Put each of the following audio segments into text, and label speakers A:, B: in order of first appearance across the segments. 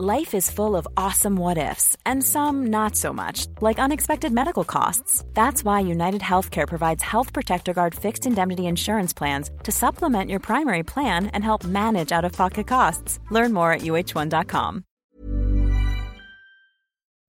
A: Life is full of awesome what ifs, and some not so much, like unexpected medical costs. That's why United Healthcare provides Health Protector Guard fixed indemnity insurance plans to supplement your primary plan and help manage out of pocket costs. Learn more at uh1.com.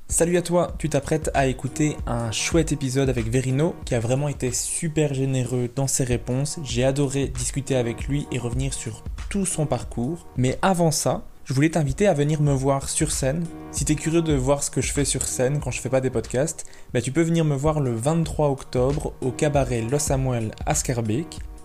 B: Salut à toi, tu t'apprêtes à écouter un chouette épisode avec Verino qui a vraiment été super généreux dans ses réponses. J'ai adoré discuter avec lui et revenir sur tout son parcours. Mais avant ça, je voulais t'inviter à venir me voir sur scène. Si tu es curieux de voir ce que je fais sur scène quand je fais pas des podcasts, bah tu peux venir me voir le 23 octobre au cabaret Los Samuel à.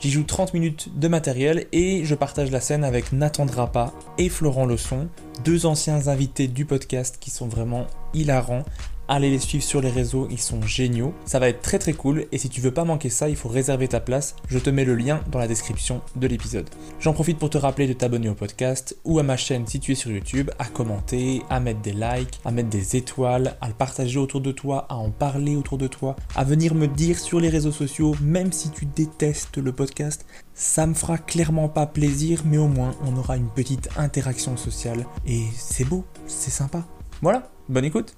B: J'y joue 30 minutes de matériel et je partage la scène avec Nathan Drapa et Florent Leçon, deux anciens invités du podcast qui sont vraiment hilarants Allez les suivre sur les réseaux, ils sont géniaux. Ça va être très très cool et si tu veux pas manquer ça, il faut réserver ta place. Je te mets le lien dans la description de l'épisode. J'en profite pour te rappeler de t'abonner au podcast ou à ma chaîne située sur YouTube, à commenter, à mettre des likes, à mettre des étoiles, à le partager autour de toi, à en parler autour de toi, à venir me dire sur les réseaux sociaux, même si tu détestes le podcast, ça me fera clairement pas plaisir, mais au moins on aura une petite interaction sociale et c'est beau, c'est sympa. Voilà, bonne écoute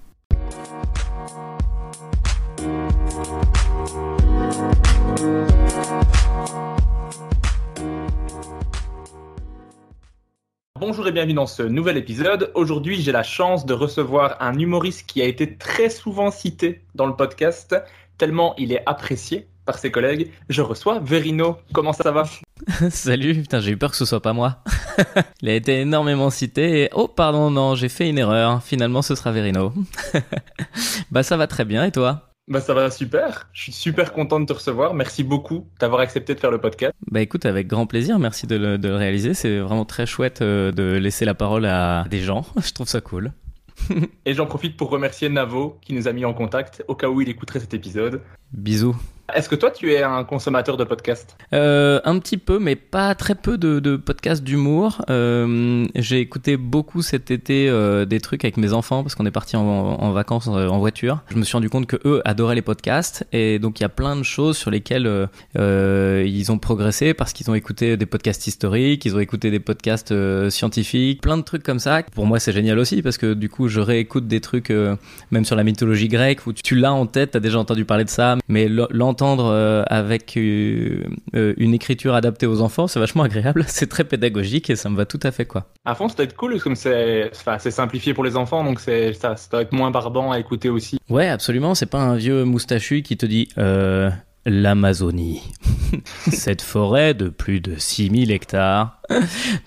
C: Bonjour et bienvenue dans ce nouvel épisode. Aujourd'hui, j'ai la chance de recevoir un humoriste qui a été très souvent cité dans le podcast, tellement il est apprécié par ses collègues. Je reçois Verino. Comment ça va?
D: Salut, putain, j'ai eu peur que ce soit pas moi. il a été énormément cité et oh pardon, non, j'ai fait une erreur. Finalement, ce sera Verino. bah ça va très bien et toi?
C: Bah ça va super, je suis super content de te recevoir, merci beaucoup d'avoir accepté de faire le podcast.
D: Bah écoute, avec grand plaisir, merci de le, de le réaliser, c'est vraiment très chouette euh, de laisser la parole à des gens, je trouve ça cool.
C: Et j'en profite pour remercier Navo qui nous a mis en contact au cas où il écouterait cet épisode.
D: Bisous.
C: Est-ce que toi, tu es un consommateur de podcasts
D: euh, Un petit peu, mais pas très peu de, podcasts d'humour. Euh, j'ai écouté beaucoup cet été euh, des trucs avec mes enfants parce qu'on est parti en, vacances en voiture. Je me suis rendu compte que eux adoraient les podcasts et donc il y a plein de choses sur lesquelles ils ont progressé parce qu'ils ont écouté des podcasts historiques, ils ont écouté des podcasts scientifiques, plein de trucs comme ça. Pour moi, c'est génial aussi parce que du coup, je réécoute des trucs même sur la mythologie grecque où tu, tu l'as en tête, t'as déjà entendu parler de ça, mais l'entendre entendre euh, avec euh, euh, une écriture adaptée aux enfants, c'est vachement agréable, c'est très pédagogique et ça me va tout à fait quoi.
C: À fond, ça doit être cool comme c'est enfin, simplifié pour les enfants, donc ça, ça doit être moins barbant à écouter aussi.
D: Ouais, absolument, c'est pas un vieux moustachu qui te dit l'Amazonie. Cette forêt de plus de 6000 hectares.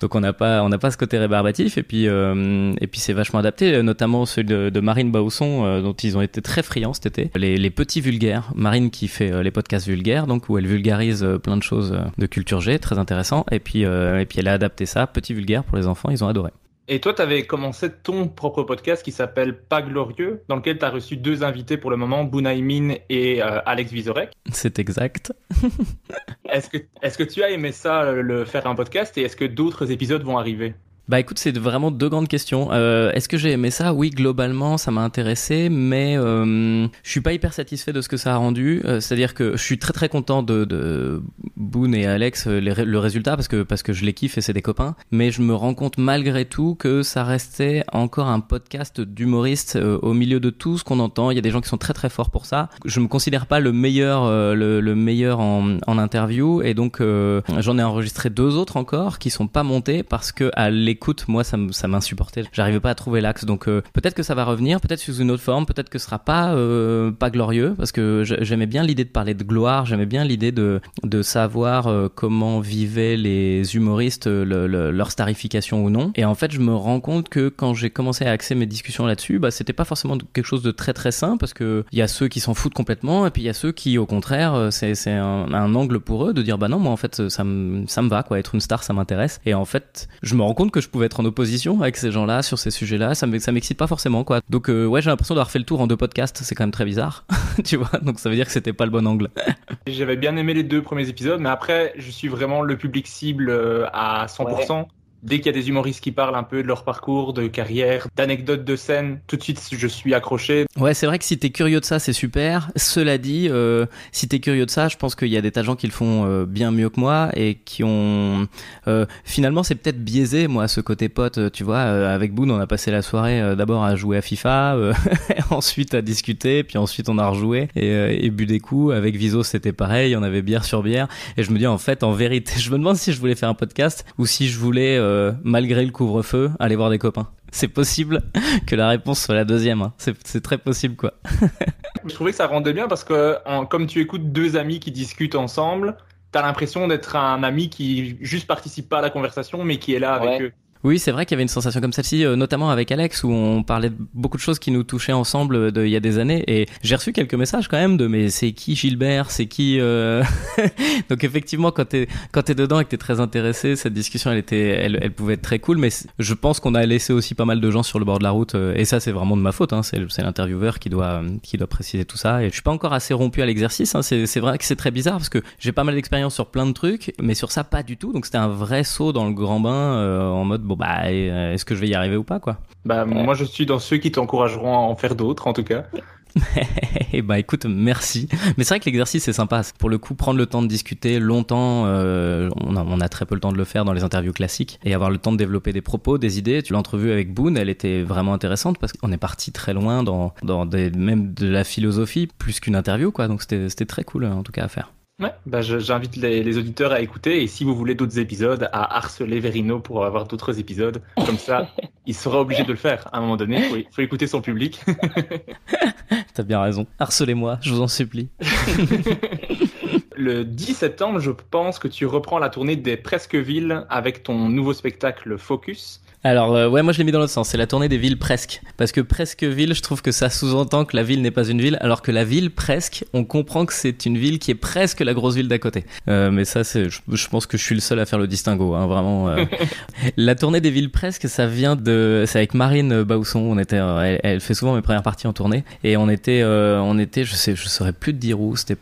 D: Donc on n'a pas, on n'a pas ce côté rébarbatif et puis, euh, et puis c'est vachement adapté, notamment celui de, de Marine Bausson, euh, dont ils ont été très friands cet été. Les, les petits vulgaires. Marine qui fait euh, les podcasts vulgaires, donc où elle vulgarise euh, plein de choses de culture G, très intéressant. Et puis, euh, et puis elle a adapté ça, petit vulgaire pour les enfants, ils ont adoré.
C: Et toi, tu avais commencé ton propre podcast qui s'appelle Pas Glorieux, dans lequel tu as reçu deux invités pour le moment, Bounaïmin et euh, Alex Vizorek.
D: C'est exact.
C: est-ce que, est que tu as aimé ça, le faire un podcast, et est-ce que d'autres épisodes vont arriver?
D: Bah écoute, c'est vraiment deux grandes questions. Euh, Est-ce que j'ai aimé ça? Oui, globalement, ça m'a intéressé, mais euh, je suis pas hyper satisfait de ce que ça a rendu. Euh, C'est-à-dire que je suis très très content de, de Boone et Alex euh, le résultat parce que parce que je les kiffe et c'est des copains. Mais je me rends compte malgré tout que ça restait encore un podcast d'humoristes euh, au milieu de tout ce qu'on entend. Il y a des gens qui sont très très forts pour ça. Je me considère pas le meilleur euh, le, le meilleur en, en interview et donc j'en ai enregistré deux autres encore qui sont pas montés parce que à l'écoute moi ça m'insupportait. J'arrivais pas à trouver l'axe donc euh, peut-être que ça va revenir, peut-être sous une autre forme, peut-être que ce sera pas euh, pas glorieux parce que j'aimais bien l'idée de parler de gloire, j'aimais bien l'idée de de savoir euh, comment vivaient les humoristes le- le- leur starification ou non. Et en fait, je me rends compte que quand j'ai commencé à axer mes discussions là-dessus, bah c'était pas forcément quelque chose de très très sain parce que il y a ceux qui s'en foutent complètement et puis il y a ceux qui au contraire c'est un, angle pour eux de dire bah non moi en fait ça me ça va quoi être une star ça m'intéresse et en fait je me rends compte que je pouvais être en opposition avec ces gens-là sur ces sujets-là ça me- ça m'excite pas forcément quoi. Donc euh, ouais j'ai l'impression d'avoir fait le tour en deux podcasts c'est quand même très bizarre tu vois. Donc ça veut dire que c'était pas le bon angle.
C: J'avais bien aimé les deux premiers épisodes, mais après, je suis vraiment le public cible euh, à 100%. Dès qu'il y a des humoristes qui parlent un peu de leur parcours, de carrière, d'anecdotes de scène, tout de suite, je suis accroché.
D: Ouais, c'est vrai que si t'es curieux de ça, c'est super. Cela dit, euh, si t'es curieux de ça, je pense qu'il y a des tas de gens qui le font euh, bien mieux que moi et qui ont. euh, finalement, c'est peut-être biaisé, moi, ce côté pote. euh, Tu vois, euh, avec Boone, on a passé la soirée euh, d'abord à jouer à FIFA, ensuite à discuter, puis ensuite on a rejoué et, et bu des coups. Avec Viso, c'était pareil, on avait bière sur bière. Et je me dis, en fait, en vérité, je me demande si je voulais faire un podcast ou si je voulais, euh, malgré le couvre-feu, aller voir des copains. C'est possible que la réponse soit la deuxième. hein. C'est très possible, quoi.
C: Je trouvais que ça rendait bien parce que, en- comme tu écoutes deux amis qui discutent ensemble, t'as l'impression d'être un ami qui juste participe pas à la conversation, mais qui est là avec
E: Ouais.
C: eux.
D: Oui, c'est vrai qu'il y avait une sensation comme celle-ci, euh, notamment avec Alex, où on parlait de beaucoup de choses qui nous touchaient ensemble euh, de, il y a des années. Et j'ai reçu quelques messages quand même de mais c'est qui Gilbert, c'est qui. euh? Donc effectivement, quand t'es quand t'es dedans et que t'es très intéressé, cette discussion, elle était, elle, elle pouvait être très cool. Mais je pense qu'on a laissé aussi pas mal de gens sur le bord de la route. euh, Et ça, c'est vraiment de ma faute. Hein. C'est l'intervieweur qui doit qui doit préciser tout ça. Et je suis pas encore assez rompu à l'exercice. Hein. C'est vrai que c'est très bizarre parce que j'ai pas mal d'expérience sur plein de trucs, mais sur ça pas du tout. Donc c'était un vrai saut dans le grand bain euh, en mode bon bah euh, est-ce que je vais y arriver ou pas quoi.
C: Bah, moi, je suis dans ceux qui t'encourageront à en faire d'autres, en tout cas.
D: Et bah écoute, merci. Mais c'est vrai que l'exercice est sympa. Pour le coup, prendre le temps de discuter longtemps, euh, on, a, on a très peu le temps de le faire dans les interviews classiques, et avoir le temps de développer des propos, des idées. Tu l'as entrevue avec Boone, elle était vraiment intéressante parce qu'on est parti très loin dans, dans des, même de la philosophie plus qu'une interview quoi. Donc c'était c'était très cool en tout cas à faire.
C: Ouais, bah, j'invite les, les auditeurs à écouter et si vous voulez d'autres épisodes, à harceler Verino pour avoir d'autres épisodes. Comme ça, il sera obligé de le faire à un moment donné. Faut, faut écouter son public.
D: T'as bien raison. Harcelez-moi, je vous en supplie.
C: Le 10 septembre, je pense que tu reprends la tournée des Presquevilles avec ton nouveau spectacle Focus.
D: Alors euh, ouais, moi je l'ai mis dans l'autre sens. C'est la tournée des villes presque, parce que presque ville, je trouve que ça sous-entend que la ville n'est pas une ville, alors que la ville presque, on comprend que c'est une ville qui est presque la grosse ville d'à côté. Euh, mais ça, c'est, je, je pense que je suis le seul à faire le distinguo, hein, vraiment. euh. la tournée des villes presque, ça vient de, c'est avec Marine Bausson. On était, elle, elle fait souvent mes premières parties en tournée, et on était, on était, je sais, je saurais plus te dire où. C'était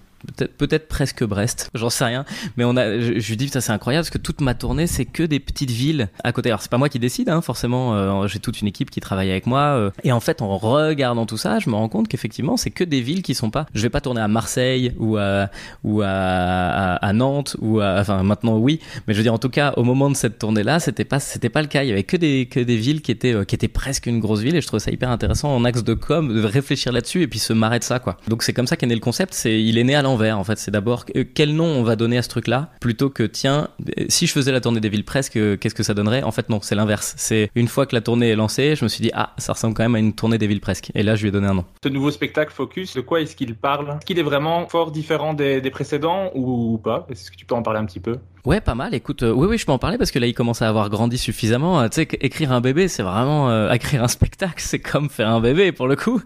D: peut-être presque Brest, j'en sais rien. Mais on a, je, je lui dis putain c'est incroyable parce que toute ma tournée c'est que des petites villes à côté. Alors c'est pas moi qui décide, hein, forcément. euh, J'ai toute une équipe qui travaille avec moi. euh. et en fait en regardant tout ça, je me rends compte qu'effectivement c'est que des villes qui sont pas. Je vais pas tourner à Marseille ou à ou à, à, Nantes ou à, enfin maintenant oui, mais je veux dire en tout cas au moment de cette tournée là c'était pas c'était pas le cas. Il y avait que des que des villes qui étaient euh, qui étaient presque une grosse ville et je trouvais ça hyper intéressant en axe de com de réfléchir là-dessus et puis se marrer de ça quoi. Donc c'est comme ça qu'est né le concept. C'est il est né à l'envers en fait. C'est d'abord euh, quel nom on va donner à ce truc-là plutôt que tiens euh, si je faisais la tournée des villes presque euh, qu'est-ce que ça donnerait? En fait non, c'est l'inverse. C'est une fois que la tournée est lancée, je me suis dit ah ça ressemble quand même à une tournée des villes presque. Et là je lui ai donné un nom.
C: Ce nouveau spectacle Focus, de quoi est-ce qu'il parle? Est-ce qu'il est vraiment fort différent des, des précédents ou pas? Est-ce que tu peux en parler un petit peu
D: Ouais, pas mal. Écoute, euh, oui, oui, je peux en parler parce que là, il commence à avoir grandi suffisamment. Euh, tu sais, qu'écrire un bébé, c'est vraiment euh, écrire un spectacle, c'est comme faire un bébé pour le coup.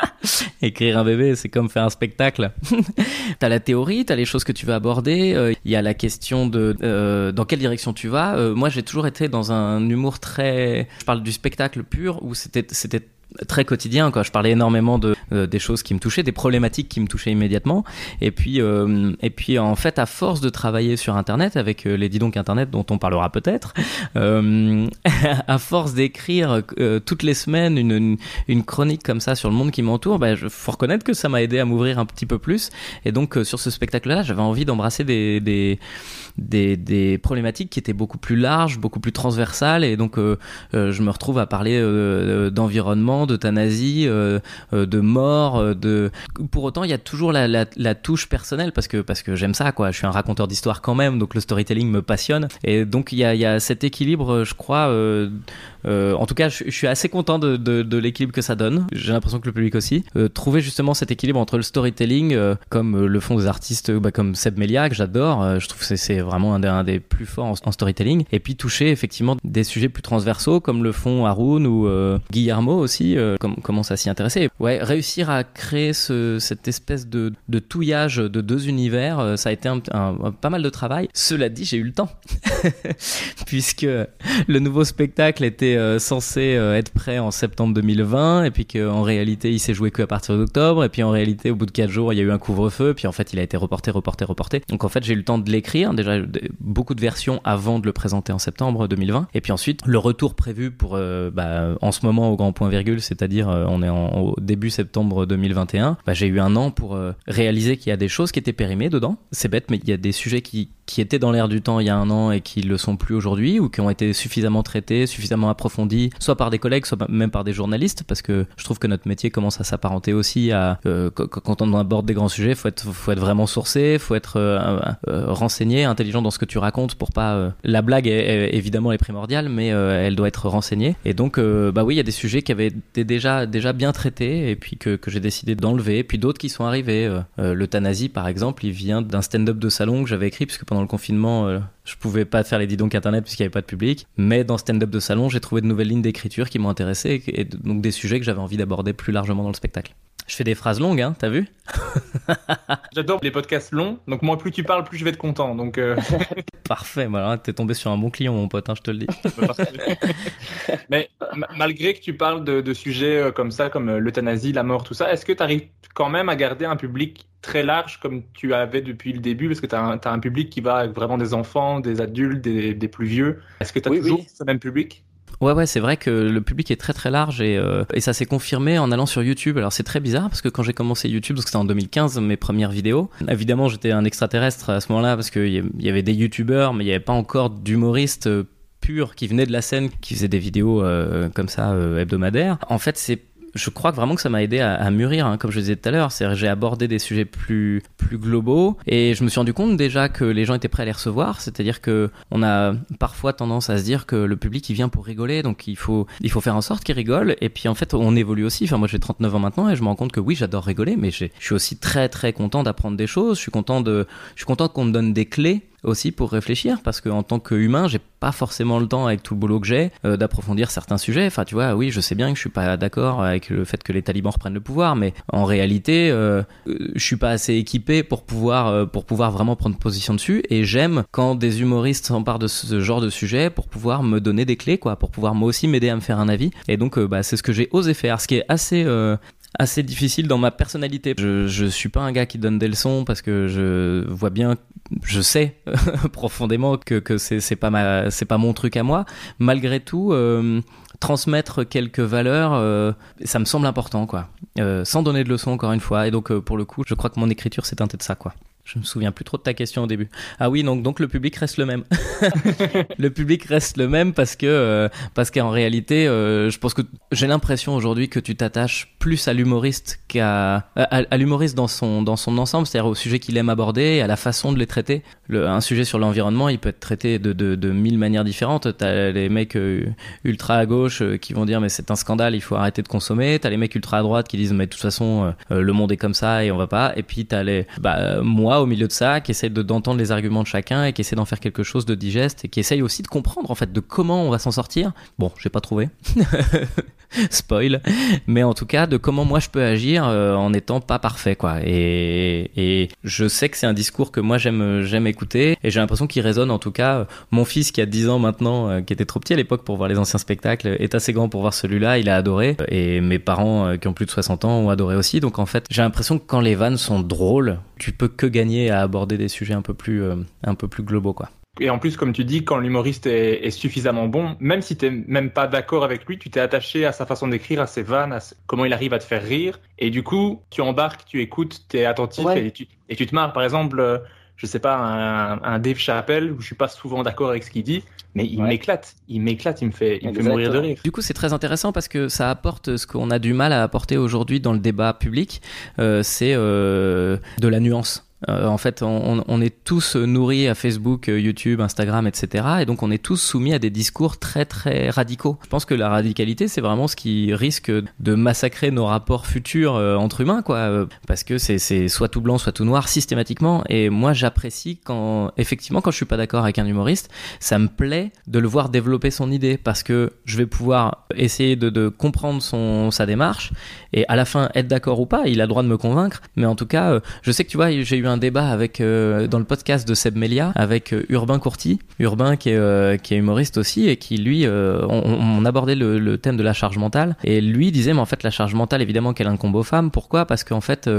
D: écrire un bébé, c'est comme faire un spectacle. t'as la théorie, t'as les choses que tu vas aborder. euh, Il y a la question de euh, dans quelle direction tu vas. Moi, j'ai toujours été dans un humour très. Je parle du spectacle pur où c'était c'était très quotidien quoi je parlais énormément de des choses qui me touchaient, des problématiques qui me touchaient immédiatement. Et puis, et puis en fait, à force de travailler sur Internet avec les dis donc Internet dont on parlera peut-être, à force d'écrire toutes les semaines une, une, chronique comme ça sur le monde qui m'entoure, bah, je faut reconnaître que ça m'a aidé à m'ouvrir un petit peu plus. Et donc sur ce spectacle-là, j'avais envie d'embrasser des, des des, problématiques qui étaient beaucoup plus larges, beaucoup plus transversales, et donc euh, euh, je me retrouve à parler euh, d'environnement, d'euthanasie, de mort, de. Pour autant, il y a toujours la, la, touche personnelle parce que parce que j'aime ça, quoi. Je suis un raconteur d'histoire quand même, donc le storytelling me passionne, et donc il y a, y a cet équilibre, je crois. En tout cas, je, suis assez content de, l'équilibre que ça donne. J'ai l'impression que le public aussi. trouver justement cet équilibre entre le storytelling, comme le font des artistes bah, comme Seb Melia, que j'adore. je trouve que c'est vraiment un des, plus forts en, storytelling. Et puis toucher effectivement des sujets plus transversaux comme le font Haroun ou euh, Guillermo aussi, euh, commence à s'y intéresser. Ouais, réussir à créer ce, cette espèce de, de, touillage de deux univers, euh, ça a été un, pas mal de travail. Cela dit, j'ai eu le temps. Puisque le nouveau spectacle était euh, censé être prêt en septembre 2020 et puis qu'en réalité il s'est joué que à partir d'octobre et puis en réalité au bout de quatre jours il y a eu un couvre-feu puis en fait il a été reporté, reporté, reporté. Donc en fait j'ai eu le temps de l'écrire. Déjà beaucoup de versions avant de le présenter en septembre 2020. Et puis ensuite, le retour prévu pour euh, bah, en ce moment au grand point virgule, c'est-à-dire euh, on est au début septembre 2021. Bah, j'ai eu un an pour euh, réaliser qu'il y a des choses qui étaient périmées dedans. C'est bête, mais il y a des sujets qui, qui étaient dans l'air du temps il y a un an et qui le sont plus aujourd'hui ou qui ont été suffisamment traités, suffisamment soit par des collègues, soit même par des journalistes, parce que je trouve que notre métier commence à s'apparenter aussi à quand on aborde des grands sujets, faut être faut être vraiment sourcé, faut être renseigné, intelligent dans ce que tu racontes pour pas. Euh, la blague est, évidemment est primordiale, mais euh, elle doit être renseignée. Et donc, euh, bah oui, il y a des sujets qui avaient été déjà déjà bien traités et puis que, que j'ai décidé d'enlever. Puis d'autres qui sont arrivés. L'euthanasie, par exemple, il vient d'un stand-up de salon que j'avais écrit puisque pendant le confinement, je pouvais pas faire les didonks internet puisqu'il n'y avait pas de public. Mais dans stand-up de salon, j'ai trouvé de nouvelles lignes d'écriture qui m'ont intéressé et donc des sujets que j'avais envie d'aborder plus largement dans le spectacle. Je fais des phrases longues, hein, t'as vu
C: J'adore les podcasts longs, donc moi plus tu parles, plus je vais être content. Donc euh.
D: Parfait, voilà, t'es tombé sur un bon client, mon pote, hein, je te le dis.
C: Mais malgré que tu parles de, sujets euh, comme ça, comme euh, l'euthanasie, la mort, tout ça, est-ce que tu arrives quand même à garder un public très large comme tu avais depuis le début? Parce que tu as, un public qui va avec vraiment des enfants, des adultes, des, plus vieux. Est-ce que tu as toujours ce même public?
D: Ouais, ouais, c'est vrai que le public est très très large et, euh, et ça s'est confirmé en allant sur YouTube. Alors c'est très bizarre parce que quand j'ai commencé YouTube, c'était en 2015 mes premières vidéos, évidemment j'étais un extraterrestre à ce moment-là parce qu'il y avait des YouTubeurs, mais il n'y avait pas encore d'humoristes euh, purs qui venaient de la scène, qui faisaient des vidéos euh, comme ça hebdomadaires. En fait, c'est je crois vraiment que ça m'a aidé à, mûrir, hein, comme je disais tout à l'heure. C'est j'ai abordé des sujets plus plus globaux et je me suis rendu compte déjà que les gens étaient prêts à les recevoir. C'est-à-dire que on a parfois tendance à se dire que le public il vient pour rigoler, donc il faut il faut faire en sorte qu'il rigole. Et puis en fait on évolue aussi. Enfin moi j'ai 39 ans maintenant et je me rends compte que oui j'adore rigoler, mais je suis aussi très très content d'apprendre des choses. Je suis content de je suis content qu'on me donne des clés aussi pour réfléchir parce qu'en tant qu'humain j'ai pas forcément le temps avec tout le boulot que j'ai euh, d'approfondir certains sujets. Enfin tu vois oui je sais bien que je suis pas d'accord avec le fait que les talibans reprennent le pouvoir mais en réalité euh, je suis pas assez équipé pour pouvoir euh, pour pouvoir vraiment prendre position dessus. Et j'aime quand des humoristes s'emparent de ce genre de sujet pour pouvoir me donner des clés quoi pour pouvoir moi aussi m'aider à me faire un avis. Et donc bah, c'est ce que j'ai osé faire. Ce qui est assez assez difficile dans ma personnalité. Je, je suis pas un gars qui donne des leçons parce que je vois bien, je sais profondément que, que c'est pas ma, c'est pas mon truc à moi. Malgré tout, euh, transmettre quelques valeurs, euh, ça me semble important, quoi. Euh, sans donner de leçons encore une fois. Et donc pour le coup, je crois que mon écriture s'est teintée de ça, quoi. Je me souviens plus trop de ta question au début. Ah oui, donc donc le public reste le même. le public reste le même parce que euh, parce qu'en réalité, euh, je pense que j'ai l'impression aujourd'hui que tu t'attaches plus à l'humoriste qu'à à, l'humoriste dans son dans son ensemble, c'est-à-dire au sujet qu'il aime aborder, et à la façon de les traiter. Un sujet sur l'environnement, il peut être traité de, de, de mille manières différentes. T'as les mecs euh, ultra à gauche qui vont dire mais c'est un scandale, il faut arrêter de consommer. T'as les mecs ultra à droite qui disent mais de toute façon le monde est comme ça et on va pas. Et puis t'as les bah moi au milieu de ça, qui essaye d'entendre les arguments de chacun et qui essaie d'en faire quelque chose de digeste et qui essaye aussi de comprendre en fait de comment on va s'en sortir. Bon, j'ai pas trouvé. spoil, mais en tout cas de comment moi je peux agir euh, en étant pas parfait quoi. Et, et je sais que c'est un discours que moi j'aime j'aime écouter et j'ai l'impression qu'il résonne en tout cas. Mon fils qui a 10 ans maintenant, euh, qui était trop petit à l'époque pour voir les anciens spectacles, est assez grand pour voir celui-là, il a adoré et mes parents euh, qui ont plus de 60 ans ont adoré aussi. Donc en fait j'ai l'impression que quand les vannes sont drôles, tu peux que gagner à aborder des sujets un peu plus un peu plus globaux quoi.
C: Et en plus, comme tu dis, quand l'humoriste est, suffisamment bon, même si tu n'es même pas d'accord avec lui, tu t'es attaché à sa façon d'écrire, à ses vannes, à comment il arrive à te faire rire. Et du coup, tu embarques, tu écoutes, tu es attentif et, tu, et, tu, te marres. Par exemple, euh, je sais pas, un, Dave Chappelle, où je suis pas souvent d'accord avec ce qu'il dit, mais il m'éclate, il m'éclate, il me fait, il me fait mourir de rire.
D: Du coup, c'est très intéressant parce que ça apporte ce qu'on a du mal à apporter aujourd'hui dans le débat public, euh, c'est euh, de la nuance. Euh, en fait, on, est tous nourris à Facebook, euh, YouTube, Instagram, etc. Et donc, on est tous soumis à des discours très, très radicaux. Je pense que la radicalité, c'est vraiment ce qui risque de massacrer nos rapports futurs euh, entre humains, quoi. parce que c'est soit tout blanc, soit tout noir, systématiquement. Et moi, j'apprécie quand, effectivement, quand je suis pas d'accord avec un humoriste, ça me plaît de le voir développer son idée parce que je vais pouvoir essayer de, de comprendre son, sa démarche et à la fin être d'accord ou pas. Il a droit de me convaincre. Mais en tout cas, je sais que tu vois, j'ai eu un débat avec euh, dans le podcast de Seb Melia avec euh, Urbain Courty, Urbain qui est, euh, qui est humoriste aussi et qui lui, on, abordait le, le, thème de la charge mentale et lui disait mais en fait la charge mentale évidemment qu'elle incombe aux femmes. Pourquoi? Parce qu'en fait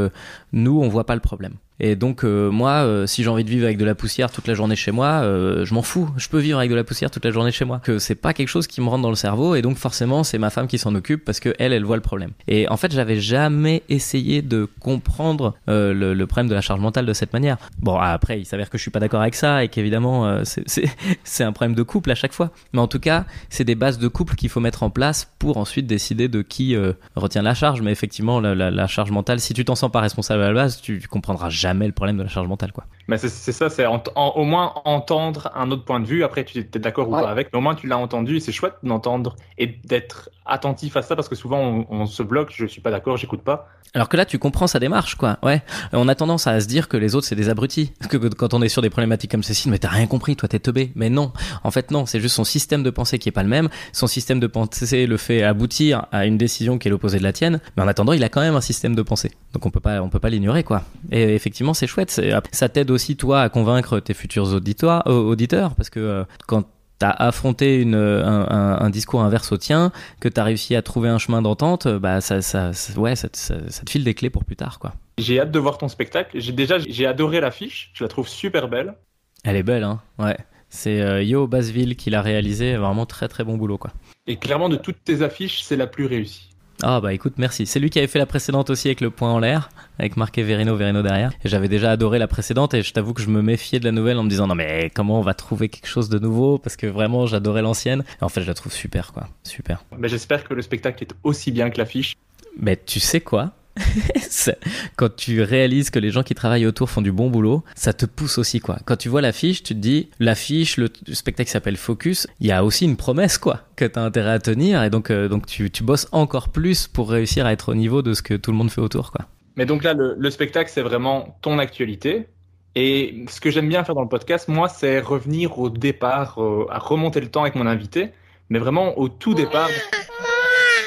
D: nous on voit pas le problème. Et donc euh, moi, euh, si j'ai envie de vivre avec de la poussière toute la journée chez moi, euh, je m'en fous. Je peux vivre avec de la poussière toute la journée chez moi. Que c'est pas quelque chose qui me rentre dans le cerveau et donc forcément c'est ma femme qui s'en occupe parce que elle, elle voit le problème. Et en fait, j'avais jamais essayé de comprendre le, problème de la charge mentale de cette manière. Bon, après, il s'avère que je suis pas d'accord avec ça et qu'évidemment c'est un problème de couple à chaque fois. Mais en tout cas, c'est des bases de couple qu'il faut mettre en place pour ensuite décider de qui retient la charge. Mais effectivement, la, charge mentale, si tu t'en sens pas responsable à la base, tu comprendras jamais jamais le problème de la charge mentale, quoi.
C: Mais c'est ça, c'est au moins entendre un autre point de vue. Après, tu es d'accord ou pas avec, mais au moins tu l'as entendu et c'est chouette d'entendre et d'être attentif à ça parce que souvent on, se bloque, je suis pas d'accord, j'écoute pas.
D: Alors que là, tu comprends sa démarche, quoi. Ouais. On a tendance à se dire que les autres c'est des abrutis. Que quand on est sur des problématiques comme ceci, mais t'as rien compris, toi t'es teubé. Mais non. En fait, non. C'est juste son système de pensée qui est pas le même. Son système de pensée le fait aboutir à une décision qui est l'opposé de la tienne. Mais en attendant, il a quand même un système de pensée. Donc on peut pas, on peut pas l'ignorer, quoi. Et effectivement, c'est chouette. Ça t'aide aussi toi à convaincre tes futurs auditeurs, auditeurs parce que euh, quand t'as affronté une, un, discours inverse au tien, que t'as réussi à trouver un chemin d'entente, bah ça, ça, ouais, ça, te file des clés pour plus tard, quoi.
C: J'ai hâte de voir ton spectacle. J'ai déjà, j'ai adoré l'affiche. Je la trouve super belle.
D: Elle est belle, hein. Ouais. C'est euh, Yo Basville qui l'a réalisé. Vraiment très très bon boulot, quoi.
C: Et clairement, de toutes tes affiches, c'est la plus réussie.
D: Ah bah écoute, merci. C'est lui qui avait fait la précédente aussi avec le point en l'air, avec marqué Verino, Verino derrière. Et j'avais déjà adoré la précédente et je t'avoue que je me méfiais de la nouvelle en me disant non mais comment on va trouver quelque chose de nouveau? Parce que vraiment j'adorais l'ancienne. Et en fait je la trouve super quoi, super.
C: Mais j'espère que le spectacle est aussi bien que l'affiche.
D: Mais tu sais quoi? quand tu réalises que les gens qui travaillent autour font du bon boulot, ça te pousse aussi quoi. Quand tu vois l'affiche, tu te dis l'affiche, le, spectacle s'appelle Focus, il y a aussi une promesse quoi que tu as intérêt à tenir et donc, euh, donc tu, tu, bosses encore plus pour réussir à être au niveau de ce que tout le monde fait autour quoi.
C: Mais donc là, le, spectacle, c'est vraiment ton actualité. Et ce que j'aime bien faire dans le podcast, moi, c'est revenir au départ, euh, à remonter le temps avec mon invité, mais vraiment au tout départ.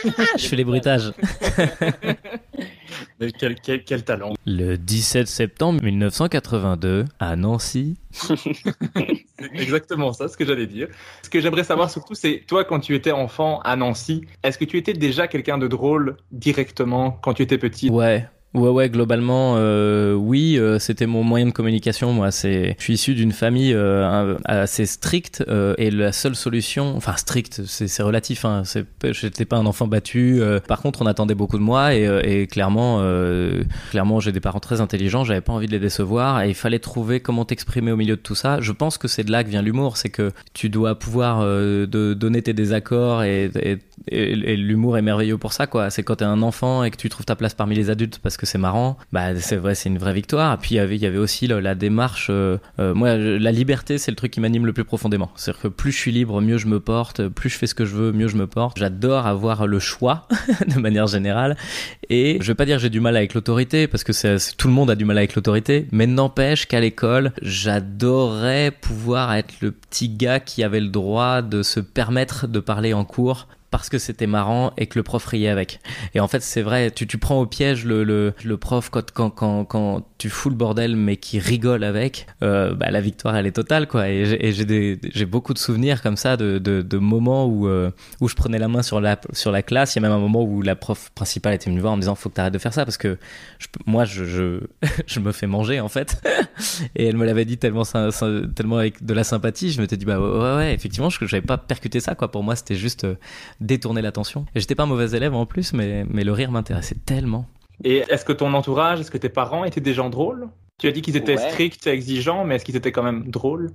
D: Je fais les bruitages.
C: quel, quel, talent.
D: Le 17 septembre 1982, à Nancy.
C: c'est exactement ça, ce que j'allais dire. Ce que j'aimerais savoir surtout, c'est toi, quand tu étais enfant à Nancy, est-ce que tu étais déjà quelqu'un de drôle directement quand tu étais petit?
D: Ouais, Ouais, ouais, globalement, euh, oui, euh, c'était mon moyen de communication. Moi, c'est, je suis issu d'une famille euh, assez stricte euh, et la seule solution, enfin stricte, c'est relatif. Hein, c'est, j'étais pas un enfant battu. par contre, on attendait beaucoup de moi et, et clairement, clairement, j'ai des parents très intelligents. J'avais pas envie de les décevoir et il fallait trouver comment t'exprimer au milieu de tout ça. Je pense que c'est de là que vient l'humour, c'est que tu dois pouvoir de, donner tes désaccords et, et, et l'humour est merveilleux pour ça, quoi. C'est quand t'es un enfant et que tu trouves ta place parmi les adultes parce que c'est marrant, bah c'est vrai, c'est une vraie victoire. Puis il y avait, aussi la, démarche. Euh, euh, moi, la liberté, c'est le truc qui m'anime le plus profondément. C'est-à-dire que plus je suis libre, mieux je me porte. Plus je fais ce que je veux, mieux je me porte. J'adore avoir le choix de manière générale. Et je vais pas dire j'ai du mal avec l'autorité parce que tout le monde a du mal avec l'autorité, mais n'empêche qu'à l'école, j'adorais pouvoir être le petit gars qui avait le droit de se permettre de parler en cours parce que c'était marrant et que le prof riait avec. Et en fait, c'est vrai, tu, tu prends au piège le, le, prof quand, quand, quand, tu fous le bordel mais qui rigole avec, euh, bah, la victoire elle est totale quoi. Et j'ai- beaucoup de souvenirs comme ça de, de, moments où, euh, où je prenais la main sur la, sur la classe. Il y a même un moment où la prof principale était venue me voir en me disant faut que tu arrêtes de faire ça parce que moi je, je, je me fais manger en fait. Et elle me l'avait dit tellement, tellement avec de la sympathie. Je m'étais dit bah ouais, ouais, effectivement je j'avais pas percuté ça quoi. Pour moi c'était juste euh, détourner l'attention. Et j'étais pas un mauvais élève en plus, mais, mais le rire m'intéressait tellement.
C: Et est-ce que ton entourage, est-ce que tes parents étaient des gens drôles? Tu as dit qu'ils étaient
E: Ouais.
C: stricts et exigeants, mais est-ce qu'ils étaient quand même drôles?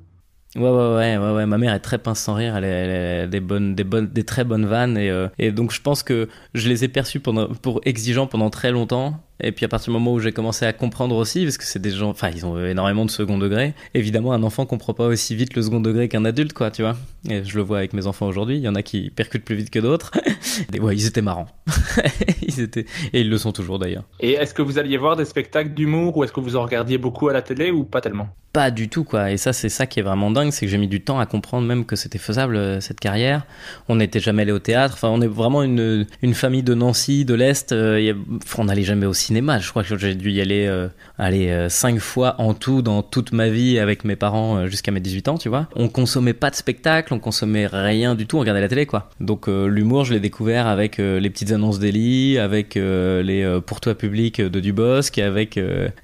D: Ouais, ouais, ouais, ouais, ouais. Ma mère est très pince sans rire. Elle, est- elle a des bonnes, des bonnes, des très bonnes vannes. Et, euh, et donc, je pense que je les ai perçus pendant, pour exigeants pendant très longtemps. Et puis, à partir du moment où j'ai commencé à comprendre aussi, parce que c'est des gens, enfin, ils ont énormément de second degré. Évidemment, un enfant comprend pas aussi vite le second degré qu'un adulte, quoi, tu vois. Et je le vois avec mes enfants aujourd'hui. Il y en a qui percutent plus vite que d'autres. Et ouais, ils étaient marrants. ils étaient, et ils le sont toujours d'ailleurs.
C: Et est-ce que vous alliez voir des spectacles d'humour ou est-ce que vous en regardiez beaucoup à la télé ou pas tellement?
D: Pas du tout, quoi. Et ça, c'est ça qui est vraiment dingue, c'est que j'ai mis du temps à comprendre même que c'était faisable, euh, cette carrière. On n'était jamais allé au théâtre. Enfin, on est vraiment une, une famille de Nancy, de l'Est. Euh, on n'allait jamais au cinéma. Je crois que j'ai dû y aller, euh, aller euh, cinq fois en tout dans toute ma vie avec mes parents euh, jusqu'à mes 18 ans, tu vois. On consommait pas de spectacle, on consommait rien du tout, on regardait la télé, quoi. Donc, euh, l'humour, je l'ai découvert avec les petites annonces d'Eli, avec les Pour toi public de Dubosc, avec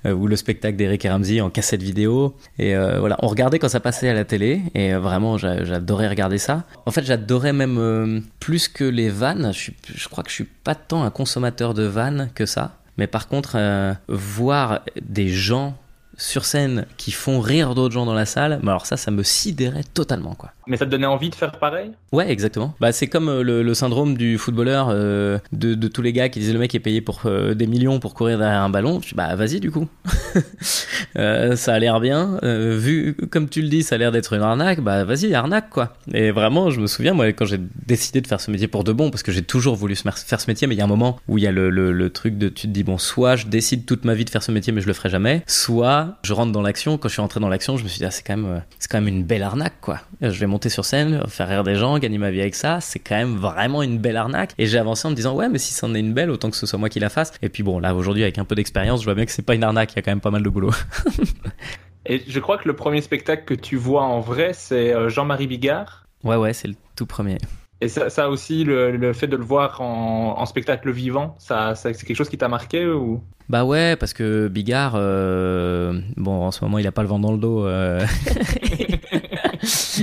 D: ou le spectacle d'Eric et Ramsey en cassette vidéo. Et voilà, on regardait quand ça passait à la télé, et vraiment, j'a- j'adorais regarder ça. En fait, j'adorais même plus que les vannes. Je, je crois que je suis pas tant un consommateur de vannes que ça. Mais par contre, euh, voir des gens sur scène qui font rire d'autres gens dans la salle, bah alors ça, ça me sidérait totalement, quoi.
C: Mais ça te donnait envie de faire pareil?
D: Ouais, exactement. Bah, c'est comme euh, le, syndrome du footballeur, euh, de, tous les gars qui disaient le mec est payé pour euh, des millions pour courir derrière un ballon. Bah, vas-y, du coup. Ça a l'air bien. Vu comme tu le dis, ça a l'air d'être une arnaque. Bah, vas-y, arnaque, quoi. Et vraiment, je me souviens, moi, quand j'ai décidé de faire ce métier pour de bon, parce que j'ai toujours voulu faire ce métier, mais il y a un moment où il y a le, truc de tu te dis, bon, soit je décide toute ma vie de faire ce métier, mais je le ferai jamais, soit je rentre dans l'action. Quand je suis rentré dans l'action, je me suis dit, ah, c'est quand même, quand même une belle arnaque, quoi. Je vais monter sur scène, faire rire des gens, gagner ma vie avec ça, c'est quand même vraiment une belle arnaque. Et j'ai avancé en me disant, ouais, mais si c'en est une belle, autant que ce soit moi qui la fasse. Et puis bon, là, aujourd'hui, avec un peu d'expérience, je vois bien que c'est pas une arnaque, il y a quand même pas mal de boulot.
C: Et je crois que le premier spectacle que tu vois en vrai, c'est euh, Jean-Marie Bigard.
D: ouais, ouais, c'est le tout premier.
C: Et ça, ça aussi, le, le fait de le voir en, en spectacle vivant, ça, ça- c'est quelque chose qui t'a marqué ou?
D: Bah ouais, parce que Bigard, euh, bon, en ce moment, il a pas le vent dans le dos. euh.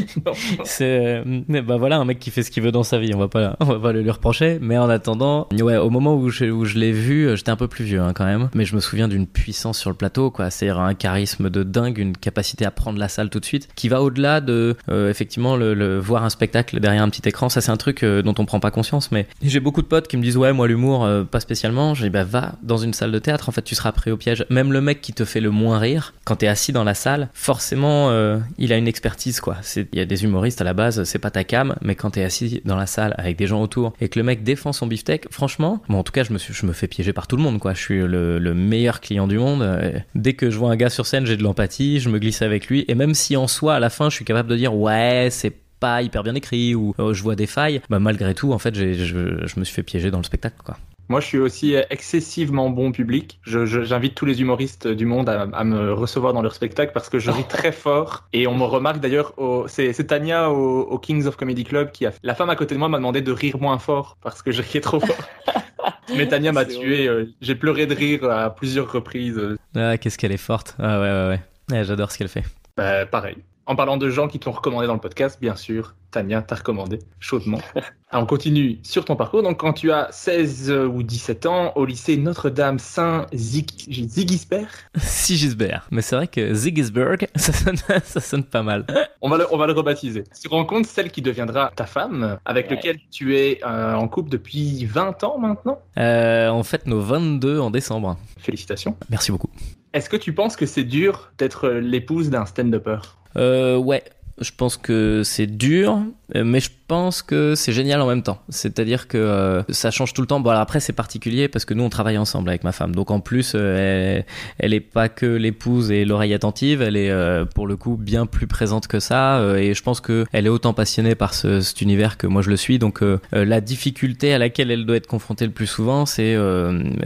D: c'est, euh, bah voilà, un mec qui fait ce qu'il veut dans sa vie. On va pas, on va pas le lui reprocher. Mais en attendant, ouais, au moment où je, où je l'ai vu, euh, j'étais un peu plus vieux hein, quand même. Mais je me souviens d'une puissance sur le plateau, quoi. C'est un charisme de dingue, une capacité à prendre la salle tout de suite, qui va au-delà de, euh, effectivement, le, le- voir un spectacle derrière un petit écran. Ça, c'est un truc euh, dont on prend pas conscience. Mais j'ai beaucoup de potes qui me disent, ouais, moi, l'humour, euh, pas spécialement. Je dis, bah, va dans une salle de théâtre. En fait, tu seras pris au piège. Même le mec qui te fait le moins rire, quand t'es assis dans la salle, forcément, euh, il a une expertise, quoi. C'est- Il y a des humoristes à la base, c'est pas ta cam, mais quand t'es assis dans la salle avec des gens autour et que le mec défend son beefsteak, franchement, bon, en tout cas, je me, je me fais piéger par tout le monde, quoi. Je suis le, le meilleur client du monde. Euh, Dès que je vois un gars sur scène, j'ai de l'empathie, je me glisse avec lui. Et même si en soi, à la fin, je suis capable de dire, ouais, c'est pas hyper bien écrit ou euh, je vois des failles, bah malgré tout, en fait, je, je me suis fait piéger dans le spectacle, quoi.
C: Moi, je suis aussi excessivement bon public. J'invite tous les humoristes du monde à, à me recevoir dans leur spectacle parce que je ris très fort. Et on me remarque d'ailleurs, c'est c'est Tania au, au Kings of Comedy Club qui a. La femme à côté de moi m'a demandé de rire moins fort parce que je riais trop fort. Mais Tania m'a tué. euh, J'ai pleuré de rire à plusieurs reprises. euh,
D: Ah, qu'est-ce qu'elle est forte. Ah ouais, ouais, ouais. Ouais, J'adore ce qu'elle fait.
C: bah, pareil. En parlant de gens qui t'ont recommandé dans le podcast, bien sûr, Tania t'a recommandé chaudement. Alors, on continue sur ton parcours. Donc, quand tu as 16 ou 17 ans, au lycée Notre-Dame-Saint-Sigisbert,
D: Sigisbert. Mais c'est vrai que Sigisberg, ça sonne, ça sonne pas mal.
C: on va, le, on va le rebaptiser. Tu rencontres celle qui deviendra ta femme, avec
E: Ouais.
C: laquelle tu es euh, en couple depuis 20 ans maintenant?
D: Euh, on fête nos 22 en décembre.
C: Félicitations.
D: Merci beaucoup.
C: Est-ce que tu penses que c'est dur d'être l'épouse d'un stand-upper?
D: Euh, ouais. Je pense que c'est dur, euh, mais je pense que c'est génial en même temps. C'est-à-dire que euh, ça change tout le temps. Bon, alors après, c'est particulier parce que nous, on travaille ensemble avec ma femme. Donc en plus, euh, elle, elle est pas que l'épouse et l'oreille attentive, elle est pour le coup bien plus présente que ça. et je pense que elle est autant passionnée par ce, cet univers que moi je le suis. Donc la difficulté à laquelle elle doit être confrontée le plus souvent, c'est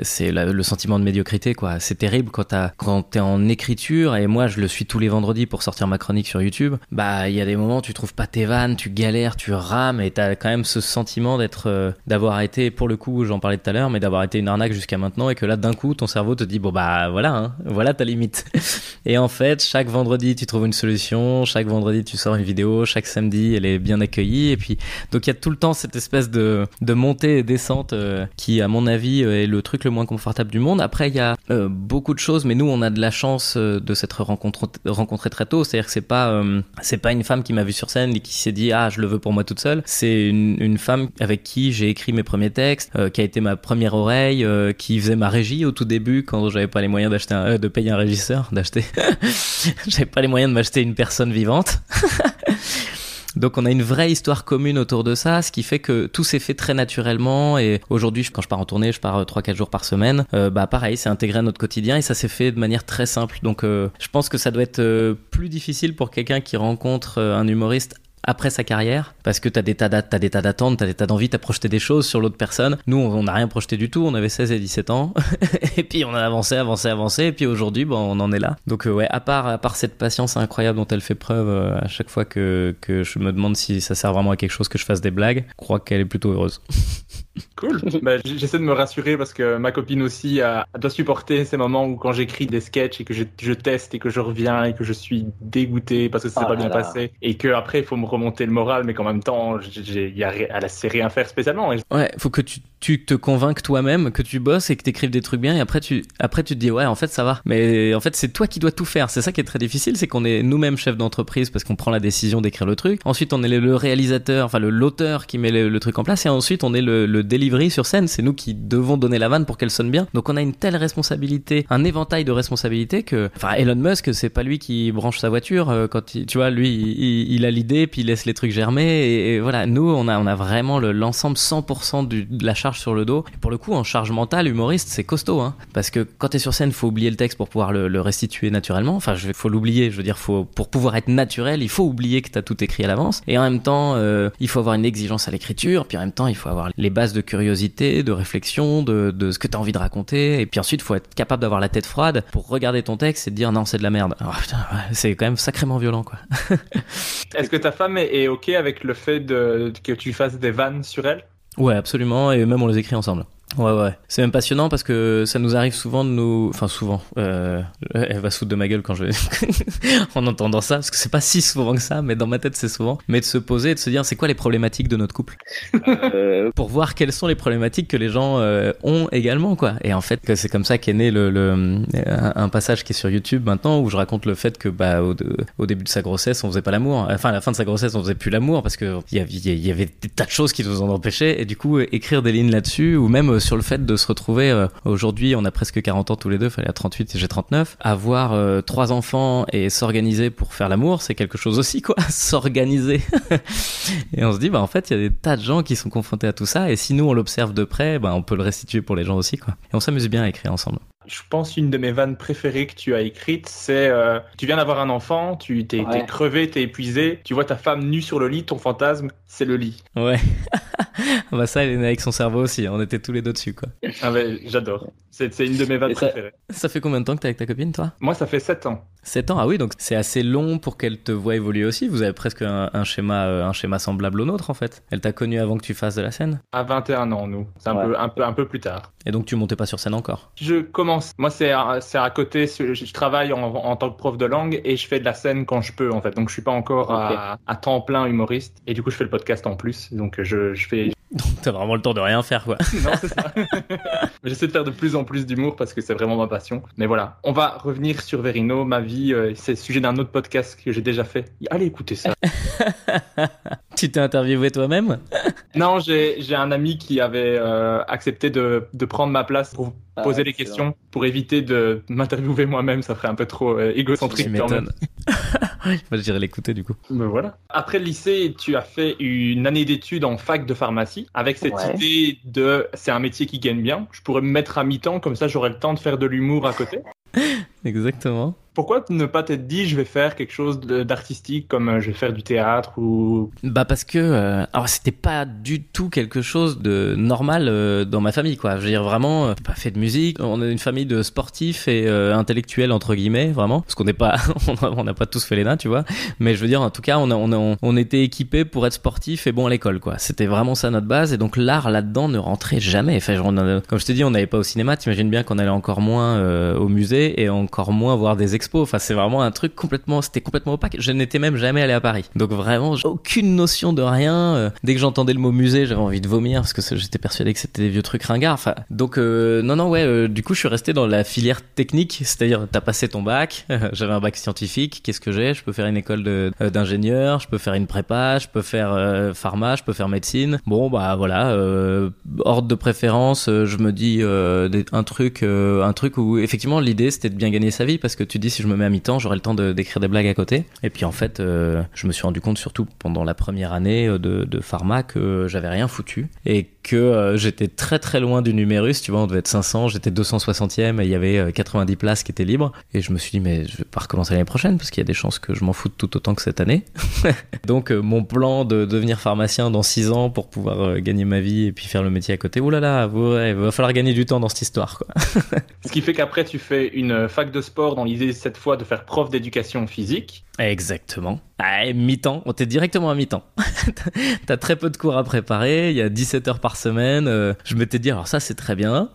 D: c'est le sentiment de médiocrité. quoi. C'est terrible quand quand t'es en écriture et moi je le suis tous les vendredis pour sortir ma chronique sur YouTube. Bah il y a des moments où tu trouves pas tes vannes, tu galères tu rames et t'as quand même ce sentiment d'être, euh, d'avoir été, pour le coup, j'en parlais tout à l'heure, mais d'avoir été une arnaque jusqu'à maintenant et que là, d'un coup, ton cerveau te dit, bon bah voilà, hein, voilà ta limite. et en fait, chaque vendredi, tu trouves une solution, chaque vendredi, tu sors une vidéo, chaque samedi, elle est bien accueillie et puis, donc il y a tout le temps cette espèce de, montée et descente euh, qui, à mon avis, est le truc le moins confortable du monde. Après, il y a euh, beaucoup de choses, mais nous, on a de la chance de s'être rencontrés très tôt. C'est-à-dire que c'est pas, c'est pas une femme qui m'a vu sur scène et qui s'est dit, ah, je le veux pour moi toute seule. C'est une, femme avec qui j'ai écrit mes premiers textes, euh, qui a été ma première oreille, euh, qui faisait ma régie au tout début quand j'avais pas les moyens d'acheter euh, de payer un régisseur, d'acheter. j'avais pas les moyens de m'acheter une personne vivante. Donc on a une vraie histoire commune autour de ça, ce qui fait que tout s'est fait très naturellement et aujourd'hui quand je pars en tournée, je pars 3-4 jours par semaine, bah pareil, c'est intégré à notre quotidien et ça s'est fait de manière très simple. Donc je pense que ça doit être plus difficile pour quelqu'un qui rencontre un humoriste après sa carrière parce que t'as des tas des d'attentes, t'as des tas d'envies, t'as projeté des choses sur l'autre personne. Nous, on n'a rien projeté du tout. On avait 16 et 17 ans et puis on a avancé, avancé, avancé et puis aujourd'hui, bon, on en est là. Donc euh, ouais, à part à part cette patience incroyable dont elle fait preuve euh, à chaque fois que que je me demande si ça sert vraiment à quelque chose que je fasse des blagues, je crois qu'elle est plutôt heureuse.
C: Cool. bah, J'essaie de me rassurer parce que ma copine aussi a, doit supporter ces moments où quand j'écris des sketchs et que je, je, teste et que je reviens et que je suis dégoûté parce que ça s'est oh pas bien passé et que après il faut me remonter le moral mais qu'en même temps il y a, elle sait rien faire spécialement.
D: Ouais, faut que tu, tu te convainques toi-même que tu bosses et que tu écrives des trucs bien et après tu après tu te dis ouais en fait ça va. Mais en fait c'est toi qui dois tout faire. C'est ça qui est très difficile, c'est qu'on est, nous-mêmes chefs d'entreprise parce qu'on prend la décision d'écrire le truc. Ensuite on est le réalisateur, enfin l'auteur qui met le, truc en place et ensuite on est le, le delivery sur scène. C'est nous qui devons donner la vanne pour qu'elle sonne bien. Donc on a une telle responsabilité, un éventail de responsabilités que, enfin Elon Musk, c'est pas lui qui branche sa voiture euh, quand il, tu vois, lui, il, a l'idée puis il laisse les trucs germer et, voilà. Nous, on a, on a vraiment l'ensemble 100% de la charge sur le dos. Et pour le coup, en charge mentale, humoriste, c'est costaud, hein, parce que quand t'es sur scène, faut oublier le texte pour pouvoir le, restituer naturellement. Enfin, faut l'oublier. Je veux dire, faut pour pouvoir être naturel, il faut oublier que t'as tout écrit à l'avance. Et en même temps, euh, il faut avoir une exigence à l'écriture. Puis en même temps, il faut avoir les bases de curiosité de réflexion, de, de ce que tu as envie de raconter. Et puis ensuite, faut être capable d'avoir la tête froide pour regarder ton texte et te dire non, c'est de la merde. Oh, c'est quand même sacrément violent, quoi.
C: Est-ce que ta femme est, OK avec le fait de, que tu fasses des vannes sur elle?
D: Ouais, absolument. Et même on les écrit ensemble. Ouais, ouais. C'est même passionnant parce que ça nous arrive souvent de nous. Enfin, souvent. Euh... Elle va se de ma gueule quand je vais. en entendant ça, parce que c'est pas si souvent que ça, mais dans ma tête, c'est souvent. Mais de se poser et de se dire, c'est quoi les problématiques de notre couple? Euh... Pour voir quelles sont les problématiques que les gens euh, ont également, quoi. Et en fait, c'est comme ça qu'est né le, le, un passage qui est sur YouTube maintenant où je raconte le fait que, bah, au, au début de sa grossesse, on faisait pas l'amour. Enfin, à la fin de sa grossesse, on faisait plus l'amour parce que il y avait, y avait des tas de choses qui nous en empêchaient. Et du coup, écrire des lignes là-dessus, ou même sur le fait de se retrouver euh, aujourd'hui, on a presque 40 ans tous les deux, fallait à 38 et j'ai 39, avoir euh, trois enfants et s'organiser pour faire l'amour, c'est quelque chose aussi quoi, s'organiser. et on se dit bah en fait, il y a des tas de gens qui sont confrontés à tout ça et si nous on l'observe de près, bah on peut le restituer pour les gens aussi quoi. Et on s'amuse bien à écrire ensemble.
C: Je pense une de mes vannes préférées que tu as écrites, c'est euh, tu viens d'avoir un enfant, tu t'es ouais. crevé, t'es épuisé, tu vois ta femme nue sur le lit, ton fantasme, c'est le lit.
D: Ouais. bah ça, elle est née avec son cerveau aussi, on était tous les deux dessus quoi.
C: Ah j'adore. C'est une de mes vannes préférées.
D: Ça fait combien de temps que t'es avec ta copine toi?
C: Moi ça fait 7 ans.
D: 7 ans, ah oui, donc c'est assez long pour qu'elle te voit évoluer aussi. Vous avez presque un, schéma, euh, un schéma semblable au nôtre en fait. Elle t'a connu avant que tu fasses de la scène?
C: À 21 ans, nous. C'est un, peu, un, peu, un peu plus tard.
D: Et donc tu montais pas sur scène encore?
C: Je commence. Moi c'est à, à, côté, je, travaille en, en, tant que prof de langue et je fais de la scène quand je peux en fait. Donc je suis pas encore à, à, temps plein humoriste. Et du coup je fais le podcast en plus. Donc je, je fais,
D: donc t'as vraiment le temps de rien faire quoi.
C: non, c'est ça. J'essaie de faire de plus en plus d'humour parce que c'est vraiment ma passion. Mais voilà, on va revenir sur Verino, ma vie. Euh, c'est le sujet d'un autre podcast que j'ai déjà fait. Allez écouter ça.
D: tu t'es interviewé toi-même?
C: Non, j'ai un ami qui avait euh, accepté de, de prendre ma place pour ah, poser les questions pour éviter de m'interviewer moi-même. Ça ferait un peu trop euh, égocentrique.
D: Tu m'étonnes. je dirais l'écouter du coup.
C: Mais voilà. Après le lycée, tu as fait une année d'études en fac de pharmacie avec cette
E: Ouais.
C: idée de c'est un métier qui gagne bien. Je pourrais me mettre à mi-temps comme ça j'aurais le temps de faire de l'humour à côté.
D: Exactement.
C: Pourquoi ne pas t'être dit je vais faire quelque chose d'artistique comme euh, je vais faire du théâtre ou?
D: Bah parce que euh, alors c'était pas du tout quelque chose de normal euh, dans ma famille quoi. Je veux dire vraiment euh, pas fait de musique. On est une famille de sportifs et euh, intellectuels entre guillemets vraiment parce qu'on n'est pas on n'a pas tous fait l'ENA tu vois. Mais je veux dire en tout cas on a, on a- on était équipés pour être sportifs et bon à l'école quoi. C'était vraiment ça notre base et donc l'art là-dedans ne rentrait jamais. Enfin a- comme je t'ai dit on n'allait pas au cinéma. T'imagines bien qu'on allait encore moins euh, au musée et encore moins voir des expos. Enfin c'est vraiment un truc complètement c'était complètement opaque. Je n'étais même jamais allé à Paris. Donc vraiment aucune notion de rien. Euh, dès que j'entendais le mot musée j'avais envie de vomir parce que j'étais persuadé que c'était des vieux trucs ringards. Enfin donc euh, non non ouais euh, du coup je suis resté dans la filière technique. C'est-à-dire t'as passé ton bac. j'avais un bac scientifique. Qu'est-ce que j'ai? Je peux faire une école d'ingénieur. Je peux faire une prépa. Je peux faire euh, pharma. Je peux faire médecine. Bon bah voilà ordre de préférence. je me dis un truc un truc où effectivement l'idée c'était de bien gagner sa vie parce que tu dis si je me mets à mi-temps j'aurai le temps d'écrire des blagues à côté. Et puis en fait euh, je me suis rendu compte surtout pendant la première année euh, de, de pharma que j'avais rien foutu et que euh, j'étais très très loin du numérus. Tu vois on devait être 500, j'étais 260e et il y avait euh, 90 places qui étaient libres. Et je me suis dit mais je vais pas recommencer l'année prochaine parce qu'il y a des chances que je m'en foute tout autant que cette année. Donc euh, mon plan de devenir pharmacien dans 6 ans pour pouvoir euh, gagner ma vie et puis faire le métier à côté, oulala, là là, ouais, il va falloir gagner du temps dans cette histoire. Quoi.
C: Ce qui fait qu'après tu fais une fac de sport dans l'idée cette fois de faire prof d'éducation physique.
D: Exactement. Ah, mi-temps, on t'est directement à mi-temps. T'as très peu de cours à préparer, il y a 17 heures par semaine. euh, je m'étais dit, alors ça c'est très bien.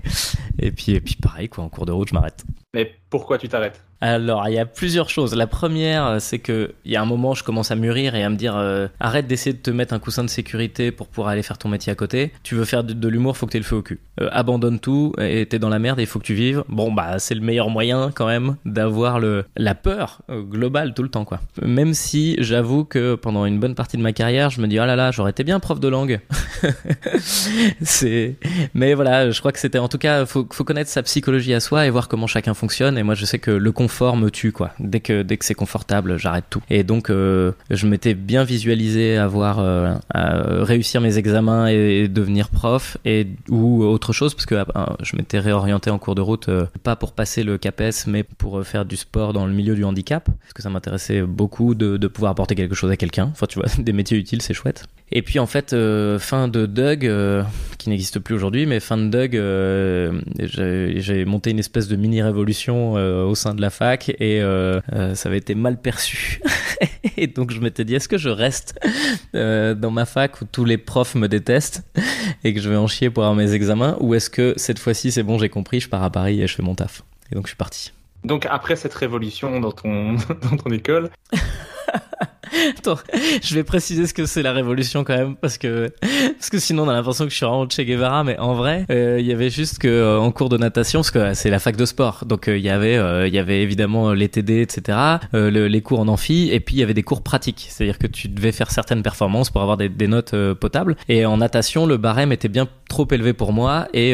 D: et, puis, et puis pareil, quoi, en cours de route, je m'arrête.
C: Mais pourquoi tu t'arrêtes?
D: Alors, il y a plusieurs choses. La première, euh, c'est que il y a un moment, je commence à mûrir et à me dire euh, arrête d'essayer de te mettre un coussin de sécurité pour pouvoir aller faire ton métier à côté. Tu veux faire de, l'humour, faut que t'aies le feu au cul. Euh, abandonne tout et t'es dans la merde et il faut que tu vives. Bon, bah, c'est le meilleur moyen quand même d'avoir le la peur globale tout le temps, quoi. Même si j'avoue que pendant une bonne partie de ma carrière, je me dis oh là là, j'aurais été bien prof de langue. mais voilà, je crois que c'était en tout cas, faut, faut connaître sa psychologie à soi et voir comment chacun fonctionne. Et moi, je sais que le me tue, quoi. Dès que dès que c'est confortable, j'arrête tout. Et donc, euh, je m'étais bien visualisé avoir euh, à réussir mes examens et, devenir prof et ou autre chose, parce que euh, je m'étais réorienté en cours de route, euh, pas pour passer le CAPES, mais pour euh, faire du sport dans le milieu du handicap, parce que ça m'intéressait beaucoup de, de pouvoir apporter quelque chose à quelqu'un. Enfin, tu vois, des métiers utiles, c'est chouette. Et puis en fait, euh, fin de Doug, euh, qui n'existe plus aujourd'hui, mais fin de Doug, euh, j'ai monté une espèce de mini révolution euh, au sein de la fac et ça avait été mal perçu. et donc je m'étais dit, est-ce que je reste dans ma fac où tous les profs me détestent et que je vais en chier pour avoir mes examens, ou est-ce que cette fois-ci c'est bon, j'ai compris, je pars à Paris et je fais mon taf. Et donc je suis parti.
C: Donc après cette révolution dans ton, dans ton école,
D: Attends, je vais préciser ce que c'est la révolution quand même parce que parce que sinon on a l'impression que je suis vraiment Che Guevara mais en vrai euh, il y avait juste que euh, en cours de natation parce que euh, c'est la fac de sport donc il y avait il y avait évidemment les TD etc le- les cours en amphi et puis il y avait des cours pratiques. C'est-à-dire que tu devais faire certaines performances pour avoir des, des notes potables. Et en natation le barème était bien trop élevé pour moi et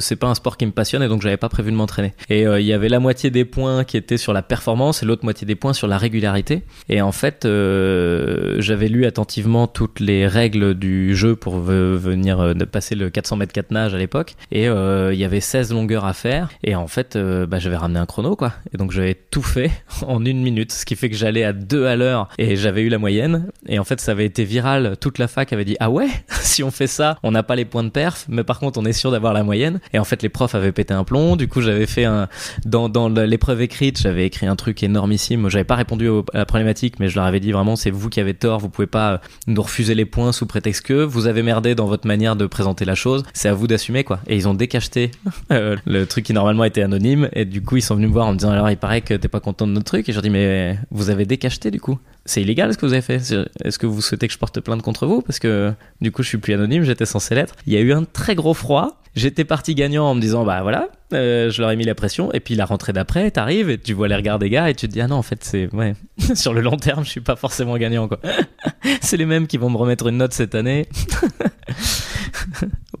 D: c'est pas un sport qui me passionne et donc j'avais pas prévu de m'entraîner. Et il y avait la moitié des points qui étaient sur la performance et l'autre moitié des points sur la régularité. Et en fait euh, j'avais lu attentivement toutes les règles du jeu pour ve- venir euh, passer le 400 mètres 4 nages à l'époque. Et euh, il y avait 16 longueurs à faire. Et en fait bah, j'avais ramené un chrono quoi. Et donc j'avais tout fait en une minute. Ce qui fait que j'allais à 2 à l'heure et j'avais eu la moyenne. Et en fait ça avait été viral. Toute la fac avait dit ah ouais? Si on fait ça on n'a pas les points de perf. Mais par contre on est sûr d'avoir la moyenne et en fait les profs avaient pété un plomb. Du coup j'avais fait un dans, dans l'épreuve écrite j'avais écrit un truc énormissime. J'avais pas répondu à la problématique mais je leur avais dit vraiment c'est vous qui avez tort vous pouvez pas euh, nous refuser les points sous prétexte que vous avez merdé dans votre manière de présenter la chose. C'est à vous d'assumer quoi. Et ils ont décacheté euh, le truc qui normalement était anonyme. Et du coup ils sont venus me voir en me disant alors il paraît que t'es pas content de notre truc. Et je leur dis mais vous avez décacheté du coup. C'est illégal ce que vous avez fait. Est-ce que vous souhaitez que je porte plainte contre vous? Parce que du coup je suis plus anonyme j'étais censé l'être. Il y a eu un très gros froid j'étais parti gagnant en me disant bah voilà euh, je leur ai mis la pression et puis la rentrée d'après t'arrives et tu vois les regards des gars et tu te dis ah non en fait c'est ouais sur le long terme je suis pas forcément gagnant quoi c'est les mêmes qui vont me remettre une note cette année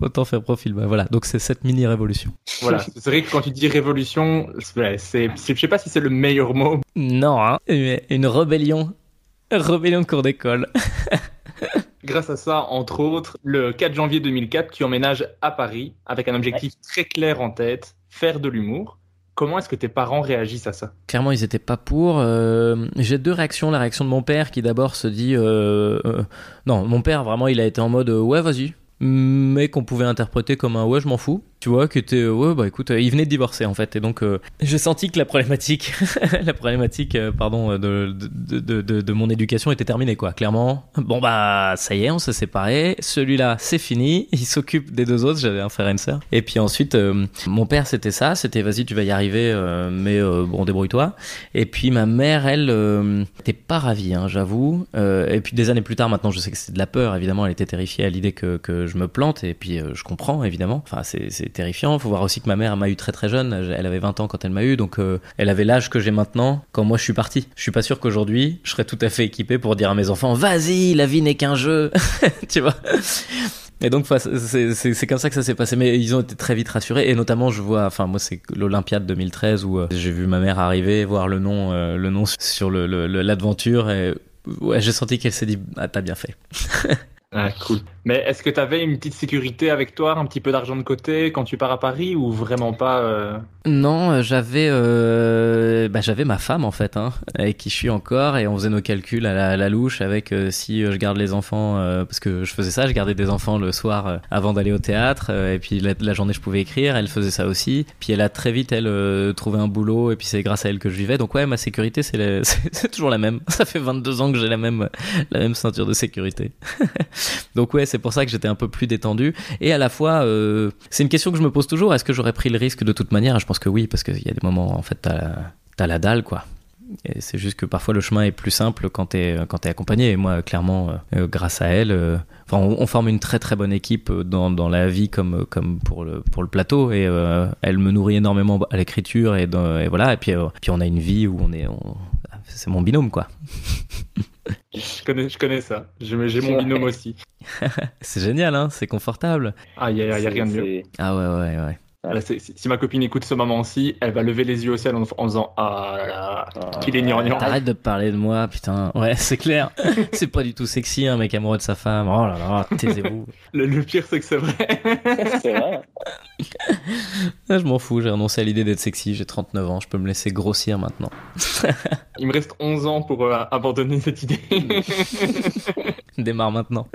D: autant faire profil bas. Voilà, donc c'est cette mini révolution.
C: Voilà, c'est vrai que quand tu dis révolution, c'est, je sais pas si c'est le meilleur mot.
D: Non, hein, une rébellion, rébellion de cours d'école.
C: Grâce à ça, entre autres, le 4 janvier 2004, tu emménages à Paris avec un objectif très clair en tête, faire de l'humour. Comment est-ce que tes parents réagissent à ça?
D: Clairement, ils n'étaient pas pour. Euh, j'ai deux réactions. La réaction de mon père qui d'abord se dit... Euh, euh, non, mon père, vraiment, il a été en mode ouais, vas-y. Mais qu'on pouvait interpréter comme un ouais, je m'en fous tu vois, qui était euh, ouais bah écoute, euh, il venait de divorcer en fait, et donc euh, j'ai senti que la problématique, la problématique, pardon, de de, de, de, mon éducation était terminée quoi, clairement. Bon bah ça y est, on s'est séparés. Celui-là c'est fini, il s'occupe des deux autres. J'avais un frère et une sœur. Et puis ensuite, mon père c'était ça, c'était vas-y tu vas y arriver, mais bon débrouille-toi. Et puis ma mère elle était pas ravie, hein, j'avoue. et puis des années plus tard, maintenant je sais que c'est de la peur évidemment, elle était terrifiée à l'idée que que je me plante, et puis je comprends évidemment. Enfin c'est terrifiant. Faut voir aussi que ma mère m'a eu très très jeune. Elle avait 20 ans quand elle m'a eu, donc euh, elle avait l'âge que j'ai maintenant quand moi je suis parti. Je suis pas sûr qu'aujourd'hui je serais tout à fait équipé pour dire à mes enfants vas-y, la vie n'est qu'un jeu, tu vois. Et donc c'est comme ça que ça s'est passé. Mais ils ont été très vite rassurés. Et notamment, je vois, enfin moi c'est l'Olympiade 2013 où euh, j'ai vu ma mère arriver, voir le nom, euh, le nom sur l'aventure le, et ouais, j'ai senti qu'elle s'est dit ah t'as bien fait.
C: ah cool. Mais est-ce que tu avais une petite sécurité avec toi, un petit peu d'argent de côté quand tu pars à Paris ou vraiment pas euh?
D: Non, euh, j'avais euh, bah, j'avais ma femme en fait, hein, avec qui je suis encore, et on faisait nos calculs à la, louche avec si je garde les enfants, parce que je faisais ça, je gardais des enfants le soir avant d'aller au théâtre, et puis la, journée je pouvais écrire, elle faisait ça aussi. Puis elle a très vite elle trouvé un boulot, et puis c'est grâce à elle que je vivais. Donc ouais, ma sécurité c'est toujours la même. Ça fait 22 ans que j'ai la même la même ceinture de sécurité. Donc ouais c'est pour ça que j'étais un peu plus détendu. Et à la fois, euh, c'est une question que je me pose toujours. Est-ce que j'aurais pris le risque de toute manière? Je pense que oui, parce qu'il y a des moments, en fait, t'as, as la dalle, quoi. C'est juste que parfois le chemin est plus simple quand t'es quand es accompagné. Et moi, clairement, euh, grâce à elle, euh, on, forme une très très bonne équipe dans, dans la vie comme comme pour le pour le plateau. Et elle me nourrit énormément à l'écriture et, et, voilà. Et puis puis on a une vie où on est, c'est mon binôme quoi.
C: Je connais, je connais ça. J'ai mon binôme aussi.
D: c'est génial, hein c'est confortable.
C: Ah, il n'y a, y a rien de mieux.
D: Ah ouais, ouais, ouais
C: si, ma copine écoute ce moment-ci, elle va lever les yeux au ciel en, en disant Ah là là, ah. qu'il est gnangnan.
D: Arrête de parler de moi, putain. Ouais, c'est clair. c'est pas du tout sexy, un mec amoureux de sa femme. Oh là là, taisez-vous.
C: le, pire, c'est que c'est vrai. c'est vrai.
D: Ah, je m'en fous, j'ai renoncé à l'idée d'être sexy. J'ai 39 ans, je peux me laisser grossir maintenant.
C: Il me reste 11 ans pour euh, abandonner cette idée.
D: Démarre maintenant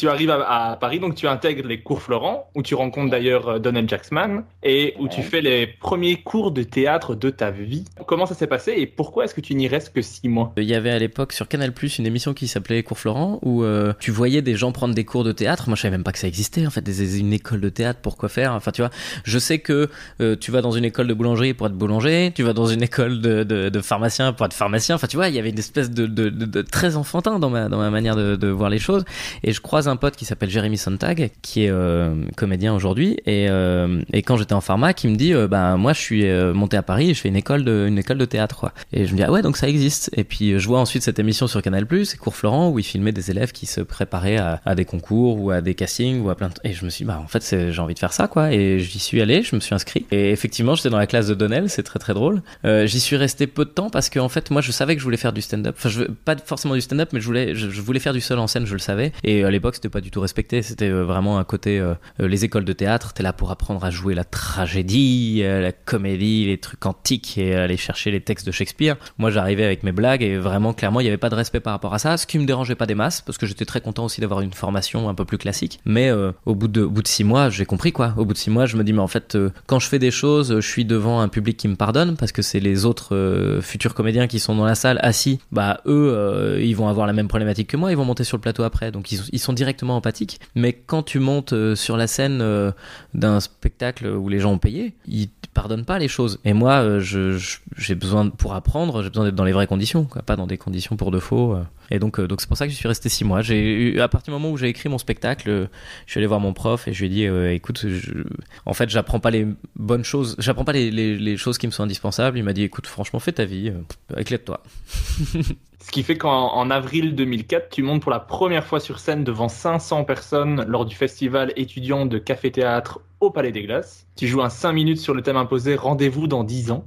C: tu arrives à, Paris, donc tu intègres les cours Florent, où tu rencontres d'ailleurs euh, Donald Jacksman, et où tu fais les premiers cours de théâtre de ta vie. Comment ça s'est passé et pourquoi est-ce que tu n'y restes que six mois?
D: Il y avait à l'époque sur Canal Plus une émission qui s'appelait Cours Florent, où euh, tu voyais des gens prendre des cours de théâtre. Moi, je savais même pas que ça existait, en fait, une école de théâtre, pour quoi faire? Enfin, tu vois, je sais que euh, tu vas dans une école de boulangerie pour être boulanger, tu vas dans une école de, de, pharmacien pour être pharmacien. Enfin, tu vois, il y avait une espèce de, de très enfantin dans ma, dans ma manière de, voir les choses. Et je croise un pote qui s'appelle Jérémy Sontag, qui est euh, comédien aujourd'hui. Et, euh, et quand j'étais en pharma, qui me dit, euh, bah moi je suis monté à Paris et je fais une école de, une école de théâtre. Quoi. Et je me dis, ah ouais, donc ça existe. Et puis je vois ensuite cette émission sur Canal+, c'est Cours Florent, où il filmait des élèves qui se préparaient à, des concours ou à des castings ou à plein de... Et je me suis dit, bah en fait j'ai envie de faire ça, quoi. Et j'y suis allé, je me suis inscrit. Et effectivement, j'étais dans la classe de Donnell, c'est très très drôle. j'y suis resté peu de temps parce que en fait, moi je savais que je voulais faire du stand-up. Enfin, je, pas forcément du stand-up, mais je voulais, je voulais faire du seul en scène, je le savais. Et à l'époque, c'était pas du tout respecté. C'était euh, vraiment un côté euh, euh, les écoles de théâtre. T'es là pour apprendre à jouer la tragédie, la comédie, les trucs antiques et aller chercher les textes de Shakespeare. Moi, j'arrivais avec mes blagues et vraiment clairement, il n'y avait pas de respect par rapport à ça. Ce qui me dérangeait pas des masses parce que j'étais très content aussi d'avoir une formation un peu plus classique. Mais au bout de au bout de six mois, j'ai compris quoi. Au bout de six mois, je me dis mais en fait, quand je fais des choses, je suis devant un public qui me pardonne parce que c'est les autres futurs comédiens qui sont dans la salle assis. Bah eux, ils vont avoir la même problématique que moi. Ils vont monter sur le plateau après, donc ils, ils sont directement empathiques. Mais quand tu montes euh, sur la scène euh, d'un spectacle où les gens ont payé, ils te pardonnent pas les choses. Et moi, euh, j'ai besoin, pour apprendre, j'ai besoin d'être dans les vraies conditions, pas dans des conditions pour de faux. Et donc, donc c'est pour ça que je suis resté six mois. J'ai à partir du moment où j'ai écrit mon spectacle, je suis allé voir mon prof et je lui ai dit, écoute, en fait, j'apprends pas les bonnes choses, j'apprends pas les, les, choses qui me sont indispensables. Il m'a dit, écoute, franchement, fais ta vie, éclate-toi.
C: Ce qui fait qu'en avril 2004, tu montes pour la première fois sur scène devant 500 personnes lors du festival étudiant de café-théâtre au Palais des Glaces. Tu joues un 5 minutes sur le thème imposé Rendez-vous dans 10 ans.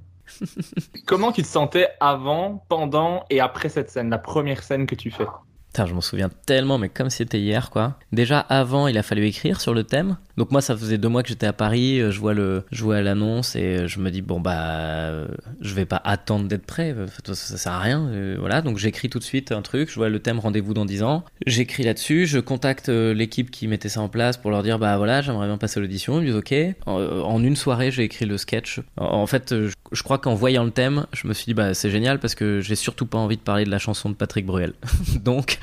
C: Comment tu te sentais avant, pendant et après cette scène, la première scène que tu fais?
D: Putain, je m'en souviens tellement, mais comme c'était hier, quoi. Déjà, avant, il a fallu écrire sur le thème. Donc moi, ça faisait deux mois que j'étais à Paris, euh, je vois le, je vois l'annonce et euh, je me dis bon bah, euh, je vais pas attendre d'être prêt, ça, ça sert à rien, voilà. Donc j'écris tout de suite un truc, je vois le thème rendez-vous dans 10 ans, j'écris là-dessus, je contacte l'équipe qui mettait ça en place pour leur dire bah voilà, j'aimerais bien passer l'audition, ils disent ok. En, une soirée, j'ai écrit le sketch. En, fait, je, crois qu'en voyant le thème, je me suis dit bah c'est génial parce que j'ai surtout pas envie de parler de la chanson de Patrick Bruel. donc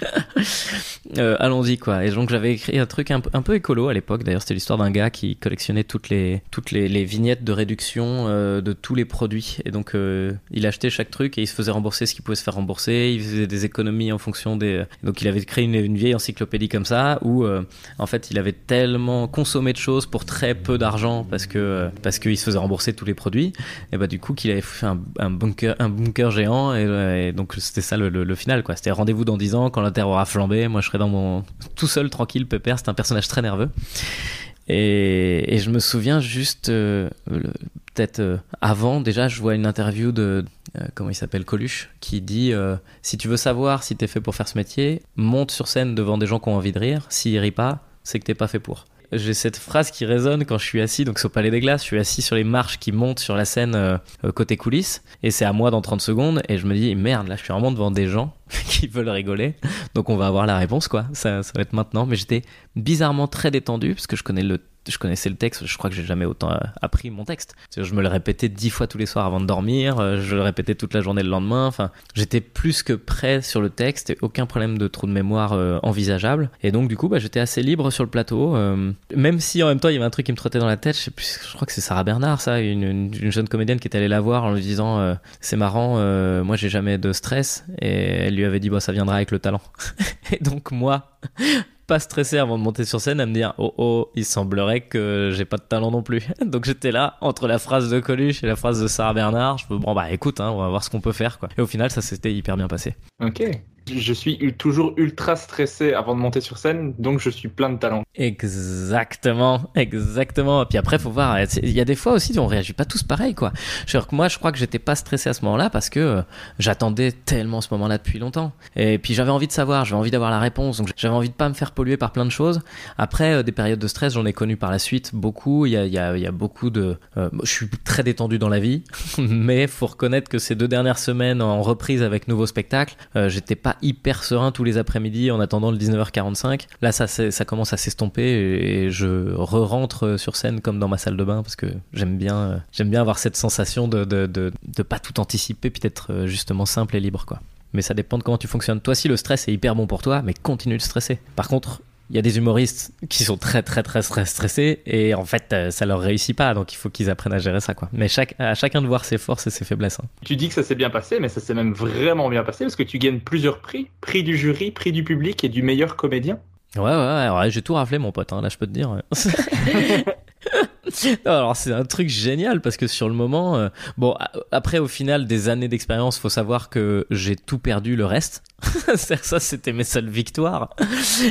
D: allons-y quoi. Et donc j'avais écrit un truc un, peu écolo à l'époque, d'ailleurs c'était l'histoire d'un gars qui collectionnait toutes les, toutes les, vignettes de réduction euh, de tous les produits. Et donc, euh, il achetait chaque truc et il se faisait rembourser ce qu'il pouvait se faire rembourser. Il faisait des économies en fonction des. Donc, il avait créé une, vieille encyclopédie comme ça où, euh, en fait, il avait tellement consommé de choses pour très peu d'argent parce que parce qu'il se faisait rembourser tous les produits. Et bah, du coup, qu'il avait fait un, bunker, un bunker géant. Et, donc, c'était ça le, final, quoi. C'était rendez-vous dans 10 ans quand la Terre aura flambé. Moi, je serais dans mon tout seul, tranquille, pépère. C'est un personnage très nerveux. Et, je me souviens juste, euh, peut-être euh, avant, déjà, je vois une interview de, euh, comment il s'appelle, Coluche, qui dit Si tu veux savoir si t'es fait pour faire ce métier, monte sur scène devant des gens qui ont envie de rire. S'ils rient pas, c'est que t'es pas fait pour j'ai cette phrase qui résonne quand je suis assis, donc au Palais des Glaces, je suis assis sur les marches qui montent sur la scène euh, euh, côté coulisses, et c'est à moi dans 30 secondes, et je me dis, merde, là je suis vraiment devant des gens qui veulent rigoler, donc on va avoir la réponse, quoi, ça, va être maintenant, mais j'étais bizarrement très détendu, parce que je connaissais le texte, je crois que j'ai jamais autant euh, appris mon texte. Je me le répétais dix fois tous les soirs avant de dormir, euh, je le répétais toute la journée le lendemain, enfin, j'étais plus que prêt sur le texte aucun problème de trou de mémoire euh, envisageable. Et donc, du coup, bah, j'étais assez libre sur le plateau, même si en même temps, il y avait un truc qui me trottait dans la tête, je, crois que c'est Sarah Bernard, ça, une, jeune comédienne qui est allée la voir en lui disant, c'est marrant, moi j'ai jamais de stress, et elle lui avait dit, bah, ça viendra avec le talent. et donc, moi, pas stressé avant de monter sur scène à me dire oh oh il semblerait que j'ai pas de talent non plus. Donc j'étais là entre la phrase de Coluche et la phrase de Sarah Bernard. Je me bon bah écoute hein, on va voir ce qu'on peut faire quoi. Et au final ça s'était hyper bien passé.
C: Ok je suis toujours ultra stressé avant de monter sur scène, donc je suis plein de talent.
D: Exactement, exactement. Et puis après, faut voir. Il y a des fois aussi, on réagit pas tous pareil, quoi. moi, je crois que j'étais pas stressé à ce moment-là parce que euh, j'attendais tellement ce moment-là depuis longtemps. Et puis j'avais envie de savoir, j'avais envie d'avoir la réponse, donc j'avais envie de pas me faire polluer par plein de choses. Après, euh, des périodes de stress, j'en ai connu par la suite beaucoup. Il y a, beaucoup de. Euh, je suis très détendu dans la vie, mais faut reconnaître que ces deux dernières semaines en reprise avec nouveaux spectacles, j'étais pas hyper serein tous les après-midi en attendant le 19h45. Là, ça, ça commence à s'estomper et je re-rentre sur scène comme dans ma salle de bain parce que j'aime bien, j'aime bien avoir cette sensation de, de, de, de pas tout anticiper puis d'être euh, justement simple et libre, quoi. Mais ça dépend de comment tu fonctionnes. Toi, si le stress est hyper bon pour toi, mais continue de stresser. Par contre, il y a des humoristes qui sont très très très stressés et en fait euh, ça leur réussit pas donc il faut qu'ils apprennent à gérer ça quoi. Mais chaque, à chacun de voir ses forces et ses faiblesses. Hein.
C: Tu dis que ça s'est bien passé mais ça s'est même vraiment bien passé parce que tu gagnes plusieurs prix, prix du jury, prix du public et du meilleur comédien.
D: Ouais ouais, ouais j'ai tout raflé mon pote hein, là je peux te dire. alors c'est un truc génial parce que sur le moment, euh, bon après au final des années d'expérience, faut savoir que j'ai tout perdu le reste. ça c'était mes seules victoires.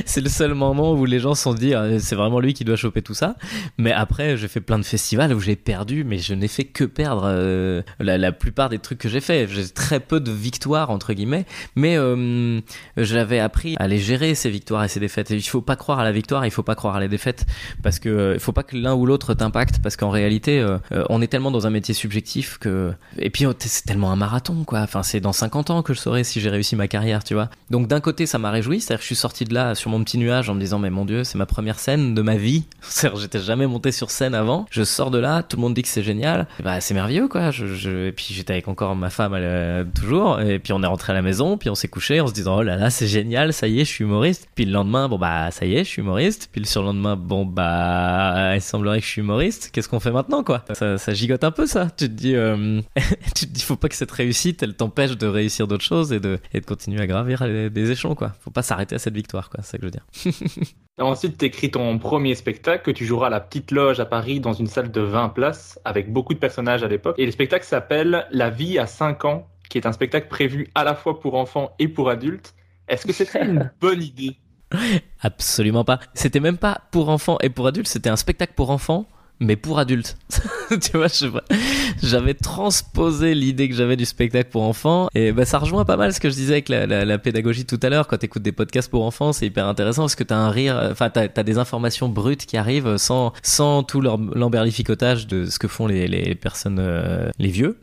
D: c'est le seul moment où les gens se sont dit euh, c'est vraiment lui qui doit choper tout ça. Mais après j'ai fait plein de festivals où j'ai perdu, mais je n'ai fait que perdre euh, la, plupart des trucs que j'ai fait. J'ai très peu de victoires entre guillemets, mais j'avais appris à les gérer ces victoires et ces défaites. il faut pas croire à la victoire, il faut pas croire à la défaite parce que il faut pas que l'un ou l'autre parce qu'en réalité euh, euh, on est tellement dans un métier subjectif que et puis oh, c'est tellement un marathon quoi. Enfin c'est dans 50 ans que je saurai si j'ai réussi ma carrière tu vois. Donc d'un côté ça m'a réjoui c'est-à-dire que je suis sorti de là sur mon petit nuage en me disant mais mon dieu c'est ma première scène de ma vie. C'est-à-dire j'étais jamais monté sur scène avant. Je sors de là tout le monde dit que c'est génial. Bah c'est merveilleux quoi. Et puis j'étais avec encore ma femme euh, toujours. Et puis on est rentré à la maison puis on s'est couché en se disant oh là là c'est génial ça y est je suis humoriste. Puis le lendemain bon bah ça y est je suis humoriste. Puis le surlendemain bon bah il semblerait que je suis humoriste qu'est-ce qu'on fait maintenant quoi? Ça, gigote un peu ça. Tu te dis, euh, tu te dis, faut pas que cette réussite elle t'empêche de réussir d'autres choses et de, et de continuer à gravir des échelons quoi. Faut pas s'arrêter à cette victoire quoi, c'est ça que je veux dire.
C: Ensuite, tu écris ton premier spectacle que tu joueras à la Petite Loge à Paris dans une salle de 20 places avec beaucoup de personnages à l'époque. Et le spectacle s'appelle La vie à 5 ans qui est un spectacle prévu à la fois pour enfants et pour adultes. Est-ce que c'était une bonne idée?
D: Absolument pas. C'était même pas pour enfants et pour adultes, c'était un spectacle pour enfants mais pour adultes. tu vois. J'avais transposé l'idée que j'avais du spectacle pour enfants et bah ça rejoint pas mal ce que je disais avec la, la, pédagogie tout à l'heure. Quand t'écoutes des podcasts pour enfants, c'est hyper intéressant parce que t'as un rire, enfin t'as as des informations brutes qui arrivent sans sans tout l'emberlificotage de ce que font les, les personnes, euh, les vieux.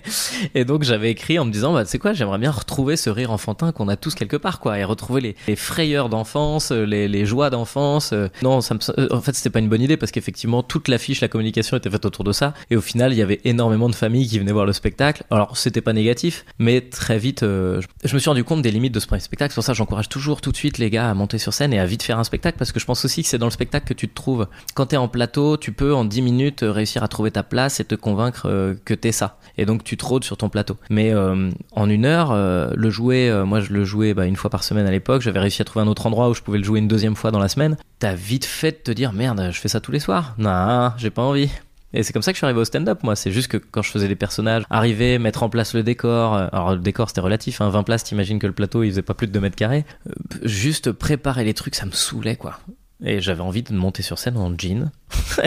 D: et donc j'avais écrit en me disant bah c'est quoi, j'aimerais bien retrouver ce rire enfantin qu'on a tous quelque part quoi et retrouver les, les frayeurs d'enfance, les, les joies d'enfance. Non, ça me, en fait c'était pas une bonne idée parce qu'effectivement toute la la communication était faite autour de ça. Et au final, il y avait énormément de familles qui venaient voir le spectacle. Alors, c'était pas négatif, mais très vite, euh, je me suis rendu compte des limites de ce premier spectacle. Pour ça, j'encourage toujours tout de suite les gars à monter sur scène et à vite faire un spectacle parce que je pense aussi que c'est dans le spectacle que tu te trouves. Quand t'es en plateau, tu peux en 10 minutes réussir à trouver ta place et te convaincre euh, que t'es ça. Et donc, tu te rôdes sur ton plateau. Mais euh, en une heure, le jouer, moi, je le jouais bah, une fois par semaine à l'époque. J'avais réussi à trouver un autre endroit où je pouvais le jouer une deuxième fois dans la semaine. T'as vite fait de te dire merde, je fais ça tous les soirs. Non, j'ai pas envie. Et c'est comme ça que je suis arrivé au stand-up, moi. C'est juste que quand je faisais des personnages, arriver, mettre en place le décor. euh, Alors, le décor, c'était relatif, hein. 20 places, t'imagines que le plateau, il faisait pas plus de 2 mètres carrés. Euh, juste préparer les trucs, ça me saoulait, quoi. Et j'avais envie de monter sur scène en jean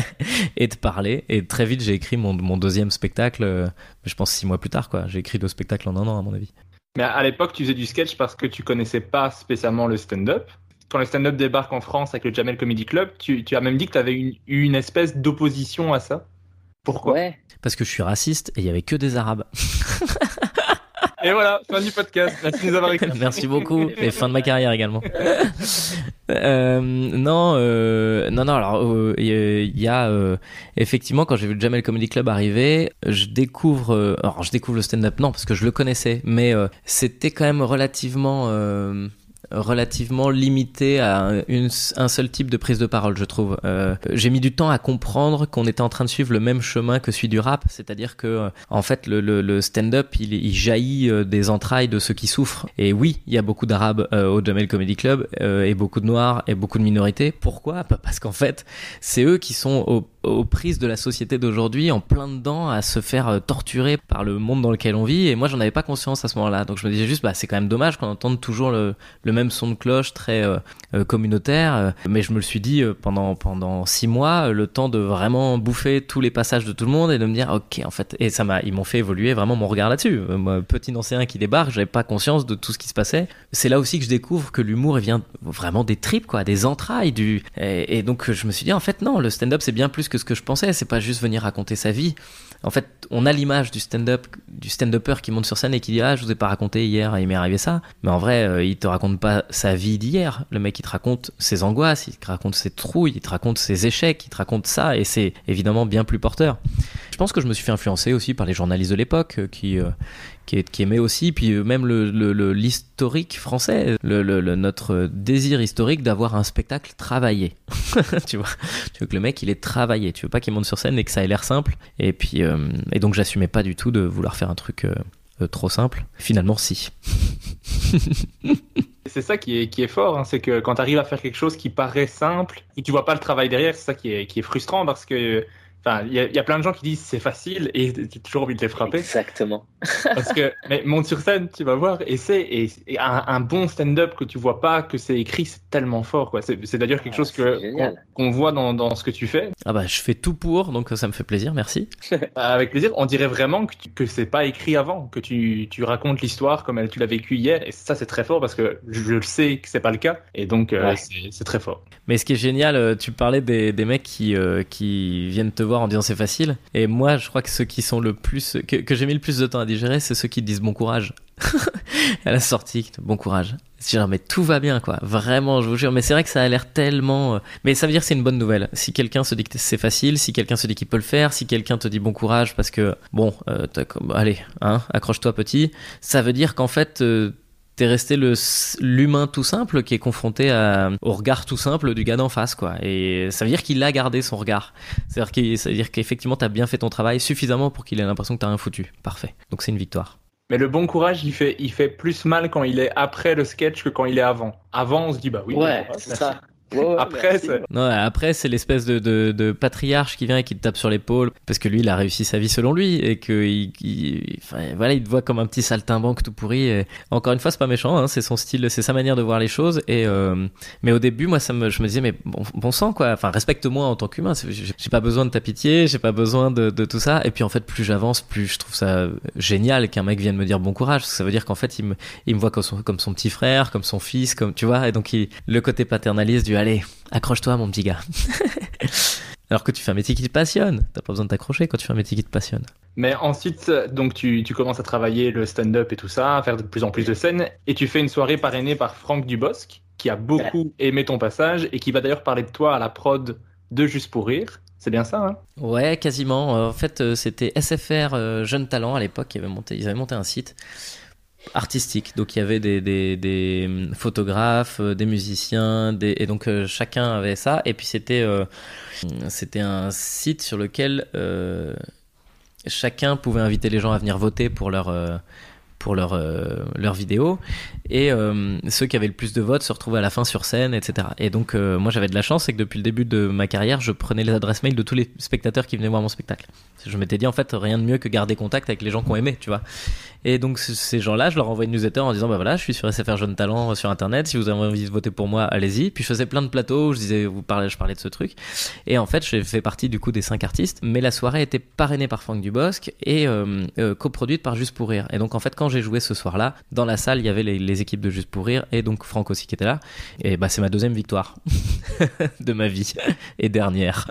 D: et de parler. Et très vite, j'ai écrit mon, mon deuxième spectacle, euh, je pense six mois plus tard, quoi. J'ai écrit deux spectacles en un an, à mon avis.
C: Mais à l'époque, tu faisais du sketch parce que tu connaissais pas spécialement le stand-up. Quand le stand-up débarque en France avec le Jamel Comedy Club, tu, tu as même dit que tu avais une, une espèce d'opposition à ça. Pourquoi
E: Ouais.
D: Parce que je suis raciste et il y avait que des arabes.
C: Et voilà, fin du podcast. Merci de nous avoir écoutés.
D: Merci beaucoup et fin de ma carrière également. Euh, non, euh, non, non. Alors, il euh, y a euh, effectivement quand j'ai vu le Jamel Comedy Club arriver, je découvre. euh, alors, je découvre le stand-up non parce que je le connaissais, mais euh, c'était quand même relativement. Relativement limité à une, un seul type de prise de parole, je trouve. Euh, j'ai mis du temps à comprendre qu'on était en train de suivre le même chemin que celui du rap, c'est-à-dire que euh, en fait le, le, le stand-up il, il jaillit euh, des entrailles de ceux qui souffrent. Et oui, il y a beaucoup d'arabes euh, au Jamel Comedy Club euh, et beaucoup de noirs et beaucoup de minorités. Pourquoi? Parce qu'en fait, c'est eux qui sont au aux prises de la société d'aujourd'hui en plein dedans à se faire euh, torturer par le monde dans lequel on vit. Et moi j'en avais pas conscience à ce moment-là. Donc je me disais juste bah c'est quand même dommage qu'on entende toujours le, même son de cloche très euh, euh, communautaire. Mais je me le suis dit pendant pendant six mois le temps de vraiment bouffer tous les passages de tout le monde et de me dire ok en fait et ça m'a ils m'ont fait évoluer vraiment mon regard là-dessus. Moi petit ancien qui débarque j'avais pas conscience de tout ce qui se passait. C'est là aussi que je découvre que l'humour vient vraiment des tripes quoi des entrailles du et, et donc je me suis dit en fait non le stand-up c'est bien plus que ce que je pensais c'est pas juste venir raconter sa vie. En fait on a l'image du stand-up du stand-upper qui monte sur scène et qui dit ah je vous ai pas raconté hier il m'est arrivé ça. Mais en vrai euh, il te raconte pas sa vie d'hier. Le mec il te raconte ses angoisses il te raconte ses trouilles il te raconte ses échecs il te raconte ça et c'est évidemment bien plus porteur. Je pense que je me suis fait influencer aussi par les journalistes de l'époque euh, qui euh, qui, qui aimaient aussi, puis euh, même le, le- le- l'historique français, le, le- le- notre désir historique d'avoir un spectacle travaillé. tu vois, tu veux que le mec il est travaillé, tu veux pas qu'il monte sur scène et que ça ait l'air simple. Et puis, euh, et donc j'assumais pas du tout de vouloir faire un truc euh, trop simple. Finalement, si.
C: C'est ça qui est, qui est fort, hein, c'est que quand tu arrives à faire quelque chose qui paraît simple et tu vois pas le travail derrière, c'est ça qui est, qui est frustrant parce que Enfin, il y, a- il y a plein de gens qui disent c'est facile et tu as toujours envie de les frapper.
E: Exactement.
C: Parce que, mais monte sur scène, tu vas voir, et c'est et, et un, un bon stand-up que tu vois pas, que c'est écrit, c'est tellement fort, quoi. C'est c'est d'ailleurs quelque
E: Ah,
C: chose que qu'on qu'on voit dans, dans ce que tu fais.
D: Ah bah je fais tout pour, donc ça me fait plaisir, merci.
C: Avec plaisir, on dirait vraiment que, tu- que c'est pas écrit avant, que tu, tu racontes l'histoire comme elle, tu l'as vécu hier, et ça c'est très fort parce que je, je le sais que c'est pas le cas, et donc euh, c'est c'est très fort.
D: Mais ce qui est génial, euh, tu parlais des, des mecs qui, euh, qui viennent te voir en disant c'est facile. Et moi, je crois que ceux qui sont le plus. que, j'ai mis le plus de temps à digérer, c'est ceux qui disent bon courage. à la sortie, bon courage. Genre, mais tout va bien, quoi. Vraiment, je vous jure. Mais c'est vrai que ça a l'air tellement. euh, Mais ça veut dire que c'est une bonne nouvelle. Si quelqu'un se dit que c'est facile, si quelqu'un se dit qu'il peut le faire, si quelqu'un te dit bon courage parce que, bon, euh, allez, hein, accroche-toi petit, ça veut dire qu'en fait. euh, T'es resté le l'humain tout simple qui est confronté à, au regard tout simple du gars d'en face, quoi. Et ça veut dire qu'il a gardé son regard. C'est-à-dire qu'il- ça veut dire qu'effectivement t'as bien fait ton travail suffisamment pour qu'il ait l'impression que t'as rien foutu. Parfait. Donc c'est une victoire.
C: Mais le bon courage, il fait, il fait plus mal quand il est après le sketch que quand il est avant. Avant, on se dit bah oui.
E: ouais,
C: bon,
E: c'est
C: merci. Après, c'est...
D: Non, après, c'est l'espèce de, de, de, patriarche qui vient et qui te tape sur l'épaule parce que lui, il a réussi sa vie selon lui et que il, il, enfin, voilà, il te voit comme un petit saltimbanque tout pourri. Et... Encore une fois, c'est pas méchant, hein, c'est son style, c'est sa manière de voir les choses. Et euh... mais au début, moi, ça me, je me disais, mais bon, bon sang, quoi. Enfin, respecte-moi en tant qu'humain. J'ai pas besoin de ta pitié, j'ai pas besoin de, de, tout ça. Et puis en fait, plus j'avance, plus je trouve ça génial qu'un mec vienne me dire bon courage. Parce que ça veut dire qu'en fait, il me, il me voit comme son, comme son petit frère, comme son fils, comme tu vois. Et donc, il, le côté paternaliste du allez, accroche-toi, mon petit gars. Alors que tu fais un métier qui te passionne. T'as pas besoin de t'accrocher quand tu fais un métier qui te passionne.
C: Mais ensuite, donc tu, tu commences à travailler le stand-up et tout ça, à faire de plus en plus de scènes, et tu fais une soirée parrainée par Franck Dubosc, qui a beaucoup aimé ton passage et qui va d'ailleurs parler de toi à la prod de Juste pour rire. C'est bien ça, hein?
D: Ouais, quasiment. En fait, c'était SFR euh, Jeunes Talents à l'époque qui avait monté, ils avaient monté un site artistique. Donc il y avait des, des photographes, euh, des musiciens, et donc euh, chacun avait ça. Et puis c'était euh, c'était un site sur lequel chacun pouvait inviter les gens à venir voter pour leur pour leur, euh, leur vidéo. Et euh, ceux qui avaient le plus de votes se retrouvaient à la fin sur scène, etc. Et donc, euh, moi, j'avais de la chance, c'est que depuis le début de ma carrière, je prenais les adresses mail de tous les spectateurs qui venaient voir mon spectacle. Je m'étais dit, en fait, rien de mieux que garder contact avec les gens qui ont aimé, tu vois. Et donc, ces gens-là, je leur envoyais une newsletter en disant, bah voilà, je suis sur SFR Jeune Talent sur Internet, si vous avez envie de voter pour moi, allez-y. Puis je faisais plein de plateaux je disais, vous parlez, je parlais de ce truc. Et en fait, j'ai fait partie du coup des cinq artistes, mais la soirée était parrainée par Franck Dubosc et euh, euh, coproduite par Juste pour Rire. Et donc, en fait, quand j'ai joué ce soir-là, dans la salle, il y avait les, équipes de Juste pour Rire et donc Franck aussi qui était là. Et bah, c'est ma deuxième victoire de ma vie et dernière.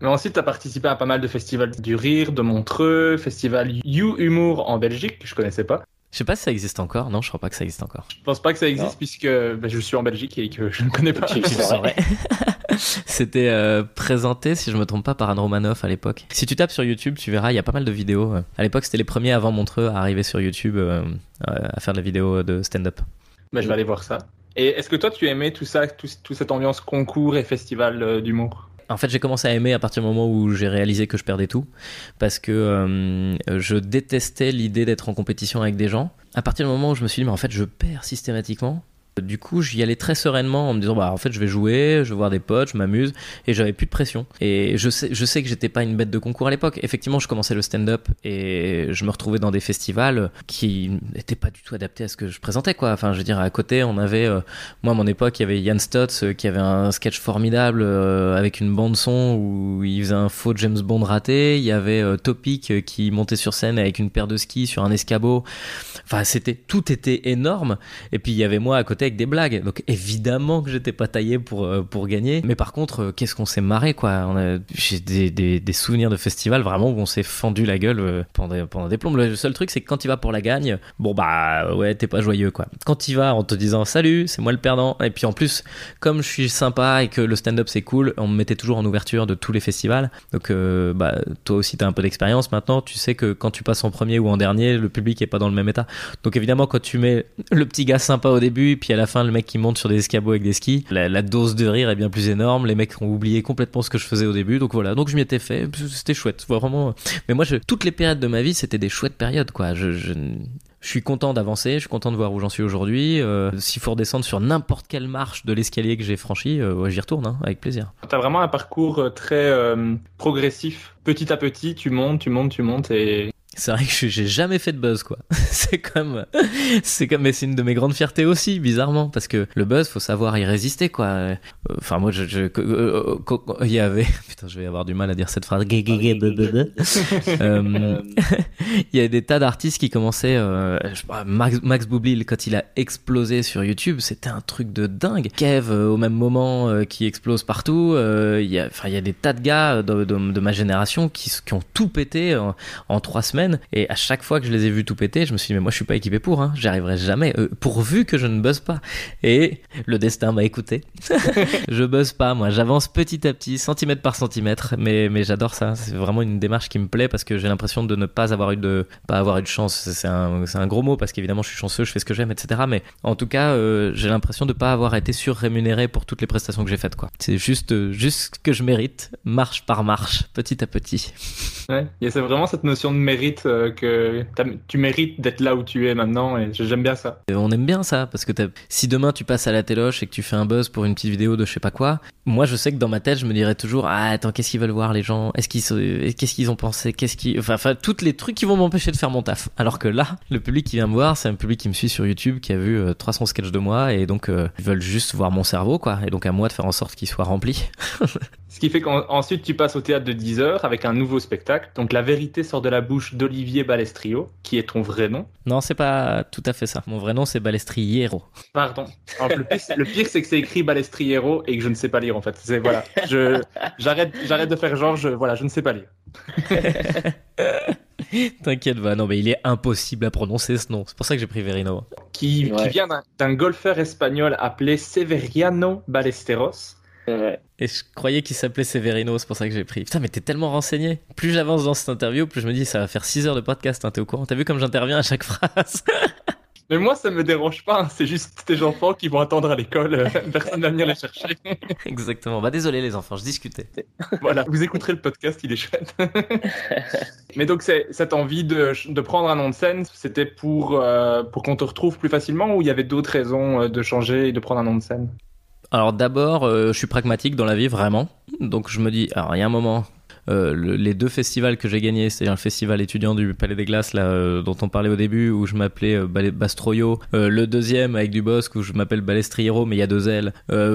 C: Mais ensuite, tu as participé à pas mal de festivals du rire, de Montreux, festival You Humour en Belgique, que je connaissais pas.
D: Je sais pas si ça existe encore. Non, je crois pas que ça existe encore.
C: Je pense pas que ça existe non. puisque bah, je suis en Belgique et que je ne connais pas.
D: C'était euh, présenté, si je me trompe pas, par Anne Romanoff à l'époque. Si tu tapes sur YouTube, tu verras, il y a pas mal de vidéos. À l'époque, c'était les premiers avant Montreux à arriver sur YouTube euh, à faire de la vidéo de stand-up.
C: Bah, je vais aller voir ça. Et est-ce que toi, tu aimais tout ça, tout, toute cette ambiance concours et festival euh, d'humour?
D: En fait, j'ai commencé à aimer à partir du moment où j'ai réalisé que je perdais tout, parce que euh, je détestais l'idée d'être en compétition avec des gens. À partir du moment où je me suis dit, mais en fait, je perds systématiquement. Du coup, j'y allais très sereinement en me disant, bah, en fait, je vais jouer, je vais voir des potes, je m'amuse, et j'avais plus de pression. Et je sais, je sais que j'étais pas une bête de concours à l'époque. Effectivement, je commençais le stand-up et je me retrouvais dans des festivals qui n'étaient pas du tout adaptés à ce que je présentais, quoi. Enfin, je veux dire, à côté, on avait, euh, moi, à mon époque, il y avait Yann Stotz euh, qui avait un sketch formidable euh, avec une bande-son où il faisait un faux James Bond raté. Il y avait Topic qui montait sur scène avec une paire de skis sur un escabeau. Enfin, c'était, tout était énorme. Et puis, il y avait moi à côté avec des blagues. Donc évidemment que j'étais pas taillé pour euh, pour gagner. Mais par contre, euh, qu'est-ce qu'on s'est marré quoi. J'ai des, des, souvenirs de festival vraiment où on s'est fendu la gueule euh, pendant pendant des plombes. Le seul truc c'est que quand tu vas pour la gagne, bon bah ouais t'es pas joyeux quoi. Quand tu vas en te disant salut c'est moi le perdant et puis en plus comme je suis sympa et que le stand-up c'est cool, on me mettait toujours en ouverture de tous les festivals. Donc bah toi aussi t'as un peu d'expérience maintenant. Tu sais que quand tu passes en premier ou en dernier, le public est pas dans le même état. Donc évidemment quand tu mets le petit gars sympa au début puis à la fin le mec qui monte sur des escabeaux avec des skis, la, dose de rire est bien plus énorme. Les mecs ont oublié complètement ce que je faisais au début, donc voilà. Donc je m'y étais fait, c'était chouette, vraiment. Mais moi, toutes les périodes de ma vie, c'était des chouettes périodes, quoi. Je, suis content d'avancer, je suis content de voir où j'en suis aujourd'hui. Euh, S'il faut redescendre sur n'importe quelle marche de l'escalier que j'ai franchi, euh, j'y retourne, hein, avec plaisir.
C: T'as vraiment un parcours très euh, progressif. Petit à petit, tu montes, tu montes, tu montes et
D: c'est vrai que j'ai jamais fait de buzz quoi. c'est comme c'est comme mais c'est une de mes grandes fiertés aussi bizarrement parce que le buzz faut savoir y résister quoi. Enfin moi je, je il y avait putain je vais avoir du mal à dire cette phrase. euh, il y a des tas d'artistes qui commençaient euh, Max, Max Boublil quand il a explosé sur YouTube, c'était un truc de dingue. Kev euh, au même moment euh, qui explose partout, il y a enfin il y a des tas de gars de, de, de ma génération qui, qui ont tout pété en, en trois semaines et à chaque fois que je les ai vus tout péter, je me suis dit mais moi je suis pas équipé pour, hein, j'y arriverai jamais, euh, pourvu que je ne buzz pas. Et le destin m'a écouté. je buzz pas, moi, j'avance petit à petit, centimètre par centimètre, mais mais j'adore ça. C'est vraiment une démarche qui me plaît parce que j'ai l'impression de ne pas avoir eu de pas avoir eu de chance. C'est un un gros mot parce qu'évidemment je suis chanceux, je fais ce que j'aime, etc. Mais en tout cas, euh, j'ai l'impression de pas avoir été surrémunéré pour toutes les prestations que j'ai faites, quoi. C'est juste euh, juste ce que je mérite, marche par marche, petit à petit.
C: Ouais, c'est vraiment cette notion de mérite mérites que tu mérites d'être là où tu es maintenant et j'aime bien ça.
D: on aime bien ça parce que si demain tu passes à la téloche et que tu fais un buzz pour une petite vidéo de je sais pas quoi, moi je sais que dans ma tête je me dirais toujours ah attends qu'est-ce qu'ils veulent voir les gens, est-ce qu'ils qu'est-ce qu'ils ont pensé, qu'est-ce qui, enfin, enfin toutes les trucs qui vont m'empêcher de faire mon taf. Alors que là, le public qui vient me voir, c'est un public qui me suit sur YouTube, qui a vu 300 sketchs de moi et donc ils veulent juste voir mon cerveau quoi. Et donc à moi de faire en sorte qu'il soit rempli.
C: Ce qui fait qu'ensuite tu passes au théâtre de 10 heures avec un nouveau spectacle. Donc la vérité sort de la bouche d'Olivier Balestrio, qui est ton vrai nom.
D: Non, c'est pas tout à fait ça. Mon vrai nom c'est Balestriero.
C: Pardon. le pire, c'est que c'est écrit Balestriero et que je ne sais pas lire en fait. C'est voilà. Je j'arrête j'arrête de faire genre je voilà je ne sais pas lire.
D: T'inquiète, va. Non, mais il est impossible à prononcer ce nom. C'est pour ça que j'ai pris Verino.
C: Qui, qui vient d'un golfeur espagnol appelé Severiano
D: Et je croyais qu'il s'appelait Severino, c'est pour ça que j'ai pris. Putain, mais t'es tellement renseigné. Plus j'avance dans cette interview, plus je me dis, ça va faire 6 heures de podcast, hein, t'es au courant T'as vu comme j'interviens à chaque phrase?
C: Mais moi, ça me dérange pas. Hein. C'est juste tes enfants qui vont attendre à l'école. Euh, personne va venir les chercher.
D: Exactement. Bah désolé les enfants, je discutais.
C: Voilà, vous écouterez le podcast, il est chouette. Mais donc cette envie de, de, prendre un nom de scène, c'était pour euh, pour qu'on te retrouve plus facilement ou il y avait d'autres raisons euh, de changer et de prendre un nom de scène?
D: Alors d'abord, je suis pragmatique dans la vie, vraiment. Donc je me dis, alors il un moment, euh, les deux festivals que j'ai gagnés, c'est un festival étudiant du Palais des Glaces euh, dont on parlait au début, où je m'appelais euh, Bastroyo, le deuxième avec du Bosque où je m'appelle Balestriero, mais il y a deux L,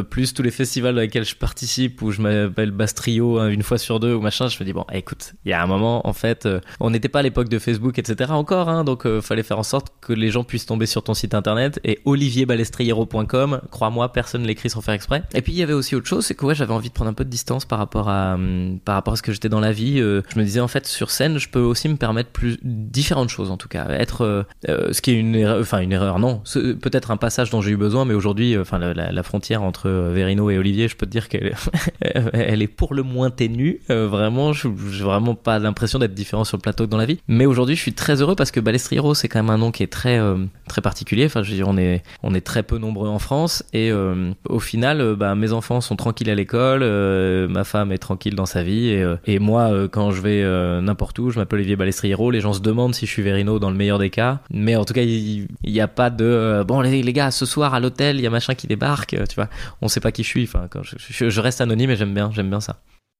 D: plus tous les festivals dans lesquels je participe où je m'appelle Bastrio hein, une fois sur deux ou machin, je me dis bon, écoute, il y a un moment en fait, on n'était pas à l'époque de Facebook, etc. encore, hein, donc fallait faire en sorte que les gens puissent tomber sur ton site internet et olivierbalestriero.com, crois-moi, personne l'écrit sans faire exprès. Et puis il y avait aussi autre chose, c'est que ouais, j'avais envie de prendre un peu de distance par rapport à hum, par rapport à ce que j'étais dans la vie, euh, je me disais en fait sur scène, je peux aussi me permettre plus différentes choses en tout cas. Être euh, euh, ce qui est une erreur, enfin une erreur non, peut-être un passage dont j'ai eu besoin, mais aujourd'hui, enfin la, frontière entre Verino et Olivier, je peux te dire qu'elle elle est pour le moins ténue. vraiment, j'ai vraiment pas l'impression d'être différent sur le plateau que dans la vie. Mais aujourd'hui, je suis très heureux parce que Balestriero, c'est quand même un nom qui est très très particulier. Enfin, je veux dire, on est on est très peu nombreux en France et au final, bah, mes enfants sont tranquilles à l'école, ma femme est tranquille dans sa vie et moi, euh, quand je vais euh, n'importe où, je m'appelle Olivier Balestriero, les gens se demandent si je suis Verino dans le meilleur des cas. Mais en tout cas, il n'y a pas de euh, bon les, les, gars, ce soir à l'hôtel, il y a machin qui débarque, tu vois. On sait pas qui je suis. Enfin, quand je, je, reste anonyme et j'aime bien, j'aime bien ça.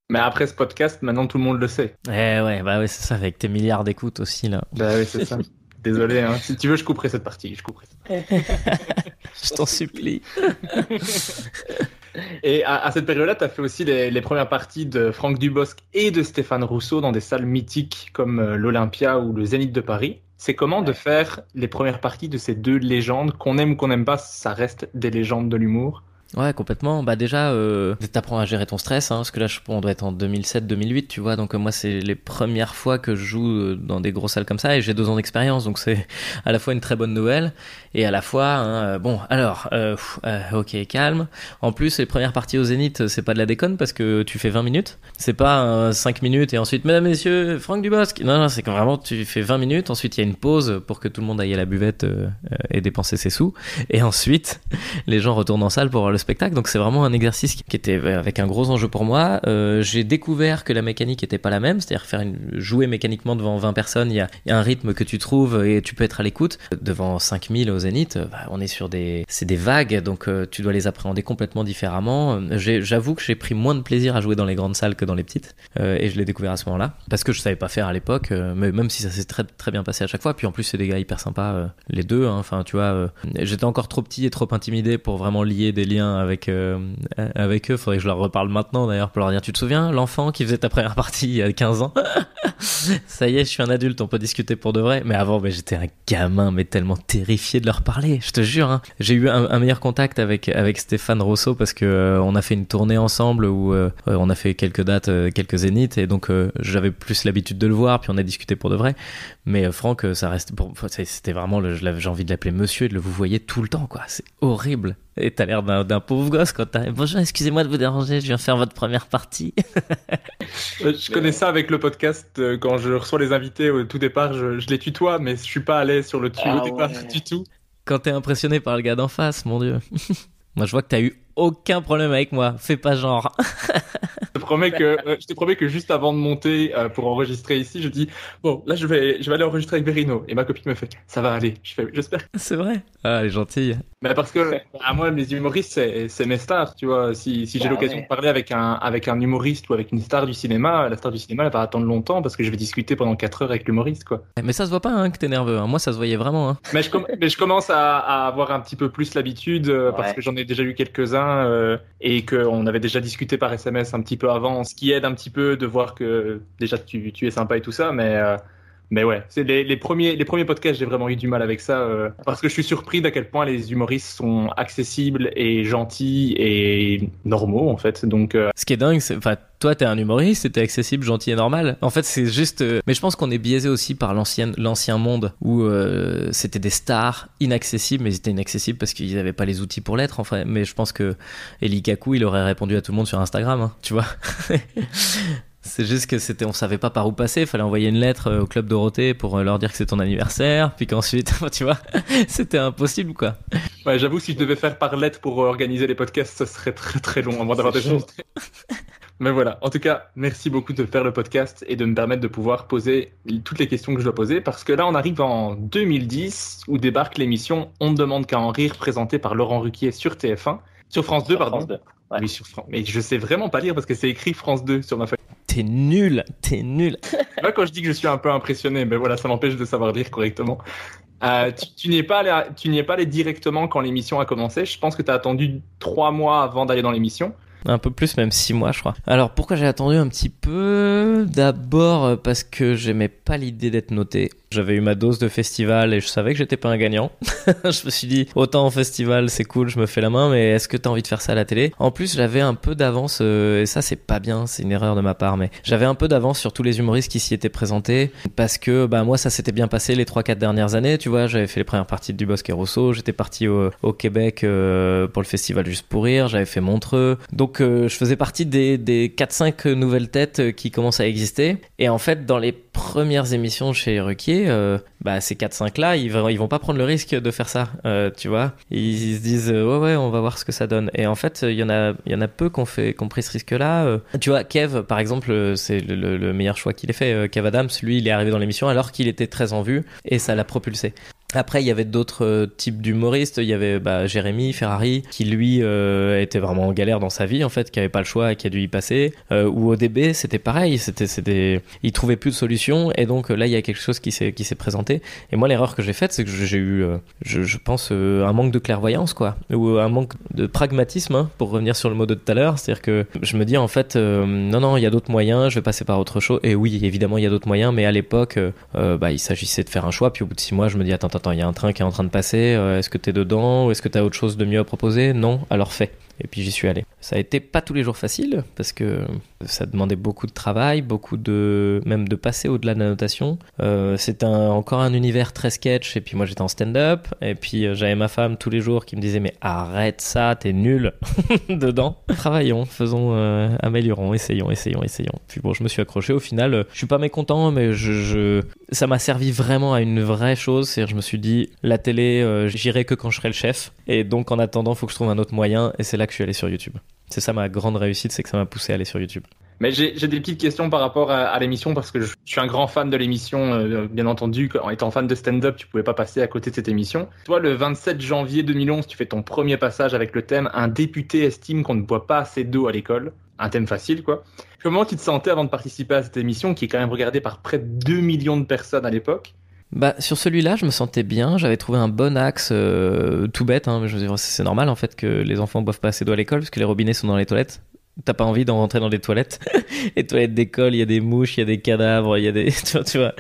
C: Mais après ce podcast, maintenant tout le monde le sait.
D: Eh ouais, bah ouais, c'est ça, avec tes milliards d'écoutes aussi là.
C: Bah oui, c'est ça. Désolé, hein. si tu veux, je couperai cette partie. Je couperai.
D: je t'en supplie.
C: Et à, cette période-là, tu as fait aussi les, premières parties de Franck Dubosc et de Stéphane Rousseau dans des salles mythiques comme euh, l'Olympia ou le Zénith de Paris. C'est comment de faire les premières parties de ces deux légendes, qu'on aime ou qu'on n'aime pas, ça reste des légendes de l'humour?
D: Ouais, complètement. Bah déjà, euh, t'apprends à gérer ton stress, hein, parce que là, je, on doit être en 2007-2008, tu vois. Donc euh, moi, c'est les premières fois que je joue euh, dans des grosses salles comme ça, et j'ai deux ans d'expérience, donc c'est à la fois une très bonne nouvelle, et à la fois, hein, euh, bon, alors, ok, calme. En plus, les premières parties au Zénith, c'est pas de la déconne, parce que tu fais 20 minutes. C'est pas 5 minutes et ensuite, mesdames, messieurs, Franck Dubosc. Non, non, c'est que vraiment, tu fais 20 minutes, ensuite il y a une pause pour que tout le monde aille à la buvette et dépenser ses sous, et ensuite, les gens retournent en salle pour spectacle. Donc c'est vraiment un exercice qui était avec un gros enjeu pour moi. Euh, j'ai découvert que la mécanique était pas la même, c'est-à-dire faire jouer mécaniquement devant 20 personnes, il y, a, un rythme que tu trouves et tu peux être à l'écoute. Devant 5000 au Zénith, bah, on est sur des, c'est des vagues, donc euh, tu dois les appréhender complètement différemment. J'avoue que j'ai pris moins de plaisir à jouer dans les grandes salles que dans les petites, euh, et je l'ai découvert à ce moment-là parce que je savais pas faire à l'époque, même si ça s'est très très bien passé à chaque fois. Puis en plus c'est des gars hyper sympas, les deux. Hein. Enfin tu vois, j'étais encore trop petit et trop intimidé pour vraiment lier des liens avec euh, avec eux. Faudrait que je leur reparle maintenant d'ailleurs pour leur dire tu te souviens l'enfant qui faisait ta première partie il y a 15 ans? Ça y est, je suis un adulte, on peut discuter pour de vrai. Mais avant, mais j'étais un gamin, mais tellement terrifié de leur parler. Je te jure. Hein. J'ai eu un, meilleur contact avec avec Stéphane Rousseau parce que euh, on a fait une tournée ensemble où euh, on a fait quelques dates, quelques zéniths et donc j'avais plus l'habitude de le voir. Puis on a discuté pour de vrai. Mais Franck, ça reste, c'était vraiment, j'ai envie de l'appeler Monsieur et de le vous voyez tout le temps, quoi. C'est horrible. Et t'as l'air d'un pauvre gosse quand t'arrives. Bonjour, excusez-moi de vous déranger, je viens faire votre première partie.
C: Euh, je connais ça avec le podcast. Euh, quand je reçois les invités au tout départ, je, les tutoie, mais je suis pas allé sur le tu au ah départ du tout.
D: Quand t'es impressionné par le gars d'en face, mon dieu. moi, je vois que t'as eu aucun problème avec moi. Fais pas genre.
C: promets que euh, je te promets que juste avant de monter euh, pour enregistrer ici, je dis bon là je vais je vais aller enregistrer avec Verino et ma copine me fait ça va aller. Je fais j'espère.
D: C'est vrai. Ah, elle est gentille.
C: Mais parce que à moi les humoristes c'est c'est mes stars, tu vois. Si si j'ai
E: Bah
C: l'occasion
E: ouais.
C: de parler avec un avec un humoriste ou avec une star du cinéma, la star du cinéma elle va attendre longtemps parce que je vais discuter pendant 4 heures avec l'humoriste quoi.
D: Mais ça se voit pas hein, que t'es nerveux. hein. Moi, ça se voyait vraiment. hein.
C: Mais je, com- mais je commence à, à avoir un petit peu plus l'habitude euh, parce que j'en ai déjà eu quelques-uns euh, et qu'on avait déjà discuté par SMS un petit peu avant, ce qui aide un petit peu de voir que déjà tu, tu es sympa et tout ça, mais euh, mais ouais, c'est les, premiers les premiers podcasts j'ai vraiment eu du mal avec ça euh, parce que je suis surpris d'à quel point les humoristes sont accessibles et gentils et normaux en fait. Donc euh,
D: Ce qui est dingue, c'est, enfin, toi, t'es un humoriste, t'es accessible, gentil et normal. En fait, c'est juste. euh, Mais je pense qu'on est biaisé aussi par l'ancien, monde où c'était des stars inaccessibles, mais ils étaient inaccessibles parce qu'ils n'avaient pas les outils pour l'être. Enfin, mais je pense que Eli Kaku, il aurait répondu à tout le monde sur Instagram, hein, tu vois. C'est juste que c'était, on savait pas par où passer. Il fallait envoyer une lettre euh, au club Dorothée pour euh, leur dire que c'est ton anniversaire, puis qu'ensuite, tu vois, c'était impossible, quoi.
C: ouais, j'avoue si je devais faire par lettre pour euh, organiser les podcasts, ça serait très très long avant d'avoir des choses. Mais voilà, en tout cas, merci beaucoup de faire le podcast et de me permettre de pouvoir poser toutes les questions que je dois poser parce que là, on arrive en 2010 où débarque l'émission On ne demande qu'à en rire présentée par Laurent Ruquier sur TF1, sur France 2,
E: Sur
C: pardon.
E: France 2, ouais.
C: Oui, sur France. Mais je sais vraiment pas lire parce que c'est écrit France 2 sur ma feuille.
D: T'es nul, t'es nul.
C: Là, quand je dis que je suis un peu impressionné, mais voilà, ça m'empêche de savoir lire correctement. Euh, tu tu n'y es pas allé, tu n'y es pas allé directement quand l'émission a commencé. Je pense que tu as attendu trois mois avant d'aller dans l'émission.
D: Un peu plus, même six mois, je crois. Alors, pourquoi j'ai attendu un petit peu? D'abord euh, parce que j'aimais pas l'idée d'être noté. J'avais eu ma dose de festival et je savais que j'étais pas un gagnant. je me suis dit, autant en festival, c'est cool, je me fais la main, mais est-ce que t'as envie de faire ça à la télé? En plus, j'avais un peu d'avance, euh, et ça, c'est pas bien, c'est une erreur de ma part, mais j'avais un peu d'avance sur tous les humoristes qui s'y étaient présentés, parce que, bah, moi, ça s'était bien passé les 3-4 dernières années, tu vois, j'avais fait les premières parties de Dubosc et Rousseau, j'étais parti au, au Québec euh, pour le festival Juste pour Rire, j'avais fait Montreux, donc euh, je faisais partie des, des 4-5 nouvelles têtes euh, qui commencent à exister, et en fait, dans les premières émissions chez Ruquier, euh, bah, ces 4-5 là, ils vont, vont pas prendre le risque de faire ça, euh, tu vois. Ils, se disent, ouais, ouais, on va voir ce que ça donne. Et en fait, il y en a, il y en a peu qui ont fait, qui pris ce risque-là. Tu vois, Kev, par exemple, c'est le, le- le meilleur choix qu'il ait fait. Kev Adams, lui, il est arrivé dans l'émission alors qu'il était très en vue et ça l'a propulsé. Après, il y avait d'autres euh, types d'humoristes. Il y avait bah, Jérémy Ferrari, qui lui euh, était vraiment en galère dans sa vie, en fait, qui avait pas le choix et qui a dû y passer. Euh, ou ODB, c'était pareil. C'était, c'était, il trouvait plus de solution et donc euh, là, il y a quelque chose qui s'est, qui s'est présenté. Et moi, l'erreur que j'ai faite, c'est que j'ai eu, euh, je, je pense, euh, un manque de clairvoyance, quoi, ou un manque de pragmatisme, hein, pour revenir sur le mot de tout à l'heure. C'est-à-dire que je me dis, en fait, non, non, il y a d'autres moyens. Je vais passer par autre chose. Et oui, évidemment, il y a d'autres moyens, mais à l'époque, bah, il s'agissait de faire un choix. Puis au bout de six mois, je me dis, attends, attends, il y a un train qui est en train de passer. euh, est-ce que t'es dedans ou est-ce que t'as autre chose de mieux à proposer? Non, alors fais. Et puis j'y suis allé. Ça a été pas tous les jours facile parce que ça demandait beaucoup de travail, beaucoup de même de passer au-delà de la notation. Euh, c'est un, encore un univers très sketch et puis moi j'étais en stand-up et puis euh, j'avais ma femme tous les jours qui me disait mais arrête ça, t'es nul dedans. Travaillons, faisons, euh, améliorons, essayons, essayons, essayons. Puis bon, je me suis accroché. Au final, je suis pas mécontent, mais je, ça m'a servi vraiment à une vraie chose. C'est-à-dire, je me suis dit la télé, j'irai que quand je serai le chef. Et donc en attendant, faut que je trouve un autre moyen. Et c'est là que je suis allé sur YouTube. C'est ça ma grande réussite, c'est que ça m'a poussé à aller sur YouTube.
C: Mais j'ai des petites questions par rapport à, l'émission parce que je, je suis un grand fan de l'émission, euh, bien entendu. En étant fan de stand-up, tu pouvais pas passer à côté de cette émission. Toi, le 27 janvier 2011, tu fais ton premier passage avec le thème Un député estime qu'on ne boit pas assez d'eau à l'école. Un thème facile, quoi. Comment tu te sentais avant de participer à cette émission qui est quand même regardée par près de 2 millions de personnes à l'époque?
D: Bah, sur celui-là, je me sentais bien. J'avais trouvé un bon axe, euh, tout bête. Hein, mais je dire, c'est normal en fait que les enfants boivent pas assez d'eau à l'école parce que les robinets sont dans les toilettes. T'as pas envie d'en rentrer dans les toilettes. les toilettes d'école, il y a des mouches, il y a des cadavres, il y a des, tu vois, tu vois,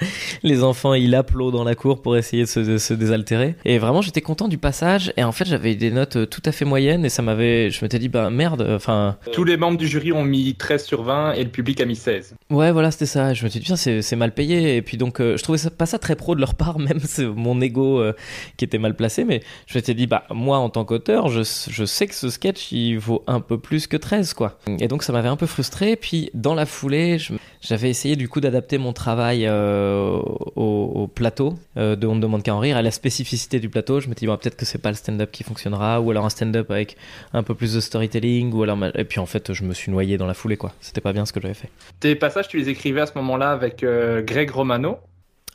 D: les enfants, ils lapent l'eau dans la cour pour essayer de se, de se désaltérer. Et vraiment, j'étais content du passage. Et en fait, j'avais des notes euh, tout à fait moyennes et ça m'avait, je m'étais dit, bah merde, enfin,
C: Tous les membres du jury ont mis 13 sur 20 et le public a mis 16.
D: Ouais, voilà, c'était ça. Je me suis dit, putain, c'est mal payé. Et puis donc, euh, je trouvais ça, pas ça très pro de leur part, même mon ego euh, qui était mal placé. Mais je m'étais dit, bah, moi, en tant qu'auteur, je, je sais que ce sketch, il vaut un peu plus que 13, quoi. Et donc ça m'avait un peu frustré. Puis dans la foulée, j'avais essayé du coup d'adapter mon travail euh, au, au plateau euh, de On ne demande qu'à en rire, à la spécificité du plateau. Je me bon, peut-être que c'est pas le stand-up qui fonctionnera, ou alors un stand-up avec un peu plus de storytelling, ou alors et puis en fait je me suis noyé dans la foulée quoi. C'était pas bien ce que j'avais fait.
C: Tes passages, tu les écrivais à ce moment-là avec euh, Greg Romano?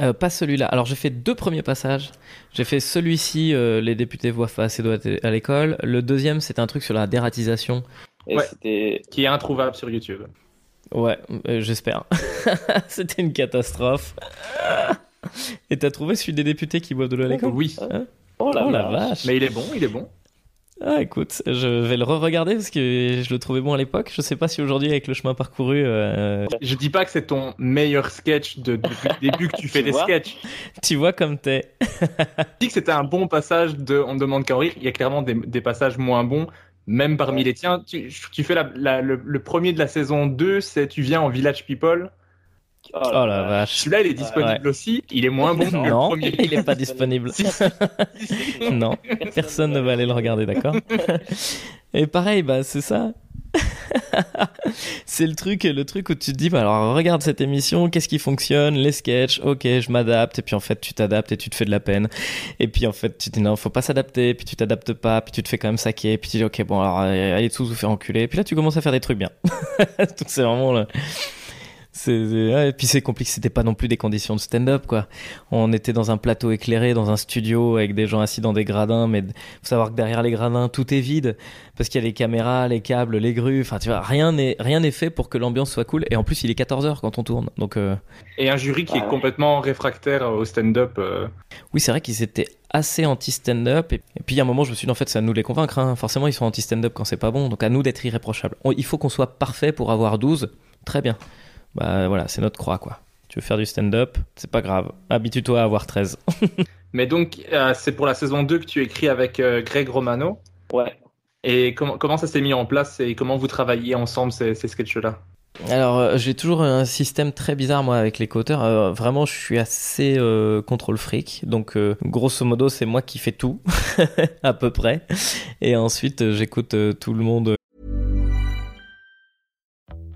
D: Euh, pas celui-là. Alors j'ai fait deux premiers passages. J'ai fait celui-ci, euh, les députés voient pas assez doigts à l'école. Le deuxième, c'était un truc sur la dératisation.
E: Et
C: Ouais.
E: c'était.
C: qui est introuvable sur YouTube.
D: Ouais, euh, j'espère. c'était une catastrophe. Et t'as trouvé celui des députés qui boivent de l'eau à l'école?
C: Oui,
E: Oh la,
D: Oh la
E: vache.
D: vache.
C: mais il est bon, il est bon.
D: Ah écoute, je vais le re-regarder parce que je le trouvais bon à l'époque. Je sais pas si aujourd'hui avec le chemin parcouru, euh,
C: Je dis pas que c'est ton meilleur sketch de, depuis le début que tu fais
E: Tu
C: des sketchs.
D: tu vois comme t'es.
C: Je dis que c'était un bon passage de On ne demande qu'à rire. Il y a clairement des, des passages moins bons, même parmi les tiens. Tu, tu fais la- la- le, le premier de la saison 2, c'est Tu viens en Village People.
E: Oh
D: Oh la vache.
C: Celui-là, il est disponible aussi. Il est moins bon que le
D: Non,
C: premier.
D: il est pas disponible. Non, personne ne va aller le regarder, d'accord Et pareil, bah c'est ça. c'est le truc, le truc où tu te dis, bah alors regarde cette émission, qu'est-ce qui fonctionne, les sketchs, ok, je m'adapte, et puis en fait tu t'adaptes et tu te fais de la peine, et puis en fait tu te dis non, faut pas s'adapter, puis tu t'adaptes pas, puis tu te fais quand même saquer, puis tu dis ok bon alors euh, allez tous vous faire enculer, et puis là tu commences à faire des trucs bien. Donc c'est vraiment le... Ouais, et puis c'est compliqué, c'était pas non plus des conditions de stand-up quoi. On était dans un plateau éclairé, dans un studio avec des gens assis dans des gradins, mais faut savoir que derrière les gradins tout est vide parce qu'il y a les caméras, les câbles, les grues. Enfin, tu vois, rien n'est rien n'est fait pour que l'ambiance soit cool. Et en plus, il est 14 h quand on tourne, donc euh,
C: Et un jury qui est
E: ouais.
C: complètement réfractaire au stand-up. euh.
D: oui, c'est vrai qu'ils étaient assez anti-stand-up. Et, puis, il y a un moment, je me suis dit, en fait, c'est à nous de les convaincre. hein. Forcément, ils sont anti-stand-up quand c'est pas bon. Donc, à nous d'être irréprochables. Il faut qu'on soit parfait pour avoir 12. Très bien. Bah voilà, c'est notre croix, quoi. Tu veux faire du stand-up, c'est pas grave. Habitue-toi à avoir 13.
C: Mais donc, euh, c'est pour la saison 2 que tu écris avec euh, Greg Romano.
E: Ouais.
C: Et comment, comment ça s'est mis en place et comment vous travaillez ensemble ces, ces sketchs-là?
D: Alors, euh, j'ai toujours un système très bizarre, moi, avec les co-auteurs. Euh, vraiment, je suis assez euh, contrôle fric. Donc, euh, grosso modo, c'est moi qui fais tout, à peu près. Et ensuite, j'écoute euh, tout le monde.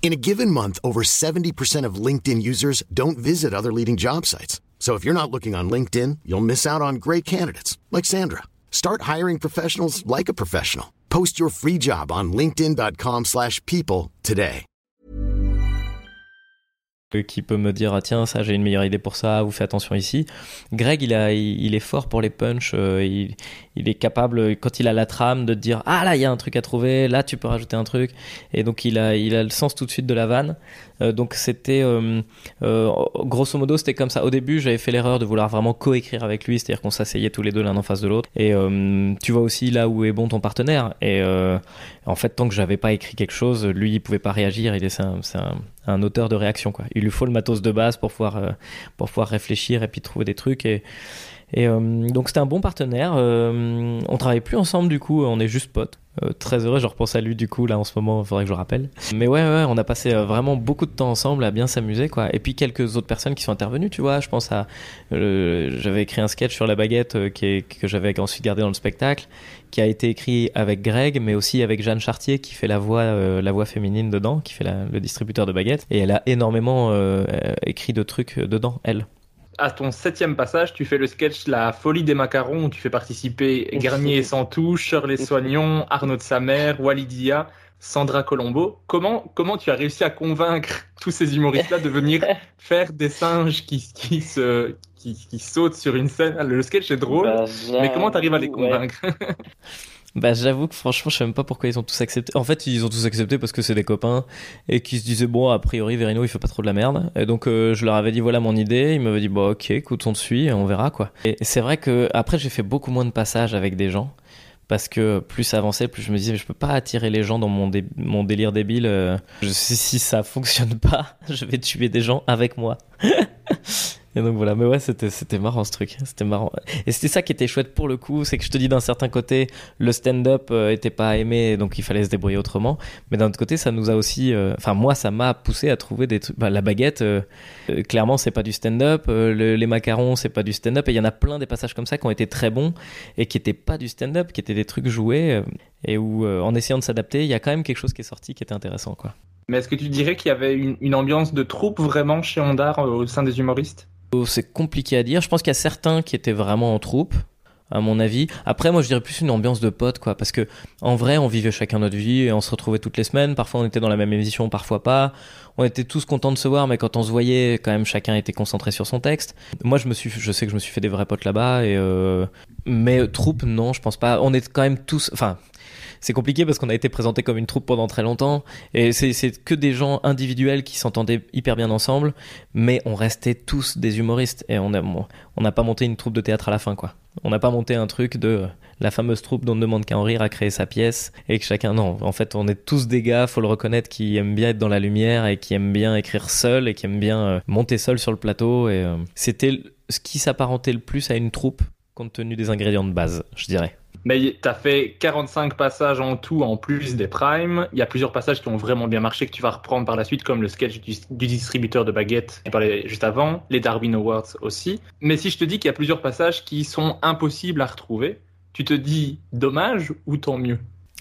F: In a given month, over 70% of LinkedIn users don't visit other leading job sites. So if you're not looking on LinkedIn, you'll miss out on great candidates like Sandra. Start hiring professionals like a professional. Post your free job on linkedin.com/people slash people today.
D: qui peut me dire ah, tiens ça j'ai une meilleure idée pour ça ou fais attention ici Greg il a il, il est fort pour les punchs euh, il, il est capable quand il a la trame de te dire ah là il y a un truc à trouver là tu peux rajouter un truc. Et donc il a il a le sens tout de suite de la vanne. Euh, donc c'était euh, euh, grosso modo c'était comme ça. Au début j'avais fait l'erreur de vouloir vraiment coécrire avec lui c'est-à-dire qu'on s'asseyait tous les deux l'un en face de l'autre. Et tu vois aussi là où est bon ton partenaire. Et en fait tant que j'avais pas écrit quelque chose lui il pouvait pas réagir. Il est c'est un, un, auteur de réaction quoi. Il lui faut le matos de base pour pouvoir pour pouvoir réfléchir et puis trouver des trucs. Et et euh, donc c'était un bon partenaire. Euh, on travaille plus ensemble du coup, on est juste potes. Euh, très heureux, je repense à lui du coup là en ce moment, faudrait que je le rappelle. Mais ouais, ouais, on a passé vraiment beaucoup de temps ensemble à bien s'amuser quoi. Et puis quelques autres personnes qui sont intervenues, tu vois. Je pense à, j'avais écrit un sketch sur la baguette qui que j'avais ensuite gardé dans le spectacle, qui a été écrit avec Greg, mais aussi avec Jeanne Chartier qui fait la voix, la voix féminine dedans, qui fait le distributeur de baguettes. Et elle a énormément écrit de trucs dedans, elle.
C: À ton septième passage, tu fais le sketch La folie des macarons où tu fais participer Garnier et Santou, Shirley Soignon, Arnaud de sa mère, Walidia, Sandra Colombo. Comment, comment tu as réussi à convaincre tous ces humoristes-là de venir faire des singes qui, qui, se, qui, qui sautent sur une scène? Le sketch est drôle,
E: Bah,
C: mais comment tu arrives à les
E: ouais.
D: Bah j'avoue que franchement je sais même pas pourquoi ils ont tous accepté. En fait ils ont tous accepté parce que c'est des copains et qu'ils se disaient bon a priori Verino il fait pas trop de la merde. Et donc euh, je leur avais dit voilà mon idée, ils m'avaient dit bon ok écoute on te suit on verra quoi. Et c'est vrai que après j'ai fait beaucoup moins de passages avec des gens parce que plus ça avançait, plus je me disais je peux pas attirer les gens dans mon, mon délire débile. Euh, je, si ça fonctionne pas, je vais tuer des gens avec moi. Et donc voilà, mais ouais, c'était, c'était marrant ce truc. C'était marrant. Et c'était ça qui était chouette pour le coup, c'est que je te dis d'un certain côté, le stand-up euh, était pas aimé, donc il fallait se débrouiller autrement. Mais d'un autre côté, ça nous a aussi, euh, enfin moi, ça m'a poussé à trouver des trucs. Bah, la baguette, euh, clairement, c'est pas du stand-up. les macarons, c'est pas du stand-up. Et il y en a plein des passages comme ça qui ont été très bons et qui étaient pas du stand-up, qui étaient des trucs joués et où, en essayant de s'adapter, il y a quand même quelque chose qui est sorti qui était intéressant, quoi.
C: Mais est-ce que tu dirais qu'il y avait une, une ambiance de troupe vraiment chez Ondar au sein des humoristes?
D: C'est compliqué à dire. Je pense qu'il y a certains qui étaient vraiment en troupe, à mon avis. Après, moi, je dirais plus une ambiance de potes, quoi. Parce que, en vrai, on vivait chacun notre vie et on se retrouvait toutes les semaines. Parfois, on était dans la même émission, parfois pas. On était tous contents de se voir, mais quand on se voyait, quand même, chacun était concentré sur son texte. Moi, je me suis, sais que je me suis fait des vrais potes là-bas et, euh... mais troupe, non, je pense pas. On est quand même tous, enfin, c'est compliqué parce qu'on a été présenté comme une troupe pendant très longtemps. Et c'est que des gens individuels qui s'entendaient hyper bien ensemble, mais on restait tous des humoristes. Et on n'a on pas monté une troupe de théâtre à la fin quoi. On n'a pas monté un truc de la fameuse troupe dont on ne demande qu'à en rire a créé sa pièce et que chacun non. En fait on est tous des gars faut le reconnaître qui aiment bien être dans la lumière et qui aiment bien écrire seul et qui aiment bien euh, monter seul sur le plateau. Et euh, c'était ce qui s'apparentait le plus à une troupe compte tenu des ingrédients de base je dirais.
C: Mais tu as fait 45 passages en tout, en plus des primes. Il y a plusieurs passages qui ont vraiment bien marché, que tu vas reprendre par la suite, comme le sketch du, distributeur de baguettes, tu parlais juste avant, les Darwin Awards aussi. Mais si je te dis qu'il y a plusieurs passages qui sont impossibles à retrouver, tu te dis dommage ou tant mieux?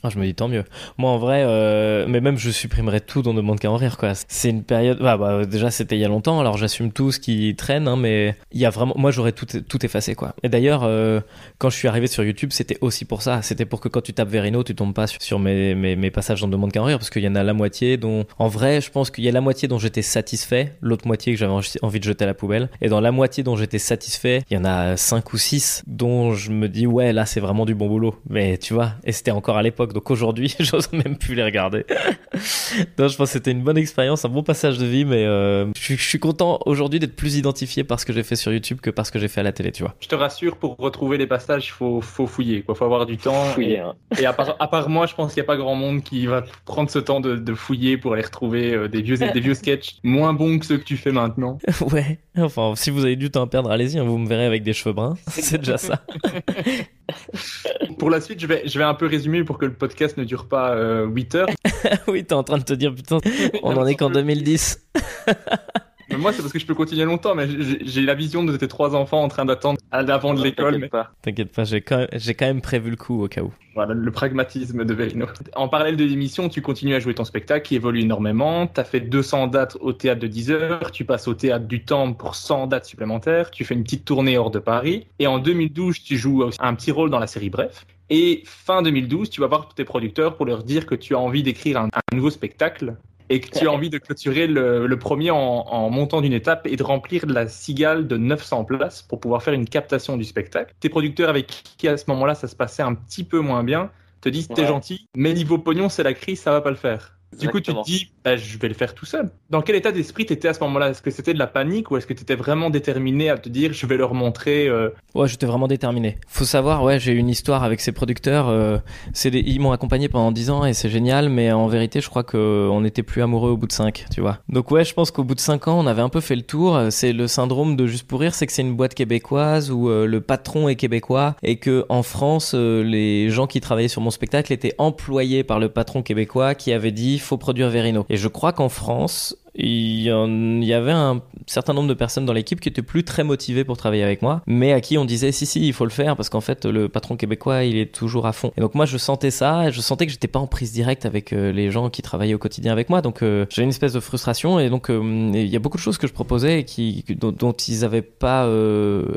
D: Ah, je me dis tant mieux. Moi en vrai, euh, mais même je supprimerais tout dans Demande qu'à en rire quoi. C'est une période. Bah, bah, déjà c'était il y a longtemps, alors j'assume tout ce qui traîne, hein, mais il y a vraiment. Moi j'aurais tout, tout effacé quoi. Et d'ailleurs, euh, quand je suis arrivé sur YouTube, c'était aussi pour ça. C'était pour que quand tu tapes Verino, tu tombes pas sur, mes, mes, mes, passages dans Demande qu'à en rire, parce qu'il y en a la moitié dont. En vrai, je pense qu'il y a la moitié dont j'étais satisfait, l'autre moitié que j'avais envie de jeter à la poubelle. Et dans la moitié dont j'étais satisfait, il y en a 5 ou 6 dont je me dis ouais là c'est vraiment du bon boulot. Mais tu vois, et c'était encore à l'époque, donc aujourd'hui. j'ose même plus les regarder. non, je pense que c'était une bonne expérience, un bon passage de vie, mais euh, je, suis content aujourd'hui d'être plus identifié par ce que j'ai fait sur YouTube que par ce que j'ai fait à la télé, tu vois.
C: Je te rassure, pour retrouver les passages, il faut, faut fouiller, quoi. Faut avoir du temps.
D: Fouiller, hein.
C: Et à part, à part moi, je pense qu'il n'y a pas grand monde qui va prendre ce temps de, fouiller pour aller retrouver euh, des vieux, des vieux sketchs moins bons que ceux que tu fais maintenant.
D: ouais. Enfin, si vous avez du temps à perdre, allez-y, hein, vous me verrez avec des cheveux bruns. C'est déjà ça.
C: Pour la suite, je vais, je vais un peu résumer pour que le podcast ne dure pas 8 euh, heures.
D: oui, t'es en train de te dire, putain, on en est qu'en 2010.
C: Mais moi, c'est parce que je peux continuer longtemps, mais j'ai la vision de tes trois enfants en train d'attendre à l'avant de l'école.
D: T'inquiète pas, t'inquiète pas, j'ai quand, quand, même prévu le coup au cas où.
C: Voilà, le pragmatisme de Verino. En parallèle de l'émission, tu continues à jouer ton spectacle qui évolue énormément. Tu as fait 200 dates au théâtre de 10 heures, tu passes au théâtre du Temple pour 100 dates supplémentaires, tu fais une petite tournée hors de Paris. Et en 2012, tu joues un petit rôle dans la série Bref. Et fin 2012, tu vas voir tes producteurs pour leur dire que tu as envie d'écrire un, un nouveau spectacle et que tu as envie de clôturer le, premier en, montant d'une étape et de remplir la cigale de 900 places pour pouvoir faire une captation du spectacle. Tes producteurs avec qui à ce moment-là ça se passait un petit peu moins bien te disent t'es gentil, mais niveau pognon c'est la crise, ça va pas le faire. Du coup, tu te dis, bah, je vais le faire tout seul. Dans quel état d'esprit t'étais à ce moment-là? Est-ce que c'était de la panique ou est-ce que t'étais vraiment déterminé à te dire, je vais leur montrer euh...
D: Ouais, j'étais vraiment déterminé. Faut savoir, ouais, j'ai une histoire avec ces producteurs. Euh, c'est Ils m'ont accompagné pendant 10 ans et c'est génial, mais en vérité, je crois qu'on n'était plus amoureux au bout de 5, tu vois. Donc ouais, je pense qu'au bout de 5 ans, on avait un peu fait le tour. C'est le syndrome de Juste pour rire, c'est que c'est une boîte québécoise où euh, le patron est québécois et que en France, euh, les gens qui travaillaient sur mon spectacle étaient employés par le patron québécois qui avait dit faut produire Verino. Et je crois qu'en France, il y, avait un certain nombre de personnes dans l'équipe qui étaient plus très motivées pour travailler avec moi, mais à qui on disait si si il faut le faire parce qu'en fait le patron québécois il est toujours à fond. Et donc moi je sentais ça, et je sentais que j'étais pas en prise directe avec euh, les gens qui travaillaient au quotidien avec moi, donc euh, j'ai une espèce de frustration et donc euh, il y a beaucoup de choses que je proposais qui dont, ils avaient pas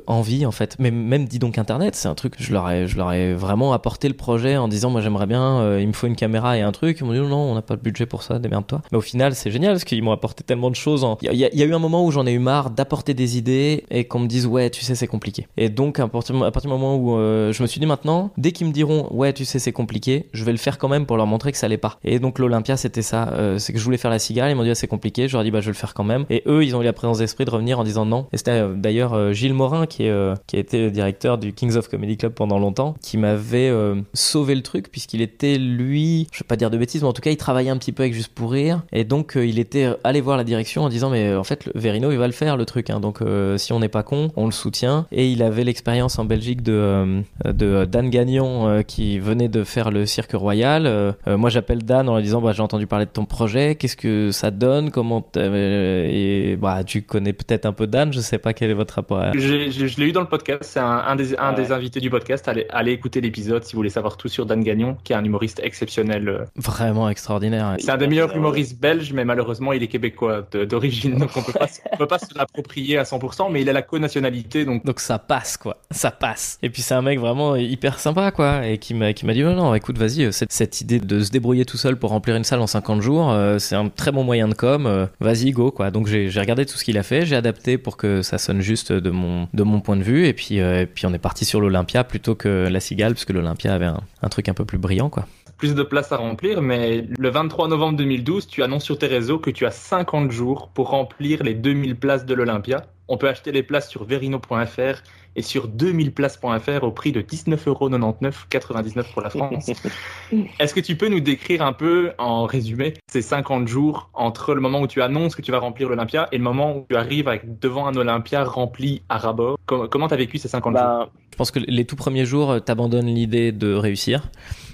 D: envie en fait. Mais même dit donc internet, c'est un truc je leur ai je leur ai vraiment apporté le projet en disant moi j'aimerais bien, il me faut une caméra et un truc. Ils m'ont dit non on n'a pas le budget pour ça, démerde-toi. Mais au final c'est génial parce qu'ils m'ont apporté tellement de choses. Il y, a eu un moment où j'en ai eu marre d'apporter des idées et qu'on me dise ouais, tu sais, c'est compliqué. Et donc à partir, du moment où euh, je me suis dit maintenant, dès qu'ils me diront ouais, tu sais, c'est compliqué, je vais le faire quand même pour leur montrer que ça l'est pas. Et donc l'Olympia, c'était ça. Euh, c'est que je voulais faire la cigale. Ils m'ont dit ah, c'est compliqué. Je leur ai dit bah je vais le faire quand même. Et eux, ils ont eu la présence d'esprit de revenir en disant non. Et c'était euh, d'ailleurs Gilles Morin qui est qui a été directeur du Kings of Comedy Club pendant longtemps, qui m'avait sauvé le truc puisqu'il était lui, je vais pas dire de bêtises, mais en tout cas il travaillait un petit peu avec Juste pour rire. Et donc il était allé voir la direction en disant mais en fait Verino il va le faire le truc. Hein. donc si on n'est pas con, on le soutient. Et il avait l'expérience en Belgique de de Dan Gagnon qui venait de faire le cirque royal. moi j'appelle Dan en lui disant bah, j'ai entendu parler de ton projet, qu'est-ce que ça donne, comment et bah tu connais peut-être un peu Dan, je sais pas quel est votre rapport. À...
C: Je, l'ai eu dans le podcast, c'est un, des, un des invités du podcast. Allez, allez écouter l'épisode si vous voulez savoir tout sur Dan Gagnon, qui est un humoriste exceptionnel. Euh.
D: Vraiment extraordinaire.
C: C'est un des meilleurs humoristes belges, mais malheureusement il est québécois d'origine, donc on peut pas, peut pas se l'approprier à 100%, mais il a la co-nationalité, donc.
D: Donc ça passe quoi, ça passe. Et puis c'est un mec vraiment hyper sympa quoi, et qui m'a qui m'a dit oh non, écoute vas-y, cette, cette idée de se débrouiller tout seul pour remplir une salle en 50 jours, euh, c'est un très bon moyen de com. Euh, vas-y, go, quoi. Donc j'ai regardé tout ce qu'il a fait, j'ai adapté pour que ça sonne juste de mon, de mon point de vue, et puis, euh, et puis on est parti sur l'Olympia plutôt que la Cigale, parce que l'Olympia avait un, un truc un peu plus brillant, quoi
C: plus de place à remplir, mais le 23 novembre 2012, tu annonces sur tes réseaux que tu as 50 jours pour remplir les 2000 places de l'Olympia. On peut acheter les places sur verino.fr et sur 2000places.fr au prix de 19,99€ pour la France. Est-ce que tu peux nous décrire un peu, en résumé, ces 50 jours entre le moment où tu annonces que tu vas remplir l'Olympia et le moment où tu arrives avec, devant un Olympia rempli à rabord Comment tu as vécu ces 50 bah, jours?
D: Je pense que les tout premiers jours, tu abandonnes l'idée de réussir.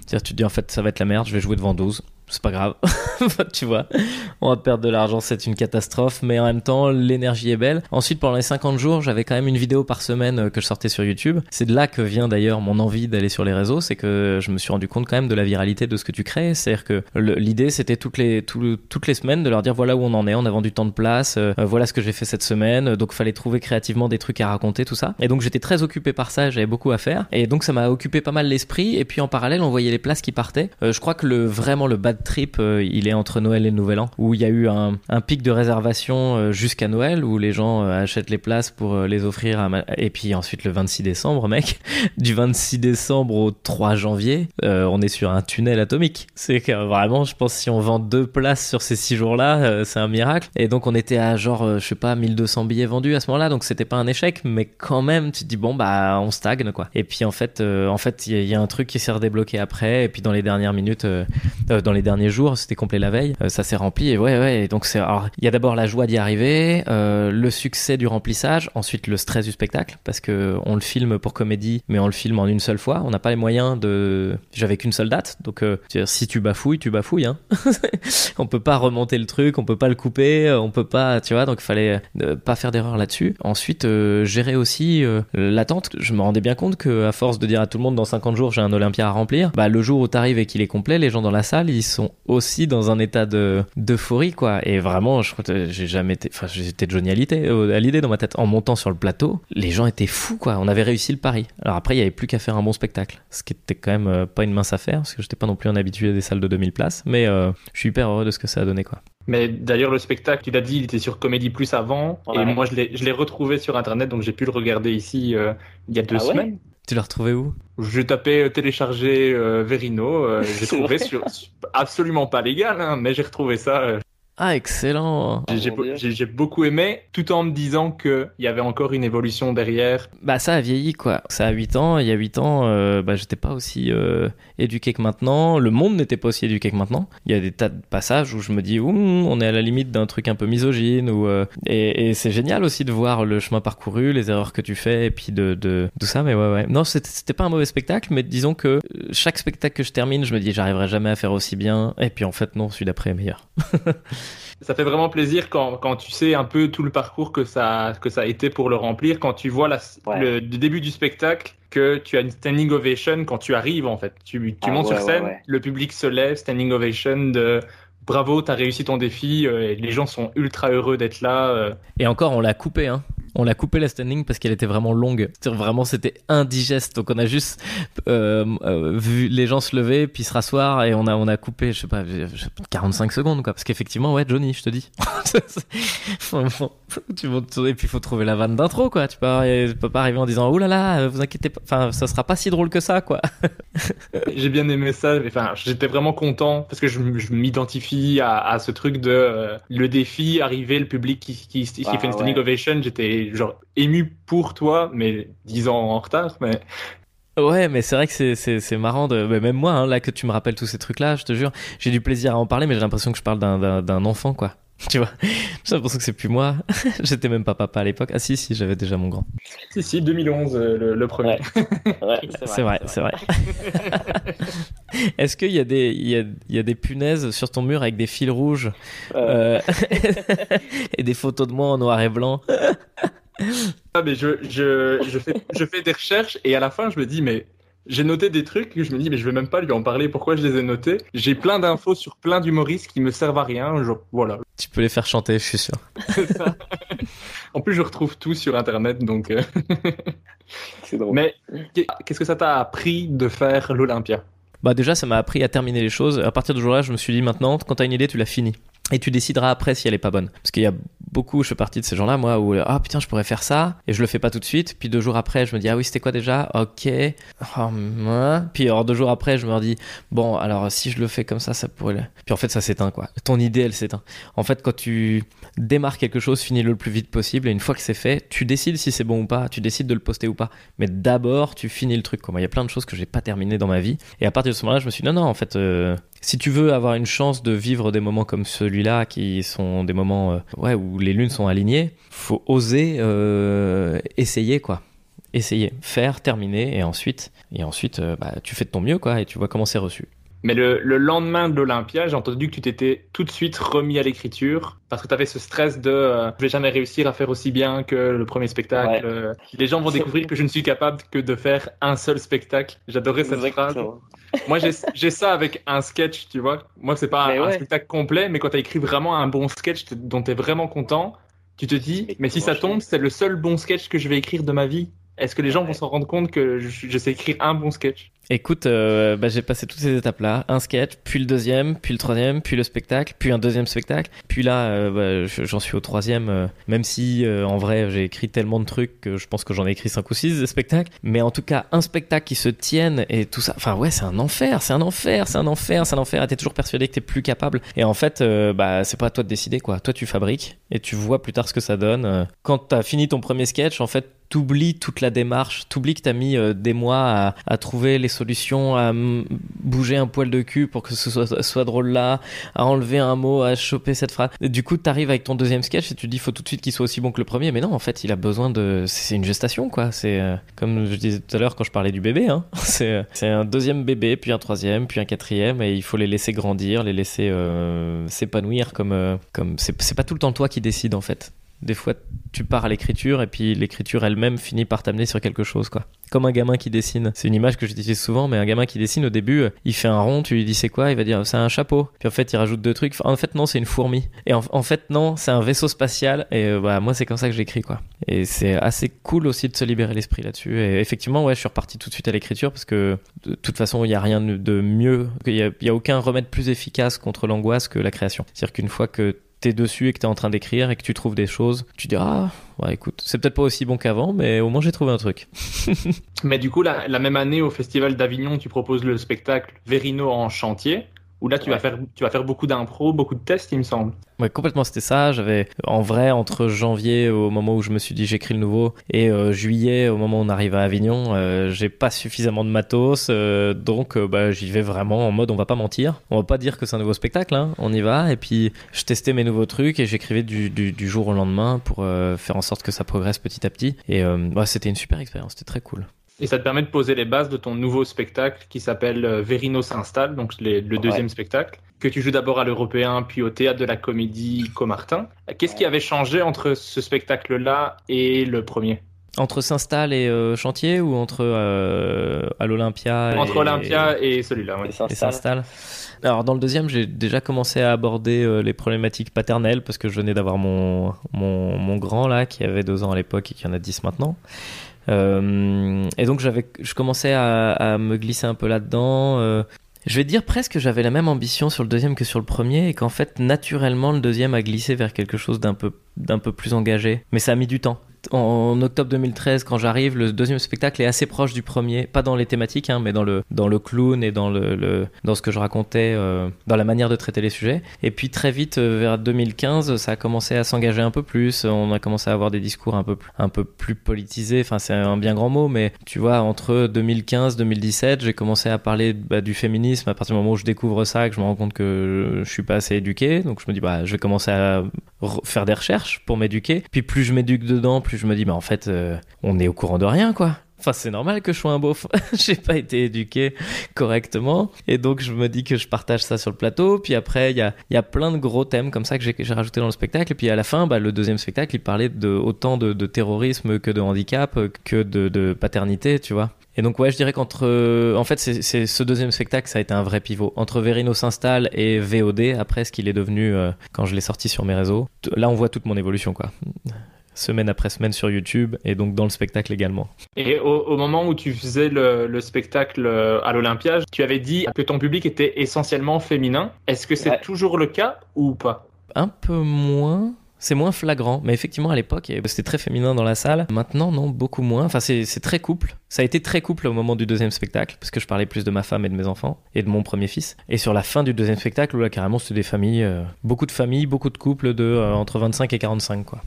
D: C'est-à-dire, tu te dis en fait, ça va être la merde, je vais jouer devant 12 c'est pas grave, tu vois. On va perdre de l'argent, c'est une catastrophe, mais en même temps, l'énergie est belle. Ensuite, pendant les 50 jours, j'avais quand même une vidéo par semaine euh, que je sortais sur YouTube. C'est de là que vient d'ailleurs mon envie d'aller sur les réseaux, c'est que je me suis rendu compte quand même de la viralité de ce que tu crées. C'est-à-dire que l'idée, c'était toutes les, toutes les semaines de leur dire voilà où on en est, on a vendu tant de places, euh, voilà ce que j'ai fait cette semaine, donc fallait trouver créativement des trucs à raconter, tout ça. Et donc j'étais très occupé par ça, j'avais beaucoup à faire. Et donc ça m'a occupé pas mal l'esprit. Et puis en parallèle, on voyait les places qui partaient. Euh, je crois que le, vraiment le trip, euh, il est entre Noël et Nouvel An, où il y a eu un, pic de réservation euh, jusqu'à Noël, où les gens euh, achètent les places pour les offrir. À Et puis ensuite le 26 décembre, mec, du 26 décembre au 3 janvier, on est sur un tunnel atomique. C'est que vraiment, je pense, si on vend deux places sur ces six jours-là, c'est un miracle. Et donc on était à genre, je sais pas, 1200 billets vendus à ce moment-là, donc c'était pas un échec, mais quand même, tu te dis bon bah on stagne quoi. Et puis en fait, en fait, il y, a un truc qui s'est redébloqué après, et puis dans les dernières minutes, dans les derniers jours, c'était complet la veille, euh, ça s'est rempli et ouais ouais. donc c'est alors il y a d'abord la joie d'y arriver, euh, le succès du remplissage, ensuite le stress du spectacle parce que on le filme pour comédie, mais on le filme en une seule fois. On n'a pas les moyens de. J'avais qu'une seule date, donc euh, si tu bafouilles, tu bafouilles. Hein. on peut pas remonter le truc, on peut pas le couper, on peut pas, tu vois. Donc il fallait pas faire d'erreur là-dessus. Ensuite gérer aussi l'attente. Je me rendais bien compte que à force de dire à tout le monde dans 50 jours j'ai un Olympia à remplir, bah le jour où t'arrives et qu'il est complet, les gens dans la salle ils sont aussi dans un état de d'euphorie quoi. Et vraiment je crois que j'ai jamais été enfin j'étais Johnny Hallyday à l'idée dans ma tête. En montant sur le plateau les gens étaient fous quoi. On avait réussi le pari. Alors après il y avait plus qu'à faire un bon spectacle. Ce qui était quand même euh, pas une mince affaire parce que j'étais pas non plus un habitué des salles de 2000 places. Mais euh, je suis hyper heureux de ce que ça a donné quoi.
C: Mais d'ailleurs, le spectacle, tu l'as dit, il était sur Comédie Plus avant. Et moi, je l'ai retrouvé sur Internet, donc j'ai pu le regarder ici euh, il y a deux ah semaines.
D: Tu l'as retrouvé où?
C: Je tapais euh, télécharger euh, Verino. Euh, j'ai trouvé sur absolument pas légal, hein, mais j'ai retrouvé ça
D: ah, excellent.
C: J'ai beaucoup aimé, tout en me disant qu'il y avait encore une évolution derrière.
D: Bah, ça a vieilli, quoi. Ça a 8 ans. Il y a 8 ans, euh, bah, j'étais pas aussi euh, éduqué que maintenant. Le monde n'était pas aussi éduqué que maintenant. Il y a des tas de passages où je me dis, on est à la limite d'un truc un peu misogyne. Ou, euh, et, c'est génial aussi de voir le chemin parcouru, les erreurs que tu fais, et puis de, de tout ça. Mais ouais, ouais. Non, c'était pas un mauvais spectacle, mais disons que chaque spectacle que je termine, je me dis, j'arriverai jamais à faire aussi bien. Et puis en fait, non, celui d'après est meilleur.
C: ça fait vraiment plaisir quand, quand, tu sais un peu tout le parcours que ça, que ça a été pour le remplir, quand tu vois la, le, début du spectacle, que tu as une standing ovation quand tu arrives en fait. Tu, tu ah montes sur scène, le public se lève, standing ovation de bravo, t'as réussi ton défi, euh, et les gens sont ultra heureux d'être là. Euh.
D: Et encore, on l'a coupé, hein On l'a coupé la standing parce qu'elle était vraiment longue. Vraiment, c'était indigeste. Donc on a juste euh, euh, vu les gens se lever, puis se rasseoir, et on a, on a coupé, je sais pas, 45 secondes, quoi. Parce qu'effectivement, ouais, Johnny, je te dis. tu et puis il faut trouver la vanne d'intro, quoi. Tu peux, peux pas arriver en disant, oh là là, vous inquiétez pas, enfin, ça sera pas si drôle que ça, quoi.
C: J'ai bien aimé ça. Enfin, j'étais vraiment content parce que je, m'identifie à, ce truc de euh, le défi, arriver, le public qui, qui, qui fait une standing ovation. J'étais genre ému pour toi, mais dix ans en retard. Mais
D: Ouais, mais c'est vrai que c'est marrant de même moi hein, là que tu me rappelles tous ces trucs là, je te jure, j'ai du plaisir à en parler, mais j'ai l'impression que je parle d'un enfant quoi. Tu vois, j'ai l'impression que c'est plus moi. J'étais même pas papa à l'époque. Ah si, si, j'avais déjà mon grand.
C: Si, si, 2011, euh, le, premier.
D: Ouais. c'est vrai, c'est vrai. Est-ce qu'il y, a des, il y, a, il y a des punaises sur ton mur avec des fils rouges euh. euh et des photos de moi en noir et blanc
C: ah, mais je, je, je, fais, je fais des recherches et à la fin, je me dis, mais j'ai noté des trucs que je me dis, mais je vais même pas lui en parler. Pourquoi je les ai notés? J'ai plein d'infos sur plein d'humoristes qui me servent à rien. Genre, voilà.
D: Tu peux les faire chanter, je suis sûr.
C: en plus, je retrouve tout sur Internet, donc. Euh, C'est drôle. Mais qu'est-ce que ça t'a appris de faire l'Olympia?
D: Bah déjà, ça m'a appris à terminer les choses. À partir de ce jour-là, je me suis dit, maintenant, quand t'as une idée, tu l'as finie et tu décideras après si elle est pas bonne. Parce qu'il y a beaucoup, je fais partie de ces gens-là, moi, où ah putain, je pourrais faire ça, et je le fais pas tout de suite. Puis deux jours après, je me dis ah oui, c'était quoi déjà? Ok. Oh, puis alors deux jours après, je me dis bon, alors si je le fais comme ça, ça pourrait. Puis en fait, ça s'éteint quoi. Ton idée, elle s'éteint. En fait, quand tu démarres quelque chose, finis-le le plus vite possible, et une fois que c'est fait, tu décides si c'est bon ou pas, tu décides de le poster ou pas. Mais d'abord, tu finis le truc. Quoi. Il y a plein de choses que j'ai pas terminées dans ma vie, et à partir de ce moment-là, je me suis dit non non, en fait. Euh, si tu veux avoir une chance de vivre des moments comme celui-là, qui sont des moments euh, où les lunes sont alignées, faut oser euh, essayer quoi. Essayer, faire, terminer, et ensuite, et ensuite bah, tu fais de ton mieux quoi, et tu vois comment c'est reçu.
C: Mais le, lendemain de l'Olympia, j'ai entendu que tu t'étais tout de suite remis à l'écriture parce que tu avais ce stress de euh, je vais jamais réussir à faire aussi bien que le premier spectacle. les gens vont découvrir que je ne suis capable que de faire un seul spectacle. J'adorais cette phrase. Moi, j'ai ça avec un sketch, tu vois. Moi, c'est pas un, spectacle complet, mais quand tu as écrit vraiment un bon sketch dont tu es vraiment content, tu te dis, mais, si ça tombe, c'est le seul bon sketch que je vais écrire de ma vie. Est-ce que les gens vont s'en rendre compte que je, sais écrire un bon sketch?
D: Écoute, euh, bah, j'ai passé toutes ces étapes-là. Un sketch, puis le deuxième, puis le troisième, puis le spectacle, puis un deuxième spectacle. Puis là, euh, bah, j'en suis au troisième, euh, même si en vrai j'ai écrit tellement de trucs que je pense que j'en ai écrit cinq ou six de spectacles. Mais en tout cas, un spectacle qui se tienne et tout ça. Enfin ouais, c'est un enfer, c'est un enfer, c'est un enfer, c'est un enfer. Et t'es toujours persuadé que t'es plus capable. Et en fait, bah c'est pas à toi de décider quoi. Toi tu fabriques et tu vois plus tard ce que ça donne. Quand t'as fini ton premier sketch, en fait, t'oublies toute la démarche, t'oublies que t'as mis des mois à, à trouver les solution à bouger un poil de cul pour que ce soit, drôle là, à enlever un mot, à choper cette phrase. du coup, tu arrives avec ton deuxième sketch et tu te dis, faut tout de suite qu'il soit aussi bon que le premier. Mais non, en fait, il a besoin de. C'est une gestation, quoi. C'est euh, comme je disais tout à l'heure quand je parlais du bébé. Hein. C'est un deuxième bébé, puis un troisième, puis un quatrième, et il faut les laisser grandir, les laisser euh, s'épanouir comme. Euh, comme... C'est pas tout le temps toi qui décide, en fait. Des fois, tu pars à l'écriture et puis l'écriture elle-même finit par t'amener sur quelque chose, quoi. Comme un gamin qui dessine. C'est une image que j'utilise souvent, mais un gamin qui dessine au début, il fait un rond, tu lui dis c'est quoi, il va dire c'est un chapeau. Puis en fait, il rajoute deux trucs. En fait, non, c'est une fourmi. Et en, fait, non, c'est un vaisseau spatial. Et euh, bah, moi, c'est comme ça que j'écris, quoi. Et c'est assez cool aussi de se libérer l'esprit là-dessus. Et effectivement, ouais, je suis reparti tout de suite à l'écriture parce que de toute façon, il n'y a rien de mieux. Il n'y a, a aucun remède plus efficace contre l'angoisse que la création. C'est-à-dire qu'une fois que t'es dessus et que t'es en train d'écrire et que tu trouves des choses, tu dis ah ouais écoute c'est peut-être pas aussi bon qu'avant mais au moins j'ai trouvé un truc.
C: mais du coup la, la même année au Festival d'Avignon tu proposes le spectacle Verino en chantier où là, tu, vas faire, tu vas faire beaucoup d'impro, beaucoup de tests, il me semble.
D: Ouais, complètement, c'était ça. J'avais, en vrai, entre janvier, au moment où je me suis dit j'écris le nouveau, et euh, juillet, au moment où on arrive à Avignon, euh, j'ai pas suffisamment de matos, euh, donc bah, j'y vais vraiment en mode on va pas mentir. On va pas dire que c'est un nouveau spectacle, hein. on y va. Et puis, je testais mes nouveaux trucs et j'écrivais du, du, du, jour au lendemain pour faire en sorte que ça progresse petit à petit. Et bah, c'était une super expérience, c'était très cool.
C: Et ça te permet de poser les bases de ton nouveau spectacle qui s'appelle euh, Verino s'installe, donc le deuxième spectacle, que tu joues d'abord à l'Européen, puis au Théâtre de la Comédie Comartin. Qu'est-ce qui avait changé entre ce spectacle-là et le premier?
D: Entre s'installe et euh, chantier ou entre euh, à l'Olympia
C: Entre
D: et-
C: Olympia et celui-là. ouais.
D: et s'installe. Alors dans le deuxième, j'ai déjà commencé à aborder euh, les problématiques paternelles parce que je venais d'avoir mon, mon, mon grand là qui avait deux ans à l'époque et qui en a 10 maintenant. Euh, et donc j'avais, je commençais à, me glisser un peu là-dedans. euh. je vais dire presque que j'avais la même ambition sur le deuxième que sur le premier et qu'en fait naturellement le deuxième a glissé vers quelque chose d'un peu, d'un peu plus engagé. Mais ça a mis du temps. En octobre 2013, quand j'arrive, le deuxième spectacle est assez proche du premier, pas dans les thématiques, hein, mais dans le dans le clown et dans le, dans ce que je racontais, euh, dans la manière de traiter les sujets. Et puis très vite, euh, vers 2015, ça a commencé à s'engager un peu plus. On a commencé à avoir des discours un peu un peu plus politisés. Enfin, c'est un bien grand mot, mais tu vois, entre 2015 2017, j'ai commencé à parler bah, du féminisme à partir du moment où je découvre ça, que je me rends compte que je suis pas assez éduqué. Donc je me dis bah, je vais commencer à re- faire des recherches pour m'éduquer. Puis plus je m'éduque dedans, plus je me dis, mais en fait, euh, on est au courant de rien, quoi. Enfin, c'est normal que je sois un beauf. J'ai pas été éduqué correctement. Et donc, je me dis que je partage ça sur le plateau. Puis après, il y a, y a plein de gros thèmes comme ça que j'ai rajouté dans le spectacle. Et puis à la fin, bah, le deuxième spectacle, il parlait autant de, terrorisme que de handicap, euh, que de, paternité, tu vois. Et donc ouais, je dirais qu'entre, euh, en fait, c'est ce deuxième spectacle, ça a été un vrai pivot entre Verino s'installe et VOD. Après, ce qu'il est devenu quand je l'ai sorti sur mes réseaux. Là, on voit toute mon évolution, quoi. Semaine après semaine sur YouTube et donc dans le spectacle également.
C: Et au, au moment où tu faisais le, le spectacle euh, à l'Olympia, tu avais dit que ton public était essentiellement féminin. Est-ce que c'est
E: Ouais.
C: toujours le cas ou pas?
D: Un peu moins. C'est moins flagrant, mais effectivement à l'époque c'était très féminin dans la salle. Maintenant non, beaucoup moins. Enfin c'est c'est très couple. Ça a été très couple au moment du deuxième spectacle parce que je parlais plus de ma femme et de mes enfants et de mon premier fils. Et sur la fin du deuxième spectacle où là carrément c'était des familles, euh, beaucoup de familles, beaucoup de couples de euh, entre 25 et 45 quoi.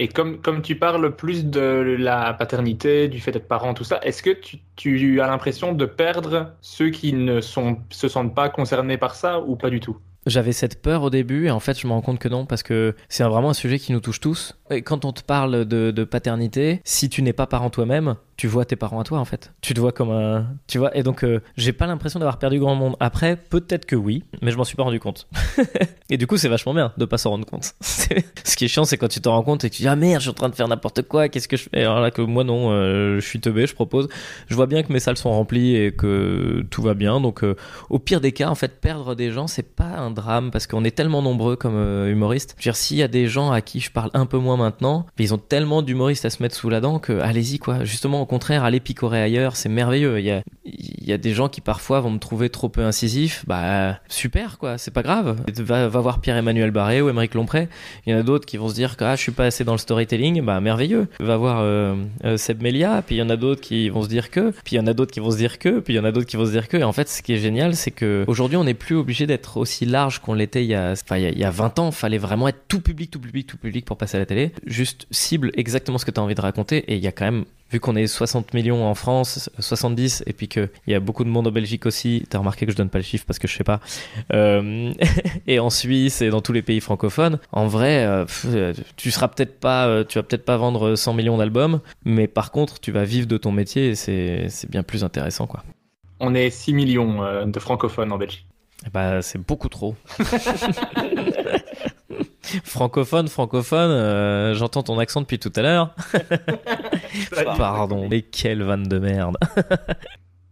C: Et comme, comme tu parles plus de la paternité, du fait d'être parent, tout ça, est-ce que tu, tu as l'impression de perdre ceux qui ne sont, se sentent pas concernés par ça ou pas du tout?
D: J'avais cette peur au début et en fait je me rends compte que non parce que c'est vraiment un sujet qui nous touche tous. Quand on te parle de, paternité, si tu n'es pas parent toi-même, tu vois tes parents à toi en fait. Tu te vois comme un... Tu vois Et donc euh, j'ai pas l'impression d'avoir perdu grand monde. Après, peut-être que oui, mais je m'en suis pas rendu compte. et du coup c'est vachement bien de pas s'en rendre compte. Ce qui est chiant c'est quand tu t'en rends compte et que tu dis ah merde je suis en train de faire n'importe quoi, qu'est-ce que je fais? Alors là que moi non, euh, je suis teubé, je propose. Je vois bien que mes salles sont remplies et que tout va bien. Donc euh, au pire des cas, en fait, perdre des gens, c'est pas un drame parce qu'on est tellement nombreux comme euh, humoristes. Je veux dire, s'il y a des gens à qui je parle un peu moins maintenant, mais ils ont tellement d'humoristes à se mettre sous la dent que allez-y quoi. Justement, au contraire, allez picorer ailleurs, c'est merveilleux. Il y a, il y a des gens qui parfois vont me trouver trop peu incisif. Bah super quoi, c'est pas grave. Va, voir Pierre-Emmanuel Barré ou Émeric Lompré. Il y en a d'autres qui vont se dire que ah, je suis pas assez dans le storytelling. Bah merveilleux. Va voir euh, euh, Seb Melia. Puis il y en a d'autres qui vont se dire que. Puis il y en a d'autres qui vont se dire que. Puis il y en a d'autres qui vont se dire que. Et en fait, ce qui est génial, c'est que aujourd'hui, on n'est plus obligé d'être aussi large qu'on l'était il y a, enfin, il y a 20 ans. Fallait vraiment être tout public, tout public, tout public pour passer à la télé. Juste cible exactement ce que tu as envie de raconter. Et il y a quand même vu qu'on est 60 millions en France, 70, et puis qu'il y a beaucoup de monde en Belgique aussi, t'as remarqué que je donne pas les chiffres parce que je sais pas, euh, et en Suisse et dans tous les pays francophones, en vrai, euh, euh, tu seras peut-être pas, tu vas peut-être pas vendre 100 millions d'albums, mais par contre, tu vas vivre de ton métier et c'est c'est bien plus intéressant, quoi.
C: On est 6 millions de francophones en Belgique.
D: Eh Bah, c'est beaucoup trop. francophone, francophone, euh, j'entends ton accent depuis tout à l'heure. Pardon, mais quelle vanne de merde.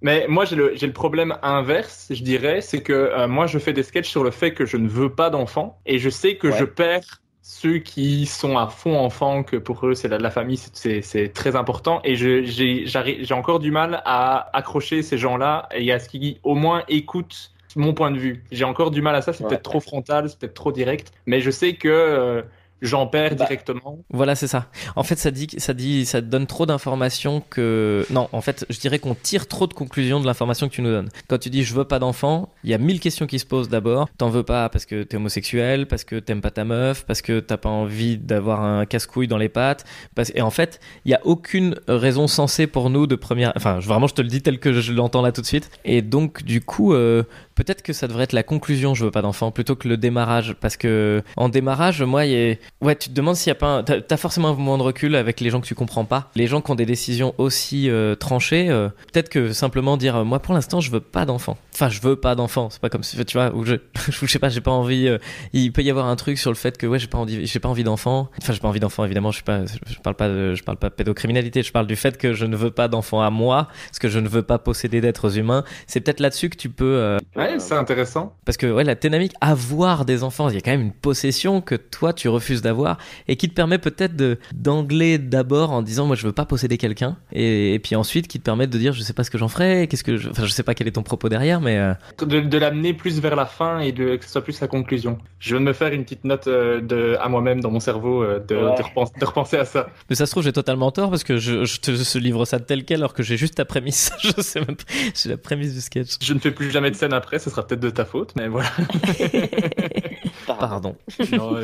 C: Mais moi, j'ai le, problème inverse, je dirais, c'est que euh, moi, je fais des sketchs sur le fait que je ne veux pas d'enfants, et je sais que
E: Ouais.
C: je perds ceux qui sont à fond enfants, que pour eux, c'est la, la famille, c'est- très important, et j'ai encore du mal à accrocher ces gens-là, et à ce qui au moins écoutent mon point de vue. J'ai encore du mal à ça, c'est
E: Ouais.
C: peut-être trop frontal, c'est peut-être trop direct, mais je sais que euh, j'en perds
E: Bah.
C: directement.
D: Voilà, c'est ça. En fait, ça dit, ça dit, ça donne trop d'informations que. Non, en fait, je dirais qu'on tire trop de conclusions de l'information que tu nous donnes. Quand tu dis je veux pas d'enfant, il y a mille questions qui se posent d'abord. T'en veux pas parce que t'es homosexuel, parce que t'aimes pas ta meuf, parce que t'as pas envie d'avoir un casse-couille dans les pattes. Parce... Et en fait, il y a aucune raison sensée pour nous de première. Enfin, vraiment, je te le dis tel que je l'entends là tout de suite. Et donc, du coup, euh, peut-être que ça devrait être la conclusion je veux pas d'enfant plutôt que le démarrage. Parce que en démarrage, moi, il y a- Ouais, tu te demandes s'il y a pas. Un... T'as, forcément un moment de recul avec les gens que tu comprends pas. Les gens qui ont des décisions aussi euh, tranchées, euh, peut-être que simplement dire, euh, moi pour l'instant, je veux pas d'enfant. Enfin, je veux pas d'enfant. C'est pas comme si, tu vois, ou je, je sais pas, j'ai pas envie. euh, il peut y avoir un truc sur le fait que ouais, j'ai pas envie, j'ai pas envie d'enfant. Enfin, j'ai pas envie d'enfant. Évidemment, je suis pas, je parle pas, de, je parle pas de pédocriminalité. Je parle du fait que je ne veux pas d'enfant à moi, parce que je ne veux pas posséder d'êtres humains. C'est peut-être là-dessus que tu peux.
C: Ouais, c'est intéressant.
D: parce que ouais, la dynamique avoir des enfants, il y a quand même une possession que toi tu refuses d'avoir et qui te permet peut-être de d'angler d'abord en disant moi je veux pas posséder quelqu'un et, et puis ensuite qui te permet de dire je sais pas ce que j'en ferai, qu'est-ce que je... enfin je sais pas quel est ton propos derrière mais euh,
C: De, de l'amener plus vers la fin et de, que ce soit plus la conclusion. Je viens de me faire une petite note euh, de, à moi-même dans mon cerveau euh, de,
E: Ouais.
C: de, repenser, de repenser à ça.
D: mais ça se trouve j'ai totalement tort parce que je, je te je livre ça tel quel alors que j'ai juste ta prémisse, je sais même pas, j'ai la prémisse du sketch.
C: Je ne fais plus jamais de scène après, ce sera peut-être de ta faute, mais voilà.
D: Pardon,
C: Non,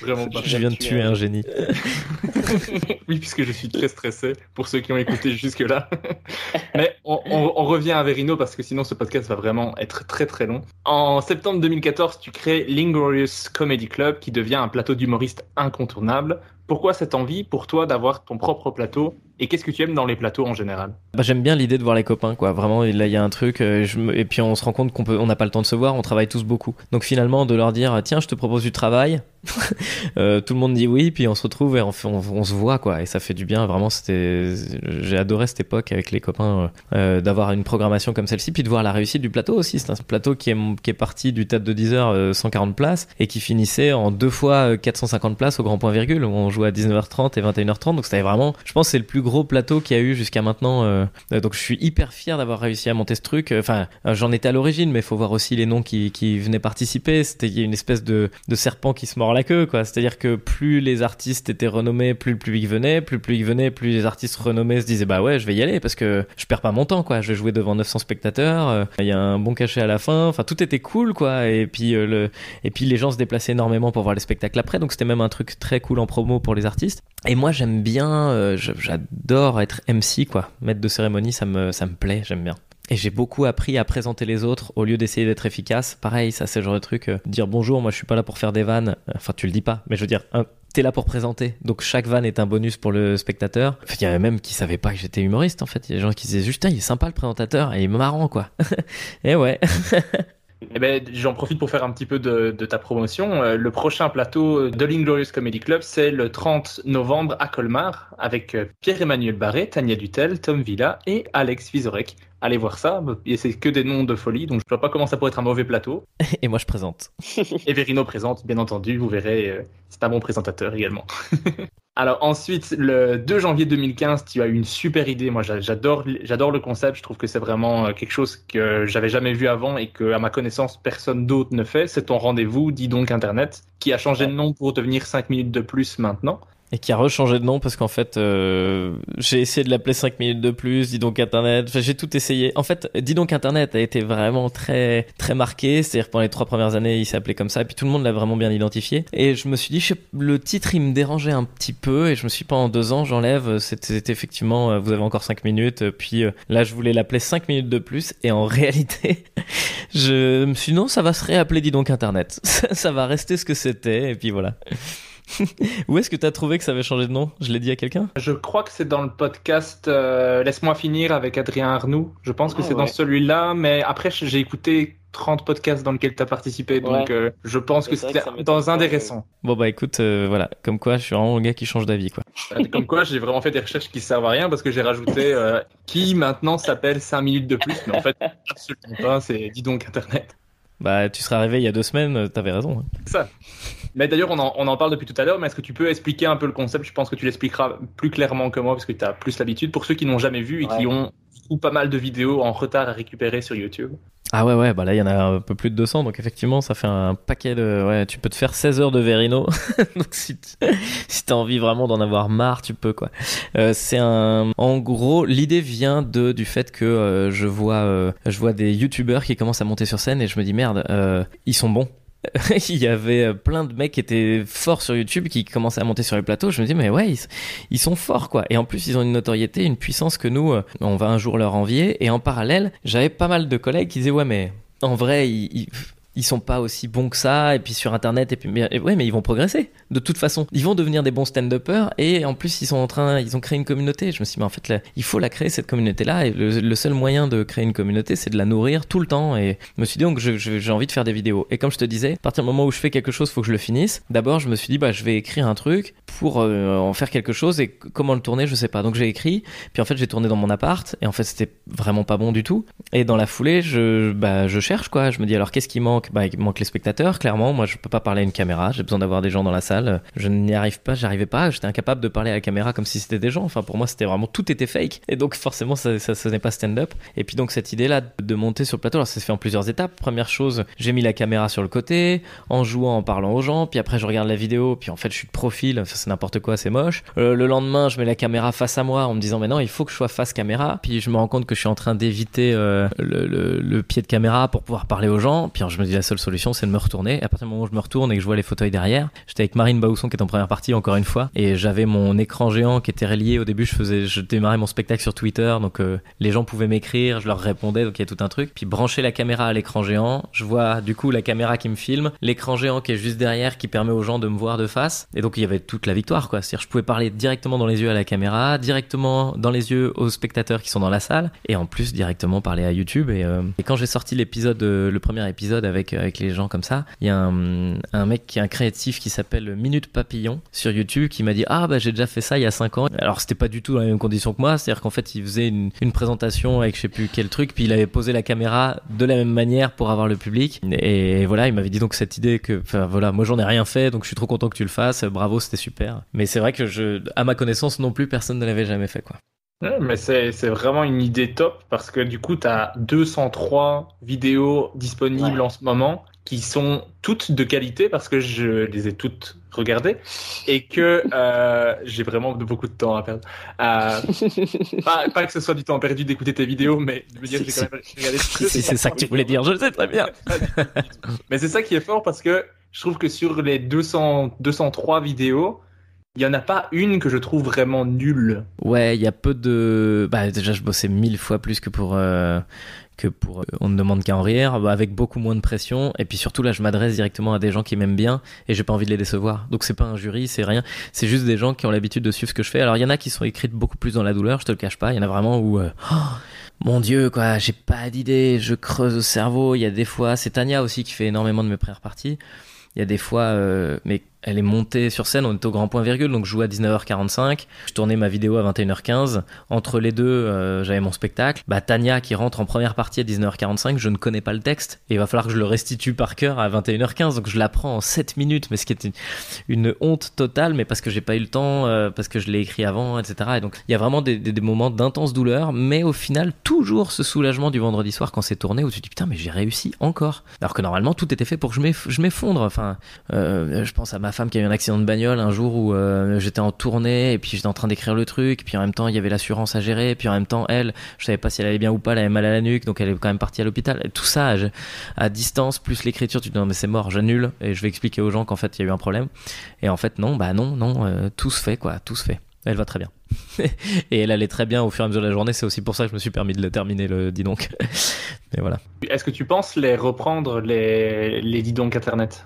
C: vraiment pas.
D: je viens de tuer un génie.
C: oui, puisque je suis très stressé pour ceux qui ont écouté jusque-là. Mais on, on- on revient à Verino parce que sinon ce podcast va vraiment être très très long. En septembre 2014, tu crées l'Inglorious Comedy Club qui devient un plateau d'humoristes incontournable. Pourquoi cette envie pour toi d'avoir ton propre plateau et qu'est-ce que tu aimes dans les plateaux en général?
D: Bah, j'aime bien l'idée de voir les copains, quoi. Vraiment, là, il y a un truc, euh, et puis on se rend compte qu'on peut, n'a pas le temps de se voir, on travaille tous beaucoup. Donc finalement, de leur dire, tiens, je te propose du travail, euh, tout le monde dit oui, puis on se retrouve et on, on, on se voit, quoi. Et ça fait du bien. Vraiment, c'était, j'ai adoré cette époque avec les copains, euh, d'avoir une programmation comme celle-ci, puis de voir la réussite du plateau aussi. C'est un plateau qui est, qui est parti du théâtre de 10 heures, euh, 140 places, et qui finissait en deux fois euh, 450 places au grand point virgule, on jouait à 19h30 et 21h30. Donc c'était vraiment, je pense, c'est le plus gros plateau qu'il y a eu jusqu'à maintenant. euh, euh, donc je suis hyper fier d'avoir réussi à monter ce truc. Enfin, euh, j'en étais à l'origine, mais il faut voir aussi les noms qui, qui venaient participer. C'était une espèce de, de serpent qui se mord la quoi. C'est-à-dire que plus les artistes étaient renommés, plus le public venait, plus le public venait, plus les artistes renommés se disaient bah ouais, je vais y aller parce que je perds pas mon temps, quoi. Je vais jouer devant 900 spectateurs. euh, Il y a un bon cachet à la fin. Enfin, tout était cool, quoi. Et puis euh, le, et puis les gens se déplaçaient énormément pour voir les spectacles après. Donc c'était même un truc très cool en promo pour les artistes. Et moi j'aime bien, euh, j'adore être MC quoi, maître de cérémonie, ça me ça me plaît, j'aime bien. Et j'ai beaucoup appris à présenter les autres au lieu d'essayer d'être efficace. Pareil, ça c'est le genre de truc, euh, dire bonjour, moi je suis pas là pour faire des vannes. Enfin tu le dis pas, mais je veux dire, un, t'es là pour présenter. Donc chaque vanne est un bonus pour le spectateur. Il y avait même qui savaient pas que j'étais humoriste en fait. Il y a des gens qui disaient juste, il est sympa le présentateur et il est marrant quoi. et ouais.
C: Eh ben, j'en profite pour faire un petit peu de, ta promotion. Euh, le prochain plateau de l'Inglorious Comedy Club, c'est le 30 novembre à Colmar, avec euh, Pierre-Emmanuel Barré, Tania Dutel, Tom Villa et Alex Vizorek. Allez voir ça, et c'est que des noms de folie, donc je vois pas comment ça pourrait être un mauvais plateau.
D: et moi je présente.
C: Et Verino présente, bien entendu, vous verrez, euh, c'est un bon présentateur également. Alors ensuite, le 2 janvier 2015, tu as eu une super idée. Moi, j'a- j'adore, j'adore le concept. Je trouve que c'est vraiment euh, quelque chose que j'avais jamais vu avant et que, à ma connaissance, personne d'autre ne fait. C'est ton rendez-vous, dis donc Internet, qui a changé de nom pour devenir 5 minutes de plus maintenant.
D: Et qui a rechangé de nom parce qu'en fait, euh, j'ai essayé de l'appeler 5 minutes de plus, dis donc Internet, enfin, j'ai tout essayé. En fait, dis donc Internet a été vraiment très très marqué, c'est-à-dire pendant les trois premières années, il appelé comme ça, et puis tout le monde l'a vraiment bien identifié. Et je me suis dit, je sais- le titre, il me dérangeait un petit peu, et je me suis dit, pendant deux ans, j'enlève, c'était effectivement, euh, vous avez encore 5 minutes, puis euh, là, je voulais l'appeler 5 minutes de plus, et en réalité, je me suis dit, non, ça va se réappeler, dis donc Internet. ça va rester ce que c'était, et puis voilà. Où est-ce que tu as trouvé que ça avait changé de nom? Je l'ai dit à quelqu'un?
C: Je crois que c'est dans le podcast euh, Laisse-moi finir avec Adrien Arnoux. Je pense que
E: Ah,
C: c'est dans celui-là, mais après, j'ai écouté 30 podcasts dans lesquels tu as participé, donc
E: Ouais.
C: euh, je pense que c'était dans un des récents.
D: Bon bah écoute, euh, voilà, comme quoi je suis vraiment le gars qui change d'avis quoi.
C: Euh, Comme quoi, j'ai vraiment fait des recherches qui servent à rien parce que j'ai rajouté euh, qui maintenant s'appelle 5 minutes de plus, mais en fait, absolument pas, c'est dis donc Internet.
D: Bah tu serais arrivé il y a deux semaines, t'avais raison. hein.
C: Ça. Mais d'ailleurs, on en, on en parle depuis tout à l'heure, mais est-ce que tu peux expliquer un peu le concept? Je pense que tu l'expliqueras plus clairement que moi parce que tu as plus l'habitude. Pour ceux qui n'ont jamais vu et qui ont ou pas mal de vidéos en retard à récupérer sur YouTube.
D: Ah ouais ouais, bah là il y en a un peu plus de 200, donc effectivement ça fait un paquet de... Ouais, tu peux te faire 16 heures de Verino, donc si tu si envie vraiment d'en avoir marre, tu peux quoi. Euh, c'est un... En gros, l'idée vient de du fait que euh, je vois euh, je vois des youtubeurs qui commencent à monter sur scène et je me dis merde, euh, ils sont bons. il y avait euh, plein de mecs qui étaient forts sur YouTube qui commençaient à monter sur les plateaux. Je me dis mais ouais, ils, sont forts quoi. Et en plus, ils ont une notoriété, une puissance que nous, euh, on va un jour leur envier. Et en parallèle, j'avais pas mal de collègues qui disaient ouais mais en vrai, ils- ils sont pas aussi bons que ça, et puis sur internet, et puis mais, ouais, mais ils vont progresser. De toute façon, ils vont devenir des bons stand-uppers, et en plus ils sont en train, ils ont créé une communauté. Je me suis dit, mais en fait, il faut la créer cette communauté-là, et le, seul moyen de créer une communauté, c'est de la nourrir tout le temps. Et je me suis dit donc j'ai envie de faire des vidéos. Et comme je te disais, à partir du moment où je fais quelque chose, faut que je le finisse. D'abord, je me suis dit bah je vais écrire un truc pour euh, en faire quelque chose et comment le tourner, je sais pas. Donc j'ai écrit, puis en fait j'ai tourné dans mon appart, et en fait c'était vraiment pas bon du tout. Et dans la foulée, je bah je cherche quoi. Je me dis alors qu'est-ce qui manque Bah il manque les spectateurs. Clairement, moi je peux pas parler à une caméra. J'ai besoin d'avoir des gens dans la salle. Je n'y arrive pas, j'arrivais pas. J'étais incapable de parler à la caméra comme si c'était des gens. Enfin pour moi c'était vraiment tout était fake. Et donc forcément ça ça, n'est pas stand-up. Et puis donc cette idée là de monter sur le plateau, alors ça se fait en plusieurs étapes. Première chose, j'ai mis la caméra sur le côté, en jouant, en parlant aux gens. Puis après je regarde la vidéo, puis en fait je suis de profil. Ça c'est n'importe quoi, c'est moche. Euh, le lendemain je mets la caméra face à moi en me disant mais non il faut que je sois face caméra. Puis je me rends compte que je suis en train d'éviter euh, le, pied de caméra pour pouvoir parler aux gens. Puis je me dis la seule solution c'est de me retourner. Et à partir du moment où je me retourne et que je vois les fauteuils derrière, j'étais avec Marine Bausson qui est en première partie encore une fois, et j'avais mon écran géant qui était relié. Au début je faisais, je démarrais mon spectacle sur Twitter, donc euh, les gens pouvaient m'écrire, je leur répondais, donc il y a tout un truc. Puis brancher la caméra à l'écran géant, je vois du coup la caméra qui me filme, l'écran géant qui est juste derrière qui permet aux gens de me voir de face. Et donc il y avait toute la victoire quoi. C'est-à-dire je pouvais parler directement dans les yeux à la caméra, directement dans les yeux aux spectateurs qui sont dans la salle, et en plus directement parler à YouTube. Et, euh, et quand j'ai sorti l'épisode, euh, le premier épisode avec avec les gens comme ça, il y a un, mec qui est un créatif qui s'appelle Minute Papillon sur YouTube qui m'a dit ah bah j'ai déjà fait ça il y a 5 ans. Alors c'était pas du tout dans les mêmes conditions que moi, c'est-à-dire qu'en fait il faisait une, présentation avec je sais plus quel truc, puis il avait posé la caméra de la même manière pour avoir le public. Et voilà, il m'avait dit donc cette idée que, voilà, moi j'en ai rien fait, donc je suis trop content que tu le fasses. Bravo, c'était super. Mais c'est vrai que à ma connaissance non plus, personne ne l'avait jamais fait quoi.
C: Mais c'est vraiment une idée top parce que du coup, tu as 203 vidéos disponibles en ce moment qui sont toutes de qualité parce que je les ai toutes regardées et que euh, j'ai vraiment beaucoup de temps à perdre. Euh, pas, que ce soit du temps perdu d'écouter tes vidéos, mais de me dire que j'ai quand même regardé.
D: Si c'est ça que tu voulais dire, je sais très bien.
C: mais c'est ça qui est fort parce que je trouve que sur les 200, 203 vidéos, il y en a pas une que je trouve vraiment nulle.
D: Ouais, il y a peu de. Bah déjà, je bossais mille fois plus que pour euh, que pour euh, on ne demande qu'à en rire, bah, avec beaucoup moins de pression. Et puis surtout là, je m'adresse directement à des gens qui m'aiment bien et j'ai pas envie de les décevoir. Donc c'est pas un jury, c'est rien. C'est juste des gens qui ont l'habitude de suivre ce que je fais. Alors il y en a qui sont écrites beaucoup plus dans la douleur, je te le cache pas. Il y en a vraiment où euh, oh, mon Dieu, quoi, j'ai pas d'idée, je creuse au cerveau. Il y a des fois, c'est Tania aussi qui fait énormément de mes premières parties. Il y a des fois, mais elle est montée sur scène, on était au grand point virgule, donc je jouais à 19h45, je tournais ma vidéo à 21h15, entre les deux euh, j'avais mon spectacle, bah Tania qui rentre en première partie à 19h45, je ne connais pas le texte, et il va falloir que je le restitue par cœur à 21h15, donc je l'apprends en 7 minutes, mais ce qui était une honte totale, mais parce que j'ai pas eu le temps, euh, parce que je l'ai écrit avant, etc. Et donc il y a vraiment des, des, moments d'intense douleur, mais au final toujours ce soulagement du vendredi soir quand c'est tourné, où tu te dis putain mais j'ai réussi encore, alors que normalement tout était fait pour que je m'effondre, enfin euh, je pense à ma femme qui a eu un accident de bagnole un jour où euh, j'étais en tournée et puis j'étais en train d'écrire le truc, puis en même temps il y avait l'assurance à gérer, puis en même temps elle, je savais pas si elle allait bien ou pas, elle avait mal à la nuque, donc elle est quand même partie à l'hôpital. Tout ça à, distance plus l'écriture, tu te dis non mais c'est mort, j'annule et je vais expliquer aux gens qu'en fait il y a eu un problème. Et en fait non, bah non, non, euh, tout se fait quoi, tout se fait. Elle va très bien. et elle allait très bien au fur et à mesure de la journée. C'est aussi pour ça que je me suis permis de le terminer, le dis donc. Mais voilà.
C: Est-ce que tu penses les reprendre, les, les dis donc Internet?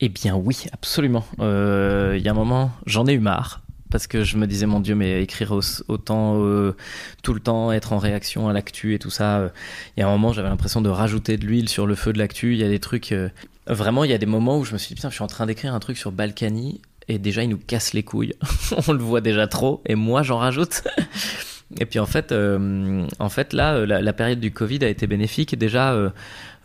D: Eh bien oui, absolument. Euh, il y a un moment, j'en ai eu marre parce que je me disais mon Dieu, mais écrire autant euh, tout le temps, être en réaction à l'actu et tout ça. Euh, il y a un moment, j'avais l'impression de rajouter de l'huile sur le feu de l'actu. Il y a des trucs. vraiment, il y a des moments où je me suis dit putain, je suis en train d'écrire un truc sur Balkany et déjà il nous casse les couilles. On le voit déjà trop et moi j'en rajoute. Et puis en fait, en fait là, la, la, période du Covid a été bénéfique. Déjà,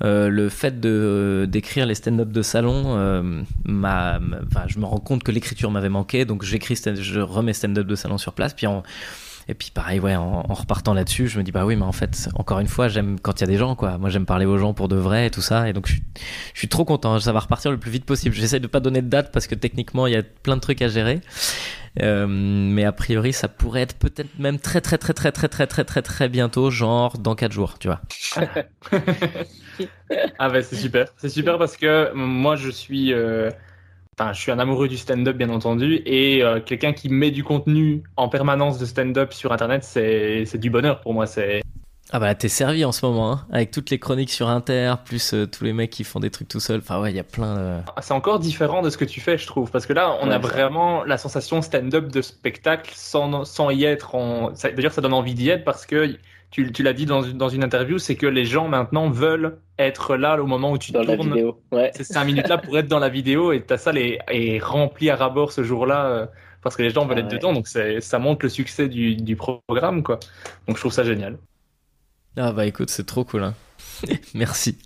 D: euh, le fait de d'écrire les stand-up de salon, euh, je me rends compte que l'écriture m'avait manqué, donc j'écris, je remets stand-up de salon sur place, puis et puis pareil, ouais, en, repartant là-dessus, je me dis bah oui, mais en fait, encore une fois, j'aime quand il y a des gens, quoi. Moi, j'aime parler aux gens pour de vrai et tout ça, et donc je, suis trop content. Ça va repartir le plus vite possible. J'essaie de pas donner de date parce que techniquement, il y a plein de trucs à gérer. Euh, mais a priori, ça pourrait être peut-être même très très très très très très très très très bientôt, genre dans 4 jours, tu vois.
C: ah bah c'est super, c'est super parce que moi je suis, euh, enfin je suis un amoureux du stand-up bien entendu et euh, quelqu'un qui met du contenu en permanence de stand-up sur internet, c'est du bonheur pour moi. C'est
D: Ah bah t'es servi en ce moment, hein, avec toutes les chroniques sur Inter, plus euh, tous les mecs qui font des trucs tout seuls. Enfin ouais, il y a plein de...
C: Ah, C'est encore différent de ce que tu fais, je trouve, parce que là, on a vraiment la sensation stand-up de spectacle sans, sans y être. D'ailleurs, ça donne envie d'y être parce que tu, tu l'as dit dans, une- dans une interview, c'est que les gens maintenant veulent être là au moment où tu
E: Dans la
C: tournes
E: vidéo. Ouais.
C: ces cinq minutes-là pour être dans la vidéo et ta salle est, est remplie à rabord ce jour-là euh, parce que les gens veulent
E: Ah
C: être
E: ouais.
C: dedans. Donc ça montre le succès du, du programme, quoi. Donc je trouve ça génial.
D: Ah bah écoute, c'est trop cool. Hein. Merci.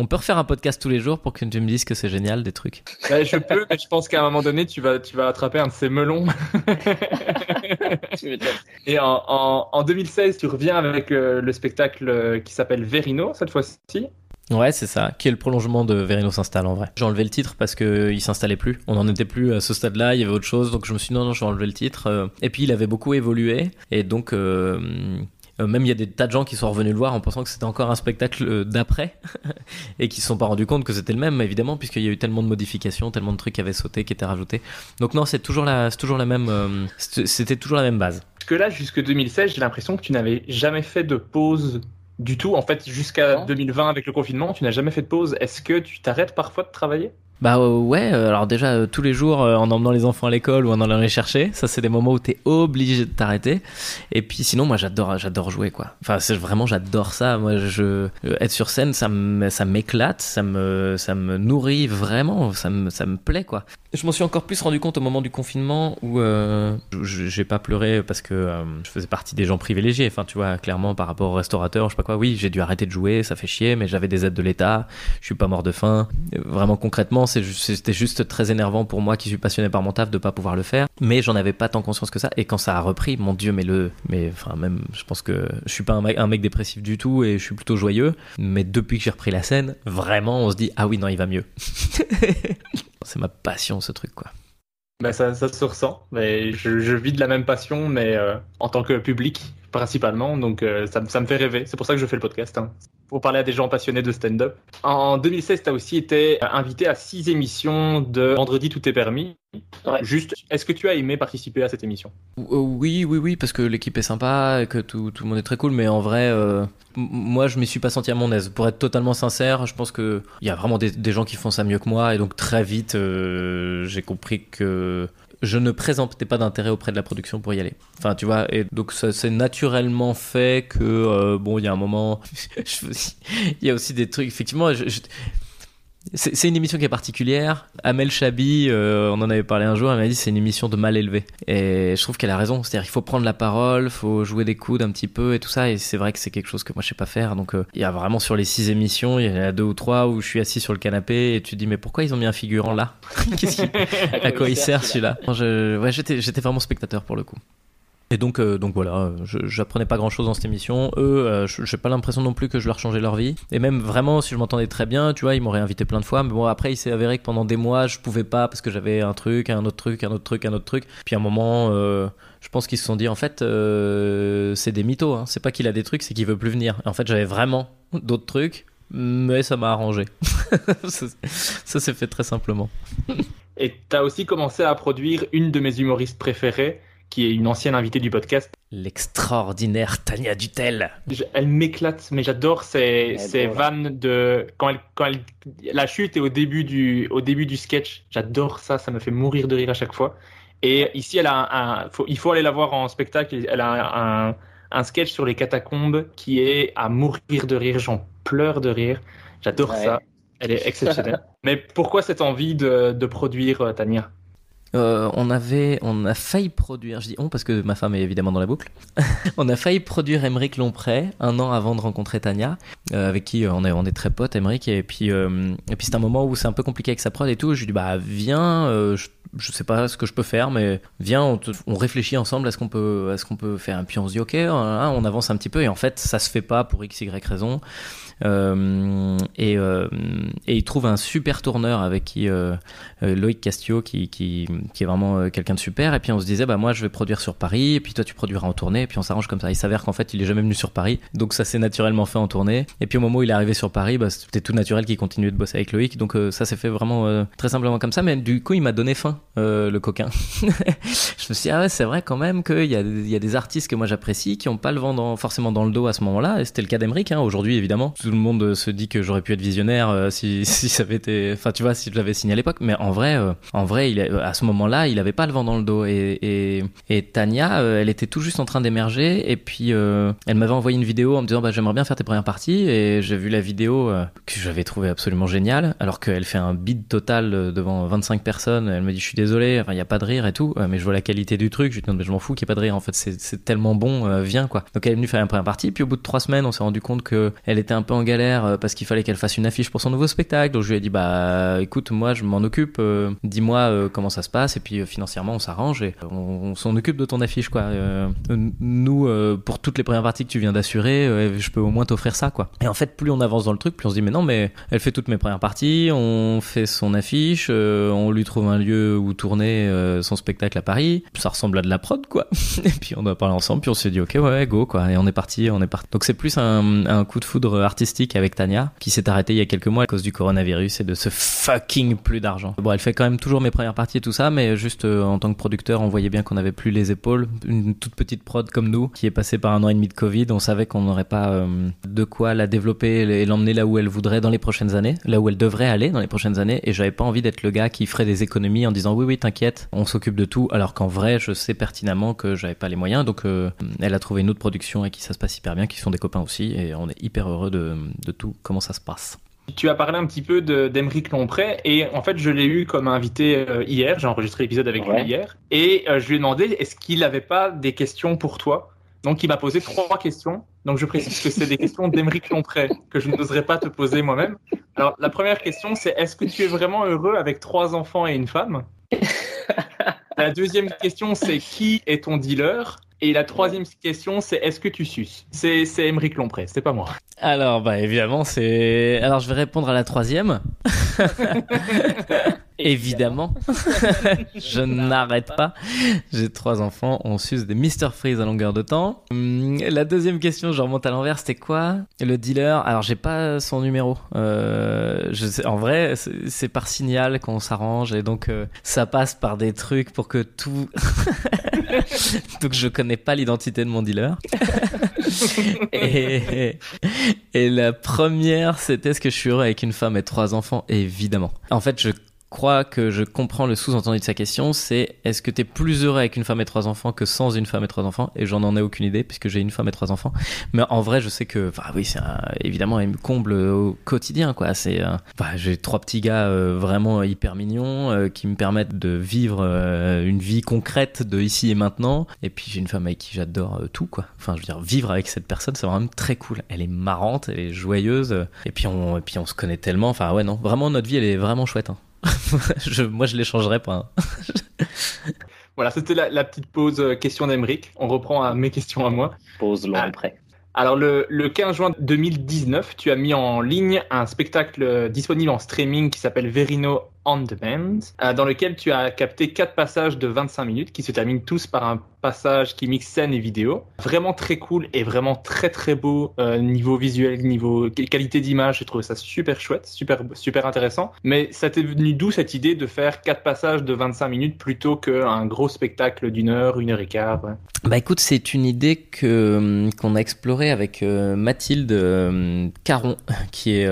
D: On peut refaire un podcast tous les jours pour que tu me dises que c'est génial des trucs.
C: Ouais, je peux, mais je pense qu'à un moment donné, tu vas, tu vas attraper un de ces melons. Et en, en, en 2016, tu reviens avec euh, le spectacle euh, qui s'appelle Verino, cette fois-ci.
D: Ouais, c'est ça, qui est le prolongement de Verino s'installe en vrai. J'ai enlevé le titre parce que il s'installait plus. On n'en était plus à ce stade-là, il y avait autre chose, donc je me suis dit non, non, je vais enlever le titre. Euh, Et puis il avait beaucoup évolué, et donc euh, même il y a des tas de gens qui sont revenus le voir en pensant que c'était encore un spectacle euh, d'après, et qui se sont pas rendus compte que c'était le même, évidemment, puisqu'il y a eu tellement de modifications, tellement de trucs qui avaient sauté, qui étaient rajoutés. Donc non, c'est toujours la, c'est toujours la même, euh, c'était toujours la même base.
C: Parce que là, jusque 2016, j'ai l'impression que tu n'avais jamais fait de pause du tout. En fait, jusqu'à
E: Non.
C: 2020 avec le confinement, tu n'as jamais fait de pause. Est-ce que tu t'arrêtes parfois de travailler?
D: Bah euh, ouais, euh, alors déjà euh, tous les jours en emmenant les enfants à l'école ou en allant les chercher, ça c'est des moments où t'es obligé de t'arrêter. Et puis sinon moi j'adore j'adore jouer quoi. Enfin c'est vraiment j'adore ça. Moi je être sur scène ça m'éclate, ça me ça me nourrit vraiment, ça me ça me plaît quoi. Je m'en suis encore plus rendu compte au moment du confinement où j'ai pas pleuré parce que je faisais partie des gens privilégiés. Enfin tu vois clairement par rapport aux restaurateurs, je sais pas quoi. Oui j'ai dû arrêter de jouer, ça fait chier, mais j'avais des aides de l'État, je suis pas mort de faim. Vraiment concrètement, c'était juste très énervant pour moi qui suis passionné par mon taf de pas pouvoir le faire. Mais j'en avais pas tant conscience que ça. Et quand ça a repris, mon Dieu, mais le, mais enfin même, je pense que je suis pas un mec, un mec dépressif du tout et je suis plutôt joyeux. Mais depuis que j'ai repris la scène, vraiment, on se dit ah oui non, il va mieux. c'est ma passion ce truc quoi.
C: Ben, ça, ça se ressent. Mais je, je vis de la même passion, mais euh, en tant que public principalement. Donc euh, ça, me- ça me fait rêver. C'est pour ça que je fais le podcast. Hein. Pour parler à des gens passionnés de stand-up. En 2016, tu as aussi été invité à six émissions de Vendredi tout est permis.
E: Ouais.
C: Juste, est-ce que tu as aimé participer à cette émission?
D: Euh, Oui, oui, oui, parce que l'équipe est sympa et que tout, tout le monde est très cool, mais en vrai, euh, moi, je m'y suis pas senti à mon aise. Pour être totalement sincère, je pense que il y a vraiment des, des gens qui font ça mieux que moi, et donc très vite, euh, j'ai compris que je ne présentais pas d'intérêt auprès de la production pour y aller. Enfin, tu vois, et donc ça s'est naturellement fait que, euh, bon, il y a un moment, il y a aussi des trucs, effectivement, je- c'est une émission qui est particulière. Amel Chabi, euh, on en avait parlé un jour, elle m'a dit c'est une émission de mal élevé. Et je trouve qu'elle a raison. C'est-à-dire qu'il faut prendre la parole, faut jouer des coudes un petit peu et tout ça. Et c'est vrai que c'est quelque chose que moi je sais pas faire. Donc euh, il y a vraiment sur les six émissions, il y en a deux ou trois où je suis assis sur le canapé et tu te dis mais pourquoi ils ont mis un figurant là? Qu'est-ce qui- À quoi il sert celui-là? Ouais, j'étais vraiment spectateur pour le coup. Et donc, euh, donc voilà, j'apprenais pas grand chose dans cette émission. Eux, euh, j'ai pas l'impression non plus que je leur changeais leur vie. Et même vraiment, si je m'entendais très bien, tu vois, ils m'auraient invité plein de fois. Mais bon, après, il s'est avéré que pendant des mois, je pouvais pas parce que j'avais un truc, un autre truc, un autre truc, un autre truc. Puis à un moment, euh, je pense qu'ils se sont dit, en fait, euh, c'est des mythos. Hein. C'est pas qu'il a des trucs, c'est qu'il veut plus venir. Et en fait, j'avais vraiment d'autres trucs, mais ça m'a arrangé. ça ça s'est fait très simplement.
C: Et tu as aussi commencé à produire une de mes humoristes préférées, qui est une ancienne invitée du podcast.
D: L'extraordinaire Tania Dutel.
C: Je- Elle m'éclate, mais j'adore ces
E: drôle.
C: vannes de quand elle, quand elle, la chute est au début du, au début du sketch. J'adore ça, ça me fait mourir de rire à chaque fois. Et ici, elle a un, un- faut, il faut aller la voir en spectacle. Elle a un, un sketch sur les catacombes qui est à mourir de rire. J'en pleure de rire. J'adore
E: Ouais.
C: ça. Elle est exceptionnelle. mais pourquoi cette envie de, de produire euh, Tania?
D: Euh, on avait, on a failli produire, je dis on parce que ma femme est évidemment dans la boucle. on a failli produire Émeric Lompré un an avant de rencontrer Tania, euh, avec qui euh, on est, on est très potes, Émeric. Et puis, et puis c'est un moment où c'est un peu compliqué avec sa prod et tout. Je lui dis bah viens, je, je sais pas ce que je peux faire, mais viens, on, on réfléchit ensemble à ce qu'on peut, ce qu'on peut faire. Et puis on se dit ok, hein, on avance un petit peu. Et en fait, ça se fait pas pour x y raison. Euh, et, euh, et il trouve un super tourneur avec qui euh, Loïc Castillo qui, qui, qui est vraiment quelqu'un de super et puis on se disait bah moi je vais produire sur Paris et puis toi tu produiras en tournée et puis on s'arrange comme ça il s'avère qu'en fait il est jamais venu sur Paris donc ça s'est naturellement fait en tournée et puis au moment où il est arrivé sur Paris bah, c'était tout naturel qu'il continue de bosser avec Loïc donc ça s'est fait vraiment très simplement comme ça mais du coup il m'a donné faim le coquin. je me suis dit, ah ouais, c'est vrai quand même qu'il y y a des artistes que moi j'apprécie qui n'ont pas le vent forcément dans le dos à ce moment-là. Et c'était le cas d'Emeric, hein, aujourd'hui évidemment. Tout le monde se dit que j'aurais pu être visionnaire euh, si, ça avait été. Enfin, tu vois, si je l'avais signé à l'époque. Mais en vrai, euh, en vrai à ce moment-là, il avait pas le vent dans le dos. Et, et, Tania, euh, elle était tout juste en train d'émerger. Et puis, euh, elle m'avait envoyé une vidéo en me disant, bah, j'aimerais bien faire tes premières parties. Et j'ai vu la vidéo euh, que j'avais trouvé absolument géniale. Alors qu'elle fait un bid total euh, devant 25 personnes. Elle me dit, je suis désolé, il n'y a pas de rire et tout. Euh, mais je vois la qualité du truc. Je lui dis, non, mais je m'en fous qu'il n'y ait pas de rire. En fait, c'est tellement bon, euh, viens, quoi. Donc, elle est venue faire une première partie. Puis, au bout de trois semaines, on s'est rendu compte que elle était un peu galère euh, parce qu'il fallait qu'elle fasse une affiche pour son nouveau spectacle. Donc, je lui ai dit, bah, écoute, moi, je m'en occupe. euh, Dis-moi euh, comment ça se passe. Et puis, financièrement, on s'arrange et on, s'en occupe de ton affiche, quoi. Nous, pour toutes les premières parties que tu viens d'assurer, je peux au moins t'offrir ça, quoi. Et en fait, plus on avance dans le truc, plus on se dit, mais non, mais elle fait toutes mes premières parties, on fait son affiche, on lui trouve un lieu où tourner son spectacle à Paris. Ça ressemble à de la prod, quoi. et puis on a parlé ensemble, puis on s'est dit, ok, ouais, go, quoi. Et on est parti, on est parti. Donc c'est plus un coup de foudre artistique avec Tania, qui s'est arrêté il y a quelques mois à cause du coronavirus et de ce fucking plus d'argent. Bon, elle fait quand même toujours mes premières parties et tout ça, mais juste euh, en tant que producteur, on voyait bien qu'on avait plus les épaules. Une toute petite prod comme nous, qui est passée par un an et demi de Covid, on savait qu'on n'aurait pas euh, de quoi la développer et l'emmener là où elle voudrait dans les prochaines années, là où elle devrait aller dans les prochaines années, et j'avais pas envie d'être le gars qui ferait des économies en disant oui oui t'inquiète, on s'occupe de tout, alors qu'en vrai je sais pertinemment que j'avais pas les moyens, donc euh, elle a trouvé une autre production et qui ça se passe hyper bien, qui sont des copains aussi, et on est hyper heureux de, de tout comment ça se passe.
C: Tu as parlé un petit peu de- d'Emeric Lompré et en fait je l'ai eu comme invité euh, hier, j'ai enregistré l'épisode avec
E: Ouais.
C: lui hier et euh, je lui ai demandé est-ce qu'il n'avait pas des questions pour toi? Donc il m'a posé trois questions. Donc je précise que c'est des questions d'Emeric Lompré que je n'oserais pas te poser moi-même. Alors la première question c'est est-ce que tu es vraiment heureux avec trois enfants et une femme? La deuxième question c'est qui est ton dealer? Et la troisième question c'est est-ce que tu suces? C'est c'est Emeric Lompré, c'est pas moi.
D: Alors, bah évidemment, c'est. Alors, je vais répondre à la troisième. évidemment. je n'arrête pas. J'ai trois enfants, on suce des Mr Freeze à longueur de temps. Hum, La deuxième question, je remonte à l'envers, c'était quoi Le dealer? Alors, j'ai pas son numéro. Euh, je sais, en vrai, c'est c'est par signal qu'on s'arrange et donc euh, ça passe par des trucs pour que tout. donc, je connais pas l'identité de mon dealer. et, et la première, c'était est-ce que je suis heureux avec une femme et trois enfants? Évidemment. En fait, je crois que je comprends le sous-entendu de sa question, c'est est-ce que tu es plus heureux avec une femme et trois enfants que sans une femme et trois enfants? Et j'en en ai aucune idée puisque j'ai une femme et trois enfants. Mais en vrai, je sais que, enfin oui, c'est évidemment, elle me comble au quotidien, quoi. C'est, enfin, j'ai trois petits gars euh, vraiment hyper mignons euh, qui me permettent de vivre euh, une vie concrète de ici et maintenant. Et puis j'ai une femme avec qui j'adore euh, tout, quoi. Enfin, je veux dire, vivre avec cette personne, c'est vraiment très cool. Elle est marrante, elle est joyeuse. Et puis on, et puis on se connaît tellement. Enfin, ouais, non, vraiment notre vie, elle est vraiment chouette. hein. je, moi, je l'échangerais pas. hein.
C: Voilà, c'était la, la petite pause euh, question d'Emeric. On reprend à mes questions à moi.
E: Pose
C: Ah.
E: Lompré.
C: Alors, le, le 15 juin 2019, tu as mis en ligne un spectacle euh, disponible en streaming qui s'appelle Verino On Demand, euh, dans lequel tu as capté quatre passages de 25 minutes qui se terminent tous par un passage qui mixe scène et vidéo. Vraiment très cool et vraiment très très beau euh, niveau visuel, niveau qualité d'image. J'ai trouvé ça super chouette, super, super intéressant. Mais ça t'est venu d'où cette idée de faire quatre passages de 25 minutes plutôt qu'un gros spectacle d'une heure, une heure et quart ouais?
D: Bah écoute, c'est une idée que qu'on a explorée avec euh, Mathilde euh, Caron, qui est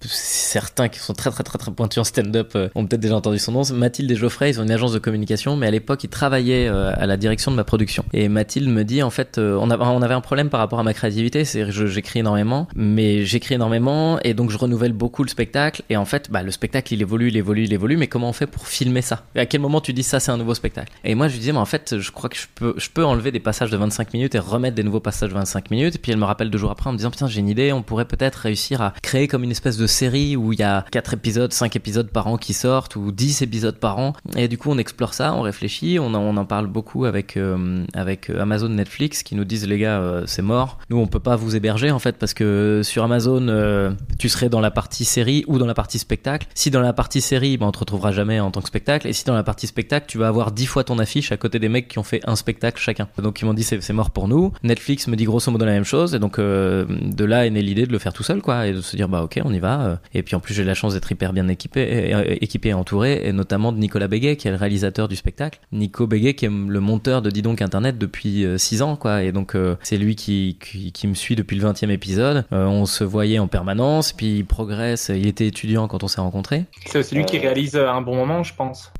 D: certains qui sont très très très très pointus en stand-up euh, ont peut-être déjà entendu son nom. Mathilde et Geoffrey, ils ont une agence de communication, mais à l'époque ils travaillaient euh, à la direction de ma production. Et Mathilde me dit en fait, euh, on, avait un problème par rapport à ma créativité, c'est que j'écris énormément, mais j'écris énormément et donc je renouvelle beaucoup le spectacle. Et en fait, bah le spectacle il évolue, il évolue, il évolue, mais comment on fait pour filmer ça? À quel moment tu dis ça c'est un nouveau spectacle? Et moi je lui disais mais en fait je crois que je peux je peux enlever des passages de 25 minutes et remettre des nouveaux passages de 25 minutes. Et puis elle me rappelle deux jours après en me disant putain j'ai une idée, on pourrait peut-être réussir à créer comme une espèce de série où il y a 4 épisodes, 5 épisodes par an qui sortent ou 10 épisodes par an. Et du coup on explore ça, on réfléchit, on en, on en parle beaucoup avec euh, avec Amazon Netflix qui nous disent les gars euh, c'est mort. Nous on peut pas vous héberger en fait parce que sur Amazon euh, tu serais dans la partie série ou dans la partie spectacle. Si dans la partie série, ben, on te retrouvera jamais en tant que spectacle. Et si dans la partie spectacle, tu vas avoir 10 fois ton affiche à côté des mecs qui ont fait un spectacle chacun. Donc ils m'ont dit c'est mort pour nous. Netflix me dit grosso modo la même chose. Et donc euh, de là est née l'idée de le faire tout seul quoi et de se dire bah ok on y va. Et puis en plus j'ai la chance d'être hyper bien équipé, entouré, équipé et entouré, et notamment de Nicolas Béguet, qui est le réalisateur du spectacle. Nico Béguet, qui est le monteur de Dis donc Internet depuis 6 ans, quoi. Et donc, c'est lui qui, qui, qui, me suit depuis le 20e épisode. on se voyait en permanence, puis il progresse. Il était étudiant quand on s'est rencontrés.
C: C'est lui qui réalise un bon moment, je pense.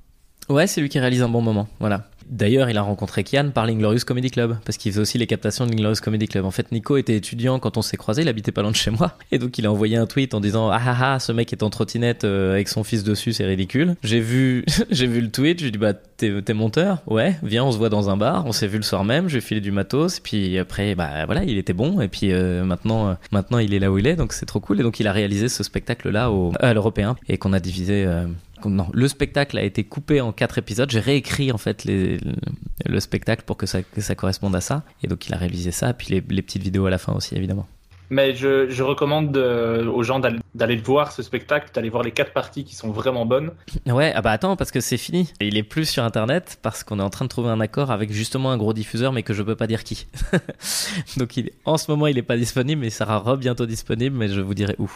D: Ouais, c'est lui qui réalise un bon moment. Voilà. D'ailleurs, il a rencontré Kian par l'Inglorious Comedy Club, parce qu'il faisait aussi les captations de l'Inglorious Comedy Club. En fait, Nico était étudiant quand on s'est croisés, il habitait pas loin de chez moi. Et donc, il a envoyé un tweet en disant Ah ah ah, ce mec est en trottinette euh, avec son fils dessus, c'est ridicule. J'ai vu, j'ai vu le tweet, j'ai dit Bah, t'es monteur Ouais, viens, on se voit dans un bar. On s'est vu le soir même, j'ai filé du matos. Puis après, bah voilà, il était bon. Et puis euh, maintenant, euh, maintenant, il est là où il est, donc c'est trop cool. Et donc, il a réalisé ce spectacle-là au, à l'européen et qu'on a divisé non, le spectacle a été coupé en quatre épisodes. J'ai réécrit en fait les, le spectacle pour que ça, ça, corresponde à ça. Et donc il a réalisé ça, puis les, les petites vidéos à la fin aussi évidemment.
C: Mais je, je recommande aux gens d'aller voir ce spectacle, d'aller voir les quatre parties qui sont vraiment bonnes.
D: Ouais, ah bah attends, parce que c'est fini. Il est plus sur internet parce qu'on est en train de trouver un accord avec justement un gros diffuseur, mais que je peux pas dire qui. Donc il, en ce moment, il est pas disponible, mais il sera bientôt disponible, mais je vous dirai où.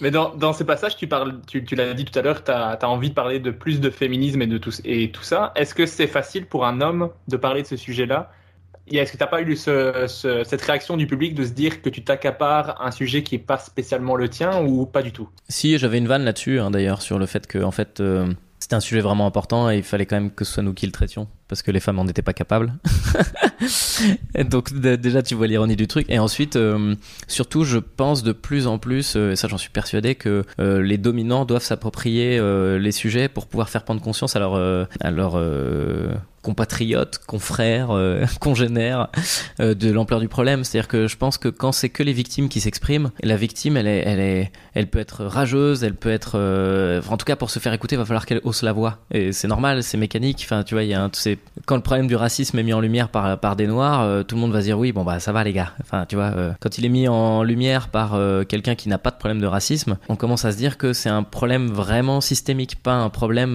C: Mais dans, ces passages, tu, l'as dit tout à l'heure, tu as, envie de parler de plus de féminisme et de tout, et tout ça. Est-ce que c'est facile pour un homme de parler de ce sujet-là? Est-ce que tu n'as pas eu ce, cette réaction du public de se dire que tu t'accapares un sujet qui n'est pas spécialement le tien ou pas du tout?
D: Si, j'avais une vanne là-dessus, hein, d'ailleurs, sur le fait que en fait, euh, c'était un sujet vraiment important et il fallait quand même que ce soit nous qui le traitions parce que les femmes en étaient pas capables. donc déjà tu vois l'ironie du truc et ensuite euh, surtout je pense de plus en plus euh, et ça j'en suis persuadé que euh, les dominants doivent s'approprier les sujets pour pouvoir faire prendre conscience à leur à leur compatriotes, confrères, congénères de l'ampleur du problème. C'est-à-dire que je pense que quand c'est que les victimes qui s'expriment, la victime, elle est, elle est, elle peut être rageuse, elle peut être, en tout cas pour se faire écouter, il va falloir qu'elle hausse la voix. Et c'est normal, c'est mécanique. Enfin, tu vois, il y a un, quand le problème du racisme est mis en lumière par des noirs, tout le monde va se dire oui, bon bah ça va les gars. Enfin, tu vois, quand il est mis en lumière par quelqu'un qui n'a pas de problème de racisme, on commence à se dire que c'est un problème vraiment systémique, pas un problème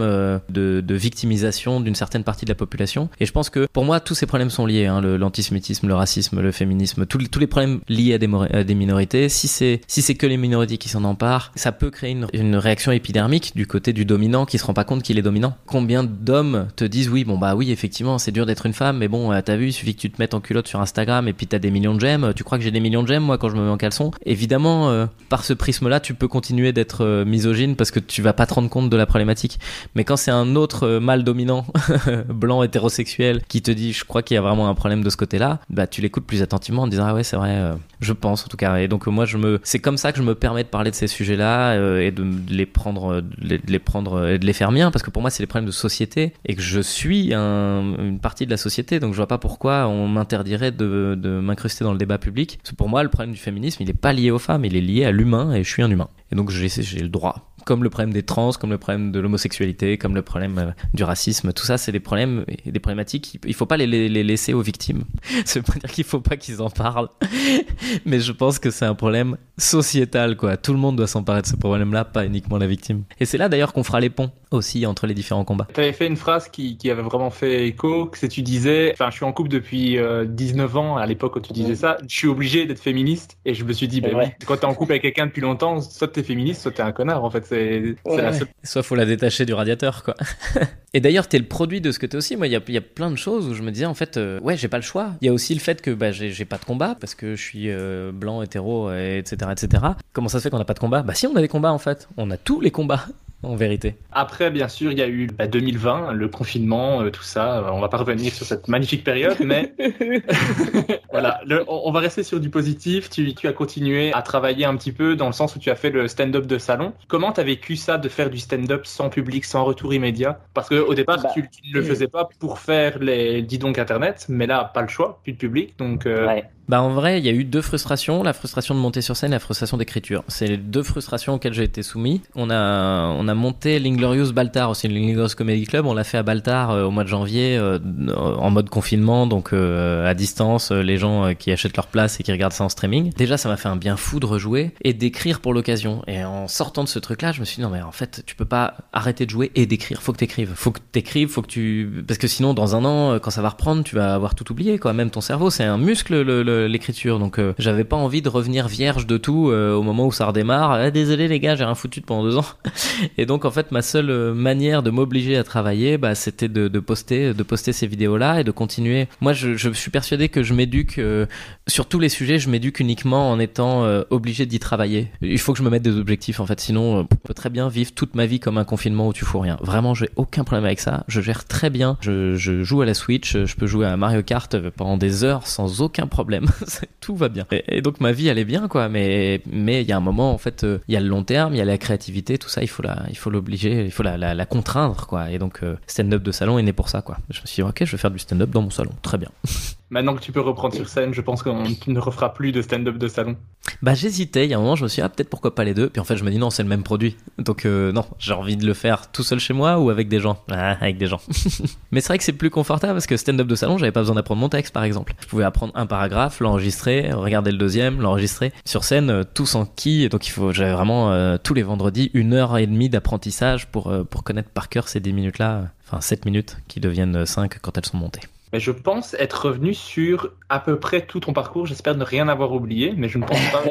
D: de, victimisation d'une certaine partie de la population et je pense que pour moi, tous ces problèmes sont liés. Hein, l'antisémitisme, le, racisme, le féminisme, tous, les problèmes liés à des, minorités. Si c'est si que les minorités qui s'en emparent, ça peut créer une, une, réaction épidermique du côté du dominant qui se rend pas compte qu'il est dominant. Combien d'hommes te disent oui, bon bah oui, effectivement, c'est dur d'être une femme, mais bon, euh, t'as vu, il suffit que tu te mettes en culotte sur Instagram et puis t'as des millions de j'aime. Tu crois que j'ai des millions de j'aime moi quand je me mets en caleçon? Évidemment, euh, par ce prisme-là, tu peux continuer d'être euh, misogyne parce que tu vas pas te rendre compte de la problématique. Mais quand c'est un autre mâle dominant, blanc, hétérosexuel qui te dit je crois qu'il y a vraiment un problème de ce côté-là, bah tu l'écoutes plus attentivement en disant ah ouais c'est vrai, euh, je pense en tout cas. Et donc moi je me, c'est comme ça que je me permets de parler de ces sujets-là euh, et de, les prendre, de les, prendre et de les faire miens parce que pour moi c'est des problèmes de société et que je suis une partie de la société donc je vois pas pourquoi on m'interdirait de, de m'incruster dans le débat public. Parce que pour moi le problème du féminisme il est pas lié aux femmes, il est lié à l'humain et je suis un humain. Et donc j'ai le droit comme le problème des trans, comme le problème de l'homosexualité, comme le problème euh, du racisme. Tout ça, c'est des problèmes et des problématiques. Il faut pas les, laisser aux victimes. Ça veut pas dire qu'il faut pas qu'ils en parlent, mais je pense que c'est un problème sociétal, quoi. Tout le monde doit s'emparer de ce problème-là, pas uniquement la victime. Et c'est là d'ailleurs qu'on fera les ponts aussi entre les différents combats.
C: Tu avais fait une phrase qui, qui, avait vraiment fait écho, c'est tu disais, enfin je suis en couple depuis 19 euh, ans, à l'époque où tu disais ça, je suis obligé d'être féministe, et je me suis dit, ben oui, quand t'es en couple avec quelqu'un depuis longtemps, soit t'es féministe, soit t'es un connard, en fait, c'est la seule...
D: Soit faut la détacher du radiateur, quoi. et d'ailleurs, t'es le produit de ce que t'es aussi, moi il y a, y a, plein de choses où je me disais, en fait, euh, ouais, j'ai pas le choix. Il y a aussi le fait que bah, j'ai pas de combat, parce que je suis euh, blanc, hétéro, etc., etc. Comment ça se fait qu'on n'a pas de combat? Bah si, on a des combats, en fait. On a tous les combats en vérité.
C: Après, bien sûr, il y a eu 2020, bah, le confinement, euh, tout ça. Euh, on va pas revenir sur cette magnifique période, mais voilà, on, va rester sur du positif. Tu, tu, as continué à travailler un petit peu dans le sens où tu as fait le stand-up de salon. Comment tu as vécu ça de faire du stand-up sans public, sans retour immédiat? Parce qu'au départ, bah, tu, ne le faisais pas pour faire les dis donc Internet, mais là, pas le choix, plus de public. Donc, euh,
D: bah en vrai, il y a eu deux frustrations, la frustration de monter sur scène et la frustration d'écriture. C'est les deux frustrations auxquelles j'ai été soumis. On a on a monté l'Inglorious Baltar aussi, l'Inglorious Comedy Club, on l'a fait à Baltar euh, au mois de janvier euh, en mode confinement donc euh, à distance, les gens qui achètent leur place et qui regardent ça en streaming. Déjà ça m'a fait un bien fou de rejouer et d'écrire pour l'occasion. Et en sortant de ce truc là, je me suis dit non mais en fait, tu peux pas arrêter de jouer et d'écrire, faut que t'écrives. Faut que t'écrives, faut que tu parce que sinon dans un an quand ça va reprendre, tu vas avoir tout oublié quoi, même ton cerveau, c'est un muscle le euh, l'écriture, donc euh, j'avais pas envie de revenir vierge de tout euh, au moment où ça redémarre. Ah, désolé les gars, j'ai rien foutu pendant deux ans. Et donc en fait, ma seule euh, manière de m'obliger à travailler, bah, c'était de, poster, de poster ces vidéos-là et de continuer. Moi, je, suis persuadé que je m'éduque euh, sur tous les sujets. Je m'éduque uniquement en étant euh, obligé d'y travailler. Il faut que je me mette des objectifs en fait, sinon euh, on peut très bien vivre toute ma vie comme un confinement où tu fous rien. Vraiment, j'ai aucun problème avec ça. Je gère très bien. Je joue à la Switch, je peux jouer à Mario Kart pendant des heures sans aucun problème. Tout va bien. Et, donc ma vie est bien quoi. Mais mais il y a un moment en fait, euh, il y a le long terme, il y a la créativité, tout ça. Il faut la, il faut l'obliger, il faut la, la, la contraindre quoi. Et donc euh, stand-up de salon est né pour ça quoi. Je me suis dit ok, je vais faire du stand-up dans mon salon. Très bien.
C: Maintenant que tu peux reprendre sur scène, je pense qu'on ne referas plus de stand-up de salon.
D: Bah j'hésitais, il y a un moment je me suis dit ah peut-être pourquoi pas les deux, puis en fait je me dis non c'est le même produit, donc euh, non j'ai envie de le faire tout seul chez moi ou avec des gens, ah, avec des gens. Mais c'est vrai que c'est plus confortable parce que stand-up de salon j'avais pas besoin d'apprendre mon texte par exemple, je pouvais apprendre un paragraphe, l'enregistrer, regarder le deuxième, l'enregistrer. Sur scène euh, tout sans qui, donc il faut j'avais vraiment euh, tous les vendredis une heure et demie d'apprentissage pour pour connaître par cœur ces 10 minutes là, enfin 7 minutes qui deviennent 5 quand elles sont montées.
C: Mais je pense être revenu sur à peu près tout ton parcours. J'espère ne rien avoir oublié, mais je ne pense pas.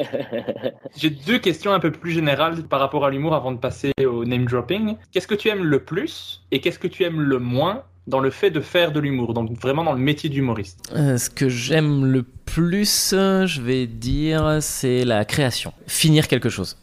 C: J'ai deux questions un peu plus générales par rapport à l'humour avant de passer au name dropping. Qu'est-ce que tu aimes le plus et qu'est-ce que tu aimes le moins dans le fait de faire de l'humour, donc vraiment dans le métier d'humoriste?
D: Euh, ce que j'aime le plus, je vais dire, c'est la création. Finir quelque chose.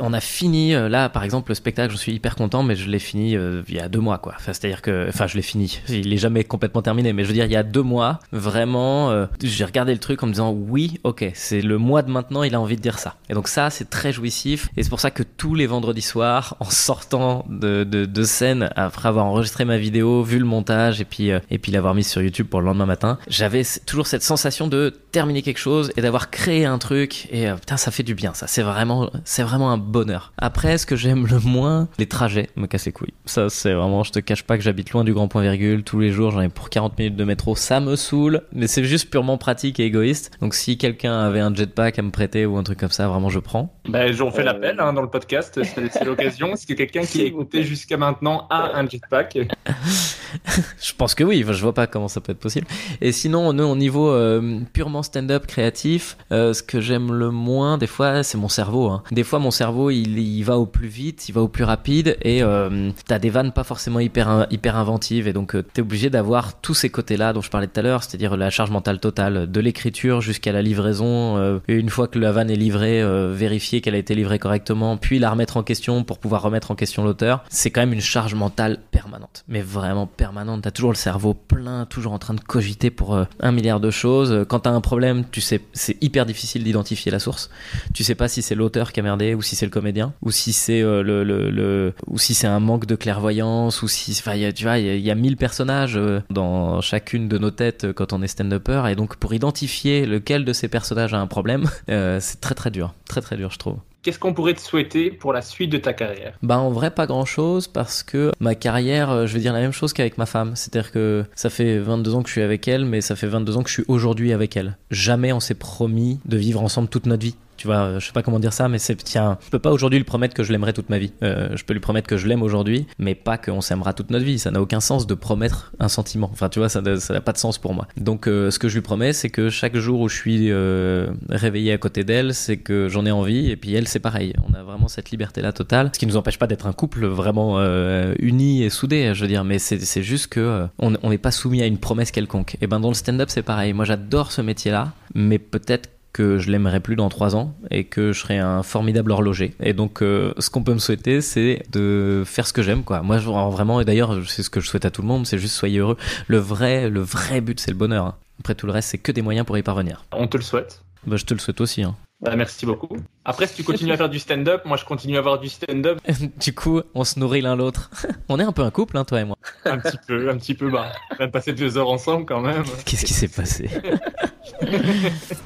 D: On a fini, euh, là, par exemple, le spectacle, je suis hyper content, mais je l'ai fini euh, il y a deux mois, quoi. Enfin, c'est-à-dire que, enfin, je l'ai fini. Il est jamais complètement terminé, mais je veux dire, il y a deux mois, vraiment, euh, j'ai regardé le truc en me disant, oui, ok, c'est le mois de maintenant, il a envie de dire ça. Et donc ça, c'est très jouissif, et c'est pour ça que tous les vendredis soirs, en sortant de, scène, après avoir enregistré ma vidéo, vu le montage, et puis, et puis l'avoir mise sur YouTube pour le lendemain matin, j'avais toujours cette sensation de terminer quelque chose et d'avoir créé un truc, et euh, putain, ça fait du bien, ça. C'est vraiment, c'est vraiment un bonheur. Après, ce que j'aime le moins, les trajets me cassent les couilles. Ça, c'est vraiment, je te cache pas que j'habite loin du grand point virgule. Tous les jours, j'en ai pour 40 minutes de métro. Ça me saoule, mais c'est juste purement pratique et égoïste. Donc, si quelqu'un avait un jetpack à me prêter ou un truc comme ça, vraiment, je prends.
C: ben, On fait
E: Euh,
C: l'appel hein, dans le podcast, c'est l'occasion. Si quelqu'un qui a écouté jusqu'à maintenant a un jetpack,
D: Je pense que oui, je vois pas comment ça peut être possible. Et sinon, nous, au niveau euh, purement stand-up créatif, euh, ce que j'aime le moins, des fois, c'est mon cerveau. hein. Des fois, mon cerveau, il, va au plus vite, il va au plus rapide, et euh, t'as des vannes pas forcément hyper, hyper inventives, et donc euh, t'es obligé d'avoir tous ces côtés-là dont je parlais tout à l'heure, c'est-à-dire la charge mentale totale, de l'écriture jusqu'à la livraison, euh, et une fois que la vanne est livrée, vérifier qu'elle a été livrée correctement, puis la remettre en question pour pouvoir remettre en question l'auteur. C'est quand même une charge mentale permanente, mais vraiment permanente. T'as toujours le cerveau plein, toujours en train de cogiter pour un milliard de choses. Quand t'as un problème, tu sais, c'est hyper difficile d'identifier la source. Tu sais pas si c'est l'auteur qui a merdé ou si c'est le comédien ou si c'est euh, le, le, ou si c'est un manque de clairvoyance ou si, enfin, tu vois, il y, a- mille personnages euh, dans chacune de nos têtes euh, quand on est stand-upper et donc pour identifier lequel de ces personnages a un problème, c'est très très dur, très très dur, je trouve.
C: Qu'est-ce qu'on pourrait te souhaiter pour la suite de ta carrière?
D: Bah en vrai pas grand chose parce que ma carrière, euh, je vais dire la même chose qu'avec ma femme. C'est-à-dire que ça fait 22 ans que je suis avec elle, mais ça fait 22 ans que je suis aujourd'hui avec elle. Jamais on s'est promis de vivre ensemble toute notre vie. Tu vois, je sais pas comment dire ça, mais c'est tiens, je peux pas aujourd'hui lui promettre que je l'aimerai toute ma vie. Euh, je peux lui promettre que je l'aime aujourd'hui, mais pas qu'on s'aimera toute notre vie. Ça n'a aucun sens de promettre un sentiment. Enfin, tu vois, ça n'a pas de sens pour moi. Donc, euh, ce que je lui promets, c'est que chaque jour où je suis euh, réveillé à côté d'elle, c'est que j'en ai envie, et puis elle, c'est pareil. On a vraiment cette liberté-là totale, ce qui nous empêche pas d'être un couple vraiment uni et soudé, je veux dire. Mais c'est juste que on on n'est pas soumis à une promesse quelconque. Et ben dans le stand-up, c'est pareil. Moi, j'adore ce métier-là, mais peut-être que je l'aimerai plus dans trois ans et que je serai un formidable horloger. Et donc, euh, ce qu'on peut me souhaiter, c'est de faire ce que j'aime, quoi. Moi, je, vraiment, et d'ailleurs, c'est ce que je souhaite à tout le monde, c'est juste soyez heureux. Le vrai, le vrai but, c'est le bonheur. hein. Après tout le reste, c'est que des moyens pour y parvenir.
C: On te le souhaite.
D: Bah, je te le souhaite aussi. Hein.
C: Bah, merci beaucoup. Après, si tu continues à faire du stand-up, moi je continue à avoir du stand-up
D: du coup, on se nourrit l'un l'autre. on est un peu un couple, hein, toi et moi.
C: un petit peu, un petit peu. Bah, on a passé deux heures ensemble quand même.
D: Qu'est-ce qui s'est passé?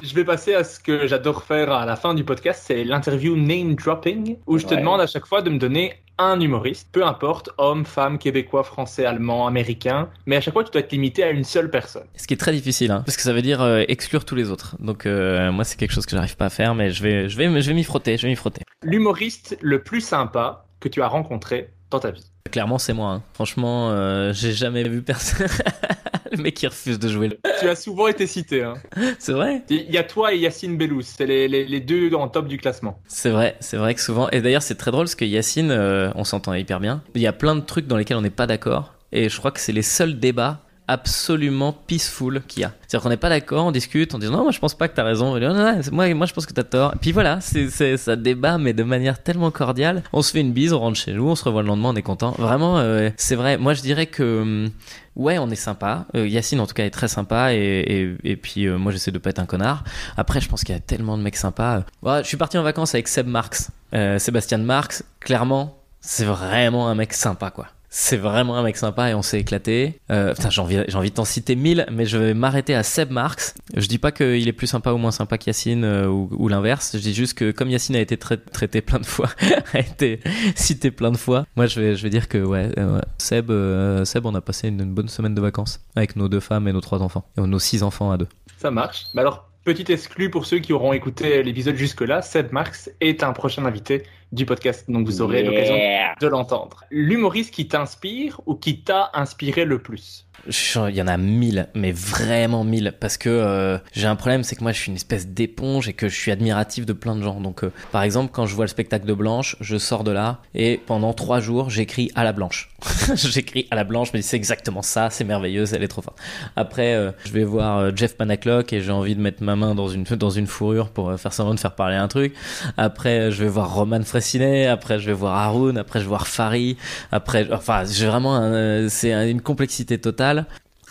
C: Je vais passer à ce que j'adore faire à la fin du podcast, c'est l'interview name dropping, où je te
E: Ouais.
C: demande à chaque fois de me donner un humoriste, peu importe, homme, femme, québécois, français, allemand, américain, mais à chaque fois tu dois être limité à une seule personne.
D: Ce qui est très difficile, hein, parce que ça veut dire euh, exclure tous les autres. Donc euh, moi, c'est quelque chose que j'arrive pas à faire, mais je vais, je vais, je vais m'y frotter, je vais m'y frotter.
C: L'humoriste le plus sympa que tu as rencontré dans ta vie.
D: Clairement, c'est moi. hein. Franchement, euh, j'ai jamais vu personne. le mec qui refuse de jouer.
C: Tu as souvent été cité. Hein.
D: C'est vrai
C: Il y a toi et Yacine Bellous, c'est les, les, les deux en top du classement.
D: C'est vrai, c'est vrai que souvent. Et d'ailleurs, c'est très drôle parce que Yacine, euh, on s'entend hyper bien. Il y a plein de trucs dans lesquels on n'est pas d'accord. Et je crois que c'est les seuls débats absolument peaceful qu'il y a. C'est-à-dire qu'on n'est pas d'accord, on discute, on dit non, moi je pense pas que t'as raison, non, non, moi, moi je pense que t'as tort. Et puis voilà, c'est, ça débat, mais de manière tellement cordiale. On se fait une bise, on rentre chez nous, on se revoit le lendemain, on est content. Vraiment, euh, c'est vrai. Moi je dirais que hum, ouais, on est sympa. Euh, Yacine en tout cas est très sympa et, et, puis euh, moi j'essaie de pas être un connard. Après, je pense qu'il y a tellement de mecs sympas. Ouais, je suis parti en vacances avec Seb Marx, euh, Sébastien Marx. Clairement, c'est vraiment un mec sympa quoi. C'est vraiment un mec sympa et on s'est éclaté. Euh, j'ai envie, j'ai de t'en citer mille, mais je vais m'arrêter à Seb Marx. Je dis pas qu'il est plus sympa ou moins sympa qu'Yacine euh, ou, ou l'inverse. Je dis juste que comme Yacine a été trai- traité plein de fois, a été cité plein de fois, moi je vais, dire que ouais, euh. Seb, euh, Seb, on a passé une, bonne semaine de vacances avec nos deux femmes et nos trois enfants et nos six enfants à deux.
C: Ça marche. Mais alors, petit exclu pour ceux qui auront écouté l'épisode jusque-là, Seb Marx est un prochain invité du podcast, donc vous aurez l'occasion de l'entendre. L'humoriste qui t'inspire ou qui t'a inspiré le plus?
D: Il y en a mille, mais vraiment mille, parce que euh, j'ai un problème, c'est que moi je suis une espèce d'éponge et que je suis admiratif de plein de gens. Donc, euh, par exemple, quand je vois le spectacle de Blanche, je sors de là et pendant trois jours, j'écris à la Blanche. j'écris à la Blanche, dis c'est exactement ça, c'est merveilleuse, elle est trop forte. Après, euh, je vais voir euh, Jeff Panaclock et j'ai envie de mettre ma main dans une dans une fourrure pour euh, faire semblant de faire parler un truc. Après, je vais voir Roman Fressinet. Après, je vais voir Haroun. Après, je vais voir Fari. Après, enfin, j'ai vraiment, un, euh, c'est un- une complexité totale.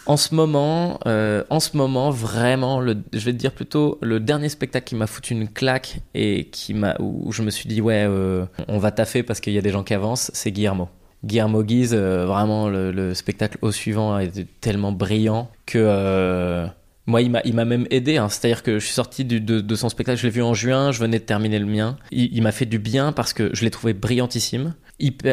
D: En ce moment, euh, en ce moment, vraiment, je vais te dire plutôt le dernier spectacle qui m'a foutu une claque et qui m'a, où je me suis dit ouais, euh, on va taffer parce qu'il y a des gens qui avancent, c'est Guillermo. Guillermo Guise, euh, vraiment le, le spectacle au suivant été tellement brillant que moi, il m'a, il m'a même aidé. Hein. C'est-à-dire que je suis sorti de, son spectacle, je l'ai vu en juin, je venais de terminer le mien. Il, m'a fait du bien parce que je l'ai trouvé brillantissime.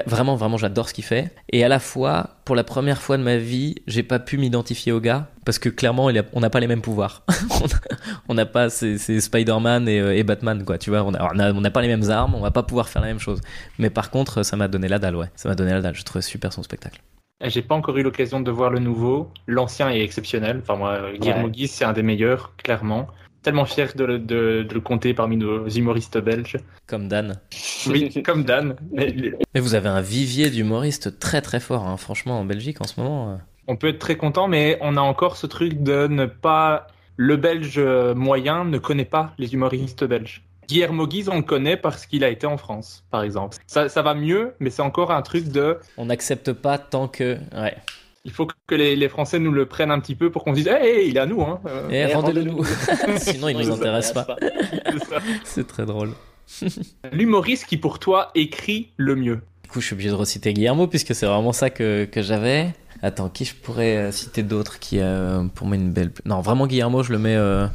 D: Vraiment, vraiment, j'adore ce qu'il fait. Et à la fois, pour la première fois de ma vie, j'ai pas pu m'identifier au gars parce que clairement, on n'a pas les mêmes pouvoirs. On n'a pas, c'est, c'est Spider-Man et, euh, et Batman, quoi. Tu vois, on n'a pas les mêmes armes, on va pas pouvoir faire la même chose. Mais par contre, ça m'a donné la dalle, ouais. Ça m'a donné la dalle. Je trouvais super son spectacle.
C: J'ai pas encore eu l'occasion de voir le nouveau. L'ancien est exceptionnel. Enfin, moi, Guillermo
D: Ouais.
C: C'est un des meilleurs, clairement. Tellement fier de, le- de- de le compter parmi nos humoristes belges.
D: Comme Dan.
C: Oui, comme Dan. Mais
D: Mais vous avez un vivier d'humoristes très très fort, hein. franchement, en Belgique en ce moment. euh.
C: on peut être très content, mais on a encore ce truc de ne pas. Le belge euh, moyen ne connaît pas les humoristes belges. Guillermo Guise, on le connaît parce qu'il a été en France, par exemple. Ça, ça va mieux, mais c'est encore un truc de.
D: On n'accepte pas tant que. Ouais.
C: Il faut que les, les Français nous le prennent un petit peu pour qu'on se dise Hey, il est à nous, hein. Euh,
D: Et
E: Eh,
D: rendez-le
E: rendez-le
D: nous. Sinon, il nous intéresse pas.
C: c'est
D: très drôle.
C: L'humoriste qui, pour toi, écrit le mieux.
D: Du coup, je suis obligé de reciter Guillermo puisque c'est vraiment ça que, que j'avais. Attends, qui je pourrais euh, citer d'autres qui a euh, pour moi une belle. Non, vraiment Guillermo, je le mets. euh,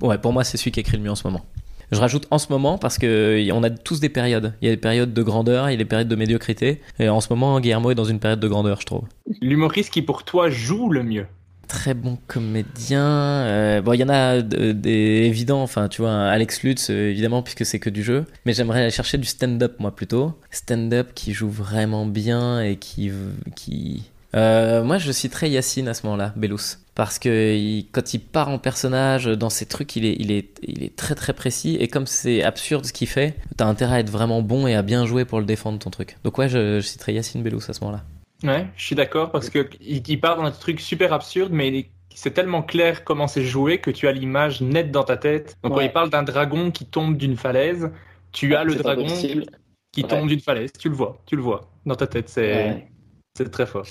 D: Ouais, pour moi, c'est celui qui écrit le mieux en ce moment. Je rajoute en ce moment parce que y- on a tous des périodes. Il y a des périodes de grandeur, il y a des périodes de médiocrité. Et en ce moment, Guillermo est dans une période de grandeur, je trouve.
C: L'humoriste qui, pour toi, joue le mieux.
D: Très bon comédien. Euh, bon, il y en a de- des évidents. Enfin, tu vois, Alex Lutz, euh, évidemment, puisque c'est que du jeu. Mais j'aimerais aller chercher du stand-up, moi, plutôt. Stand-up qui joue vraiment bien et qui. qui... Euh, moi, je citerais Yacine à ce moment-là, Bellous. Parce que il- quand il part en personnage, dans ses trucs, il est, il, est, il est très très précis. Et comme c'est absurde ce qu'il fait, t'as intérêt à être vraiment bon et à bien jouer pour le défendre, ton truc. Donc, ouais, je, je citerais Yacine Bellous à ce moment-là.
C: Ouais, je suis d'accord parce que il, part dans un truc super absurde, mais il est- c'est tellement clair comment c'est joué que tu as l'image nette dans ta tête. Donc quand il parle d'un dragon qui tombe d'une falaise, tu as le dragon
E: impossible.
C: qui
E: Ouais.
C: tombe d'une falaise. Tu le vois, tu le vois dans ta tête. C'est
E: Ouais.
C: C'est très fort.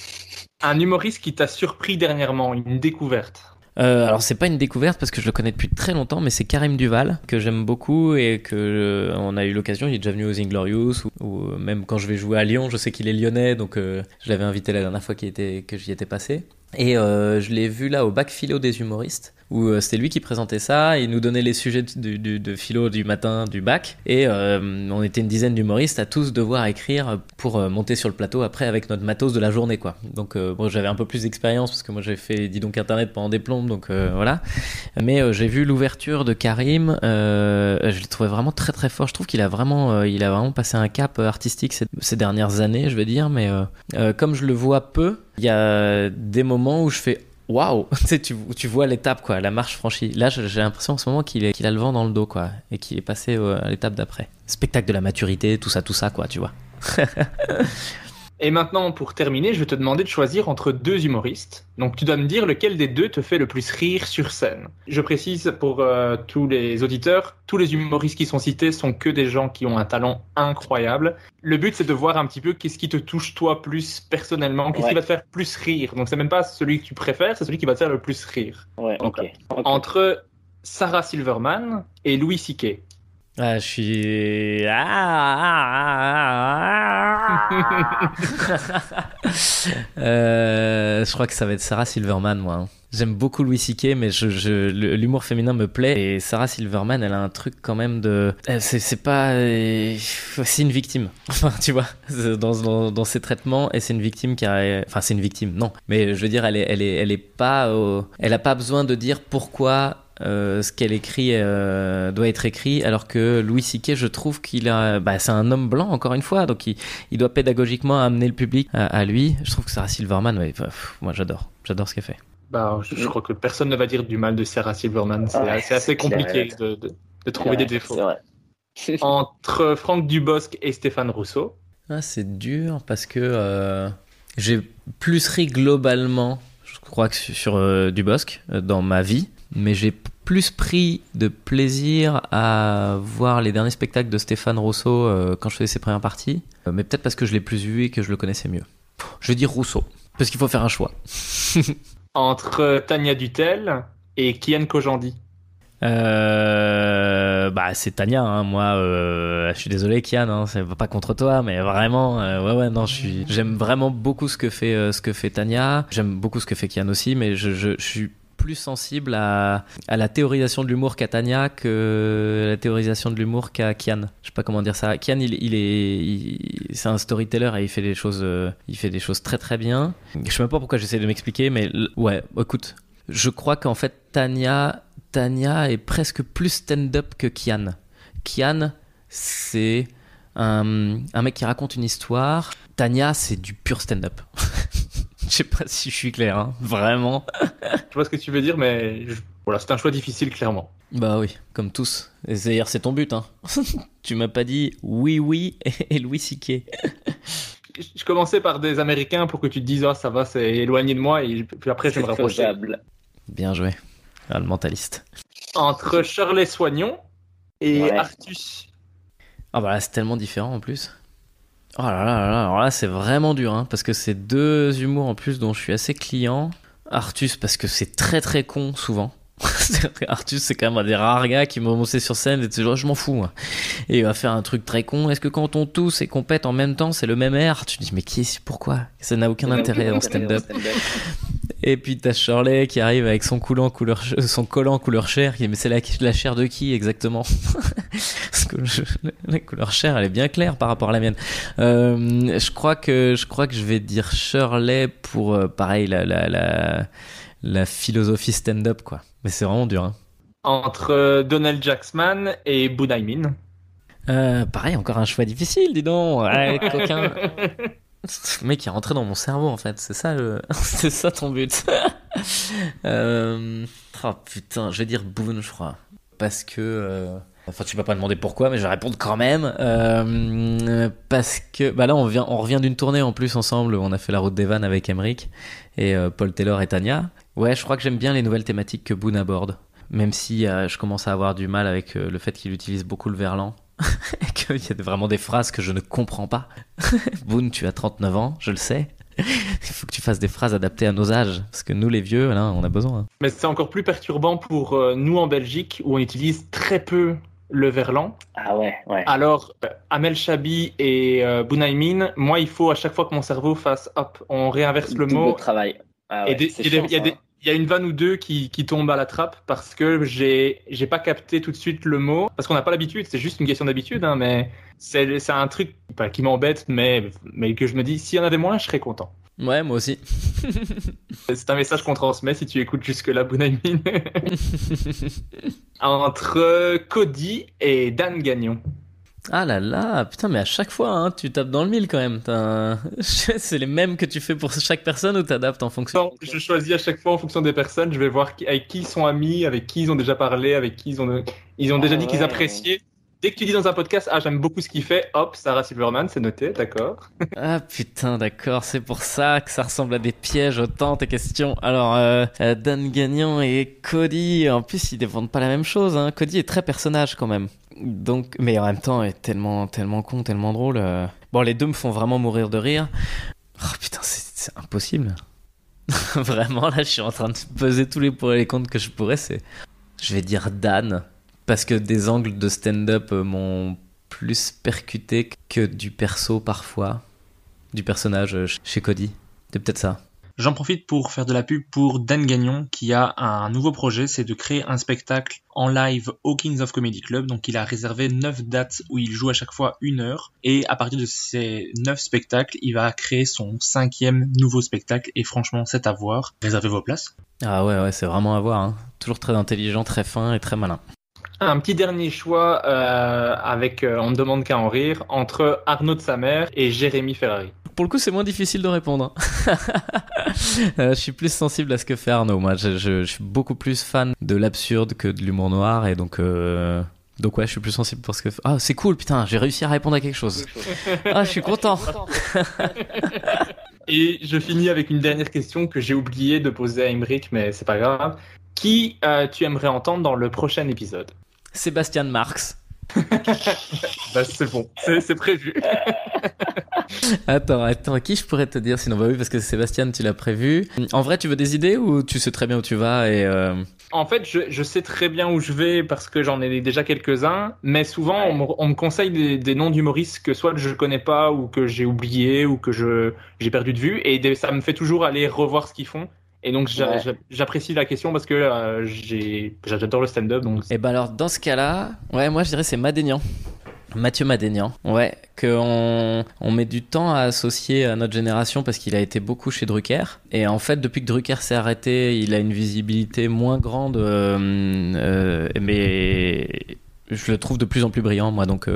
C: Un humoriste qui t'a surpris dernièrement, une découverte.
D: Euh, alors c'est pas une découverte parce que je le connais depuis très longtemps, mais c'est Karim Duval que j'aime beaucoup et que euh, on a eu l'occasion. Il est déjà venu aux Inglorious ou, ou même quand je vais jouer à Lyon, je sais qu'il est lyonnais, donc euh, je l'avais invité la dernière fois qu'il était que j'y étais passé. Et euh, je l'ai vu là au bac philo des humoristes où euh, c'était lui qui présentait ça. Il nous donnait les sujets de philo du matin du bac et euh, on était une dizaine d'humoristes à tous devoir écrire pour euh, monter sur le plateau après avec notre matos de la journée quoi. Donc bon j'avais un peu plus d'expérience parce que moi j'ai fait dis donc internet pendant des plombes donc voilà. Mais j'ai vu l'ouverture de Karim, je l'ai trouvé vraiment très très fort. Je trouve qu'il a vraiment il a vraiment passé un cap artistique ces, ces dernières années je vais dire mais comme je le vois peu il y a des moments où je fais waouh, tu, tu, vois l'étape, quoi, la marche franchie. Là, j'ai l'impression en ce moment qu'il a le vent dans le dos, quoi, et qu'il est passé euh, à l'étape d'après. Spectacle de la maturité, tout ça, tout ça, quoi, tu vois.
C: Et maintenant, pour terminer, je vais te demander de choisir entre deux humoristes. Donc, tu dois me dire lequel des deux te fait le plus rire sur scène. Je précise pour euh, tous les auditeurs, tous les humoristes qui sont cités sont que des gens qui ont un talent incroyable. Le but, c'est de voir un petit peu qu'est-ce qui te touche toi plus personnellement, qu'est-ce qui va te faire plus rire. Donc, c'est même pas celui que tu préfères, c'est celui qui va te faire le plus rire.
E: Ouais.
C: Entre Sarah Silverman et Louis C.K.
D: Ah, je suis. Ah, ah, ah, ah. Euh, je crois que ça va être Sarah Silverman, moi. hein. J'aime beaucoup Louis C.K., mais je, je- l'humour féminin me plaît. Et Sarah Silverman, elle a un truc quand même de. euh, C'est, pas. euh, C'est une victime. Enfin, tu vois, dans, dans, dans ses traitements, et c'est une victime qui a. Enfin, c'est une victime, non. Mais je veux dire, elle est, elle est, elle est pas. Elle a pas besoin de dire pourquoi ce qu'elle écrit euh, doit être écrit, alors que Louis C.K., je trouve qu'il a, bah, c'est un homme blanc encore une fois, donc il, il doit pédagogiquement amener le public à, à lui. Je trouve que Sarah Silverman, ouais, bah, pff, moi j'adore, j'adore ce qu'elle fait.
C: Bah, je, je crois que personne ne va dire du mal de Sarah Silverman. C'est
E: Ouais,
C: assez compliqué de, de, de trouver des défauts.
E: C'est vrai.
C: Entre Franck Dubosc et Stéphane Rousseau.
D: Ah, c'est dur parce que euh, j'ai plus ri globalement, je crois que sur, euh, Dubosc euh, dans ma vie, mais j'ai plus pris de plaisir à voir les derniers spectacles de Stéphane Rousseau euh, quand je faisais ses premières parties, Euh, mais peut-être parce que je l'ai plus vu et que je le connaissais mieux. Je vais dire Rousseau, parce qu'il faut faire un choix.
C: Entre Tania Dutel et Kian Kojandi.
D: Euh, bah c'est Tania, hein. moi euh, je suis désolé Kian, hein, c'est pas contre toi, mais vraiment, euh, ouais ouais non, je suis, j'aime vraiment beaucoup ce que fait euh, ce que fait Tania, j'aime beaucoup ce que fait Kian aussi, mais je, je, je suis plus sensible à, la théorisation de l'humour qu'à Tania que la théorisation de l'humour qu'à Kian. Je sais pas comment dire ça. Kian, il, est, c'est un storyteller et il fait des choses, euh, il fait des choses très très bien. Je sais même pas pourquoi j'essaie de m'expliquer, mais ouais, écoute, je crois qu'en fait Tania, Tania est presque plus stand-up que Kian. Kian, c'est un, un mec qui raconte une histoire. Tania, c'est du pur stand-up. Je sais pas si je suis clair, hein. vraiment.
C: Je vois ce que tu veux dire, mais je- voilà, c'est un choix difficile, clairement.
D: Bah oui, comme tous. Et c'est- D'ailleurs, c'est ton but, hein. tu m'as pas dit oui, oui et Louis C.K.
C: Je je commençais par des Américains pour que tu te dises, ah, ça va, c'est éloigné de moi, et puis après, je vais me
E: faisable.
D: Bien joué. Ah, le mentaliste.
C: Entre Shirley Soignon et
E: Ouais.
C: Artus.
D: Ah bah là, c'est tellement différent en plus. Oh là là là là, alors là, c'est vraiment dur, hein, parce que c'est deux humours en plus dont je suis assez client. Artus, parce que c'est très très con souvent. Artus, c'est quand même un des rares gars qui m'a monté sur scène et tu genre, je m'en fous. moi. Et il va faire un truc très con. Est-ce que quand on tousse et qu'on pète en même temps, c'est le même air? Tu te dis, mais qui est pourquoi? Ça n'a aucun intérêt en stand-up. Et puis t'as Shirley qui arrive avec son collant couleur, son collant couleur chair. qui dit, Mais c'est la, la chair de qui exactement? Parce que je- la couleur chair, elle est bien claire par rapport à la mienne. Euh, je crois que je crois que je vais dire Shirley pour euh, pareil la la la, la philosophie stand-up quoi. Mais c'est vraiment dur. Hein.
C: Entre Donald Jacksman et Bunaimin.
D: Euh, pareil, encore un choix difficile, dis donc. Ouais, coquin. Le mec qui est rentré dans mon cerveau en fait, c'est ça le... c'est ça ton but. euh... Oh putain, je vais dire Boone je crois. Parce que... euh, Enfin tu vas pas demander pourquoi mais je vais répondre quand même. Euh, Parce que... Bah là on, vient... on revient d'une tournée en plus ensemble, on a fait la route des vannes avec Emmerich et euh, Paul Taylor et Tania. Ouais je crois que j'aime bien les nouvelles thématiques que Boone aborde. Même si euh, je commence à avoir du mal avec euh, le fait qu'il utilise beaucoup le verlan et qu'il y a vraiment des phrases que je ne comprends pas. Boone, tu as 39 ans, je le sais. Il faut que tu fasses des phrases adaptées à nos âges. Parce que nous, les vieux, là, on a besoin. hein.
C: Mais c'est encore plus perturbant pour euh, nous en Belgique, où on utilise très peu le verlan.
E: Ah ouais, ouais.
C: Alors, euh, Amel Chabi et euh, Bunaimin, moi, il faut à chaque fois que mon cerveau fasse hop, on réinverse le
E: Double
C: mot.
E: travail. Ah ouais,
C: il y a des-
E: chiant,
C: il y a
E: ça.
C: des- il y a une vanne ou deux qui, qui tombent à la trappe parce que j'ai j'ai pas capté tout de suite le mot parce qu'on n'a pas l'habitude c'est juste une question d'habitude hein, mais c'est c'est un truc pas qui m'embête mais mais que je me dis s'il y en avait moins je serais content
D: Ouais, moi aussi.
C: c'est un message qu'on transmet si tu écoutes jusque là Bunaimin entre Cody et Dan Gagnon
D: Ah là là, putain, mais à chaque fois, hein, tu tapes dans le mille quand même. T'as- C'est les mêmes que tu fais pour chaque personne ou t'adaptes en fonction
C: Non, je choisis à chaque fois en fonction des personnes. Je vais voir qui- avec qui ils sont amis, avec qui ils ont déjà parlé, avec qui ils ont, ils ont déjà
E: Ah
C: dit qu'ils
E: ouais.
C: appréciaient. Dès que tu dis dans un podcast, ah, j'aime beaucoup ce qu'il fait, hop, Sarah Silverman, c'est noté, d'accord.
D: Ah putain, d'accord, c'est pour ça que ça ressemble à des pièges autant tes questions. Alors, euh, euh, Dan Gagnon et Cody, en plus ils défendent pas la même chose. Hein. Cody est très personnage quand même. Donc, mais en même temps, est tellement, tellement con, tellement drôle. euh. Bon, les deux me font vraiment mourir de rire. Oh putain, c'est impossible. vraiment, là, je suis en train de peser tous les pour et les contre que je pourrais. C'est, je vais dire Dan, parce que des angles de stand-up euh, m'ont plus percuté que du perso parfois du personnage euh, chez Cody. C'est peut-être ça.
B: J'en profite pour faire de la pub pour Dan Gagnon qui a un nouveau projet, c'est de créer un spectacle en live au Kings of Comedy Club. Donc il a réservé 9 dates où il joue à chaque fois une heure. Et à partir de ces 9 spectacles, il va créer son cinquième nouveau spectacle. Et franchement, c'est à voir. Réservez vos places.
D: Ah ouais, ouais, c'est vraiment à voir. hein. Toujours très intelligent, très fin et très malin.
C: Un petit dernier choix euh, avec euh, On ne demande qu'à en rire entre Arnaud de sa mère et Jérémy Ferrari.
D: Pour le coup, c'est moins difficile de répondre. Euh, je suis plus sensible à ce que fait Arnaud. Moi, je, je- je suis beaucoup plus fan de l'absurde que de l'humour noir. Et donc, donc ouais, je suis plus sensible pour ce que... Ah, c'est cool, putain, j'ai réussi à répondre à quelque chose. Ah, je suis content.
C: Et je finis avec une dernière question que j'ai oublié de poser à Emmerich, mais c'est pas grave. Qui euh, tu aimerais entendre dans le prochain épisode?
D: Sébastien Marx.
C: Bah c'est bon, c'est prévu.
D: Attends, attends, qui je pourrais te dire sinon? Bah oui, parce que Sébastien, tu l'as prévu. En vrai, tu veux des idées ou tu sais très bien où tu vas et... euh,
C: En fait, je, je sais très bien où je vais parce que j'en ai déjà quelques-uns, mais souvent on me, on me conseille des, des noms d'humoristes que soit je connais pas ou que j'ai oublié ou que je j'ai perdu de vue et des- ça me fait toujours aller revoir ce qu'ils font. Et donc
E: Ouais.
C: j'apprécie la question parce que euh, j'adore le stand-up donc
D: Et ben alors dans ce cas-là, ouais, moi je dirais c'est Madénian. Mathieu Madénian, ouais, qu'on on met du temps à associer à notre génération parce qu'il a été beaucoup chez Drucker. Et en fait, depuis que Drucker s'est arrêté, il a une visibilité moins grande, euh, euh, mais je le trouve de plus en plus brillant, moi. Donc,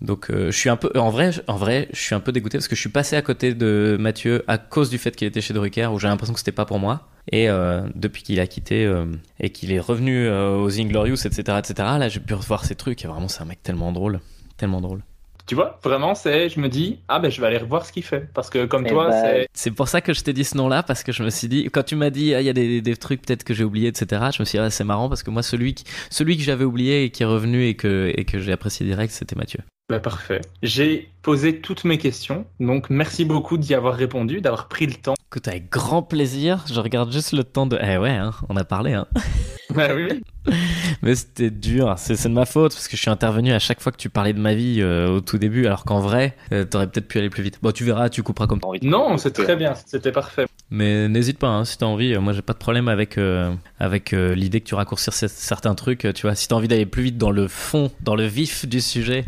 D: donc euh, je suis un peu, en vrai, je suis un peu dégoûté parce que je suis passé à côté de Mathieu à cause du fait qu'il était chez Drucker, où j'ai l'impression que c'était pas pour moi. Et euh, depuis qu'il a quitté euh, et qu'il est revenu aux Inglorious, etc., etc., là, j'ai pu revoir ces trucs. Et vraiment, c'est un mec tellement drôle, tellement drôle.
C: Tu vois vraiment c'est je me dis ah ben je vais aller revoir ce qu'il fait parce que comme
E: Eh
C: toi
E: ben,
C: c'est
D: C'est pour ça que je t'ai dit ce nom-là, parce que je me suis dit, quand tu m'as dit, ah, il y a des, des trucs peut-être que j'ai oubliés, etc., je me suis dit, ah, c'est marrant, parce que moi, celui, qui, celui que j'avais oublié et qui est revenu et que, et que j'ai apprécié direct, c'était Mathieu.
C: Bah, parfait. J'ai posé toutes mes questions, donc merci beaucoup d'y avoir répondu, d'avoir pris le temps.
D: Écoute, avec grand plaisir, je regarde juste le temps de. Eh ouais, hein, on a parlé, hein.
C: Bah oui.
D: Mais c'était dur, c'est de ma faute, parce que je suis intervenu à chaque fois que tu parlais de ma vie euh, au tout début, alors qu'en vrai, euh, t'aurais peut-être pu aller plus vite. Bon, tu verras, tu couperas comme
E: envie de-
C: Non, c'est très bien, c'était parfait.
D: Mais n'hésite pas, hein, si t'as envie. Moi, j'ai pas de problème avec euh, avec l'idée que tu raccourcis cer- certains trucs. Tu vois, si t'as envie d'aller plus vite dans le fond, dans le vif du sujet,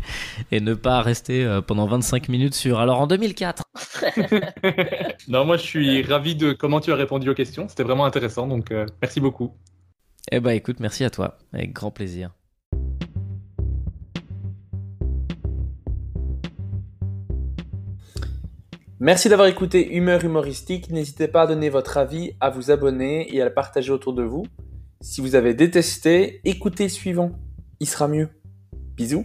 D: et ne pas rester pendant 25 minutes sur. Alors en 2004.
C: non, moi je suis ravi de comment tu as répondu aux questions, c'était vraiment intéressant, donc merci beaucoup.
D: Eh ben, écoute, merci à toi, avec grand plaisir.
G: Merci d'avoir écouté Humeur humoristique. N'hésitez pas à donner votre avis, à vous abonner et à le partager autour de vous. Si vous avez détesté, écoutez suivant. Il sera mieux. Bisous.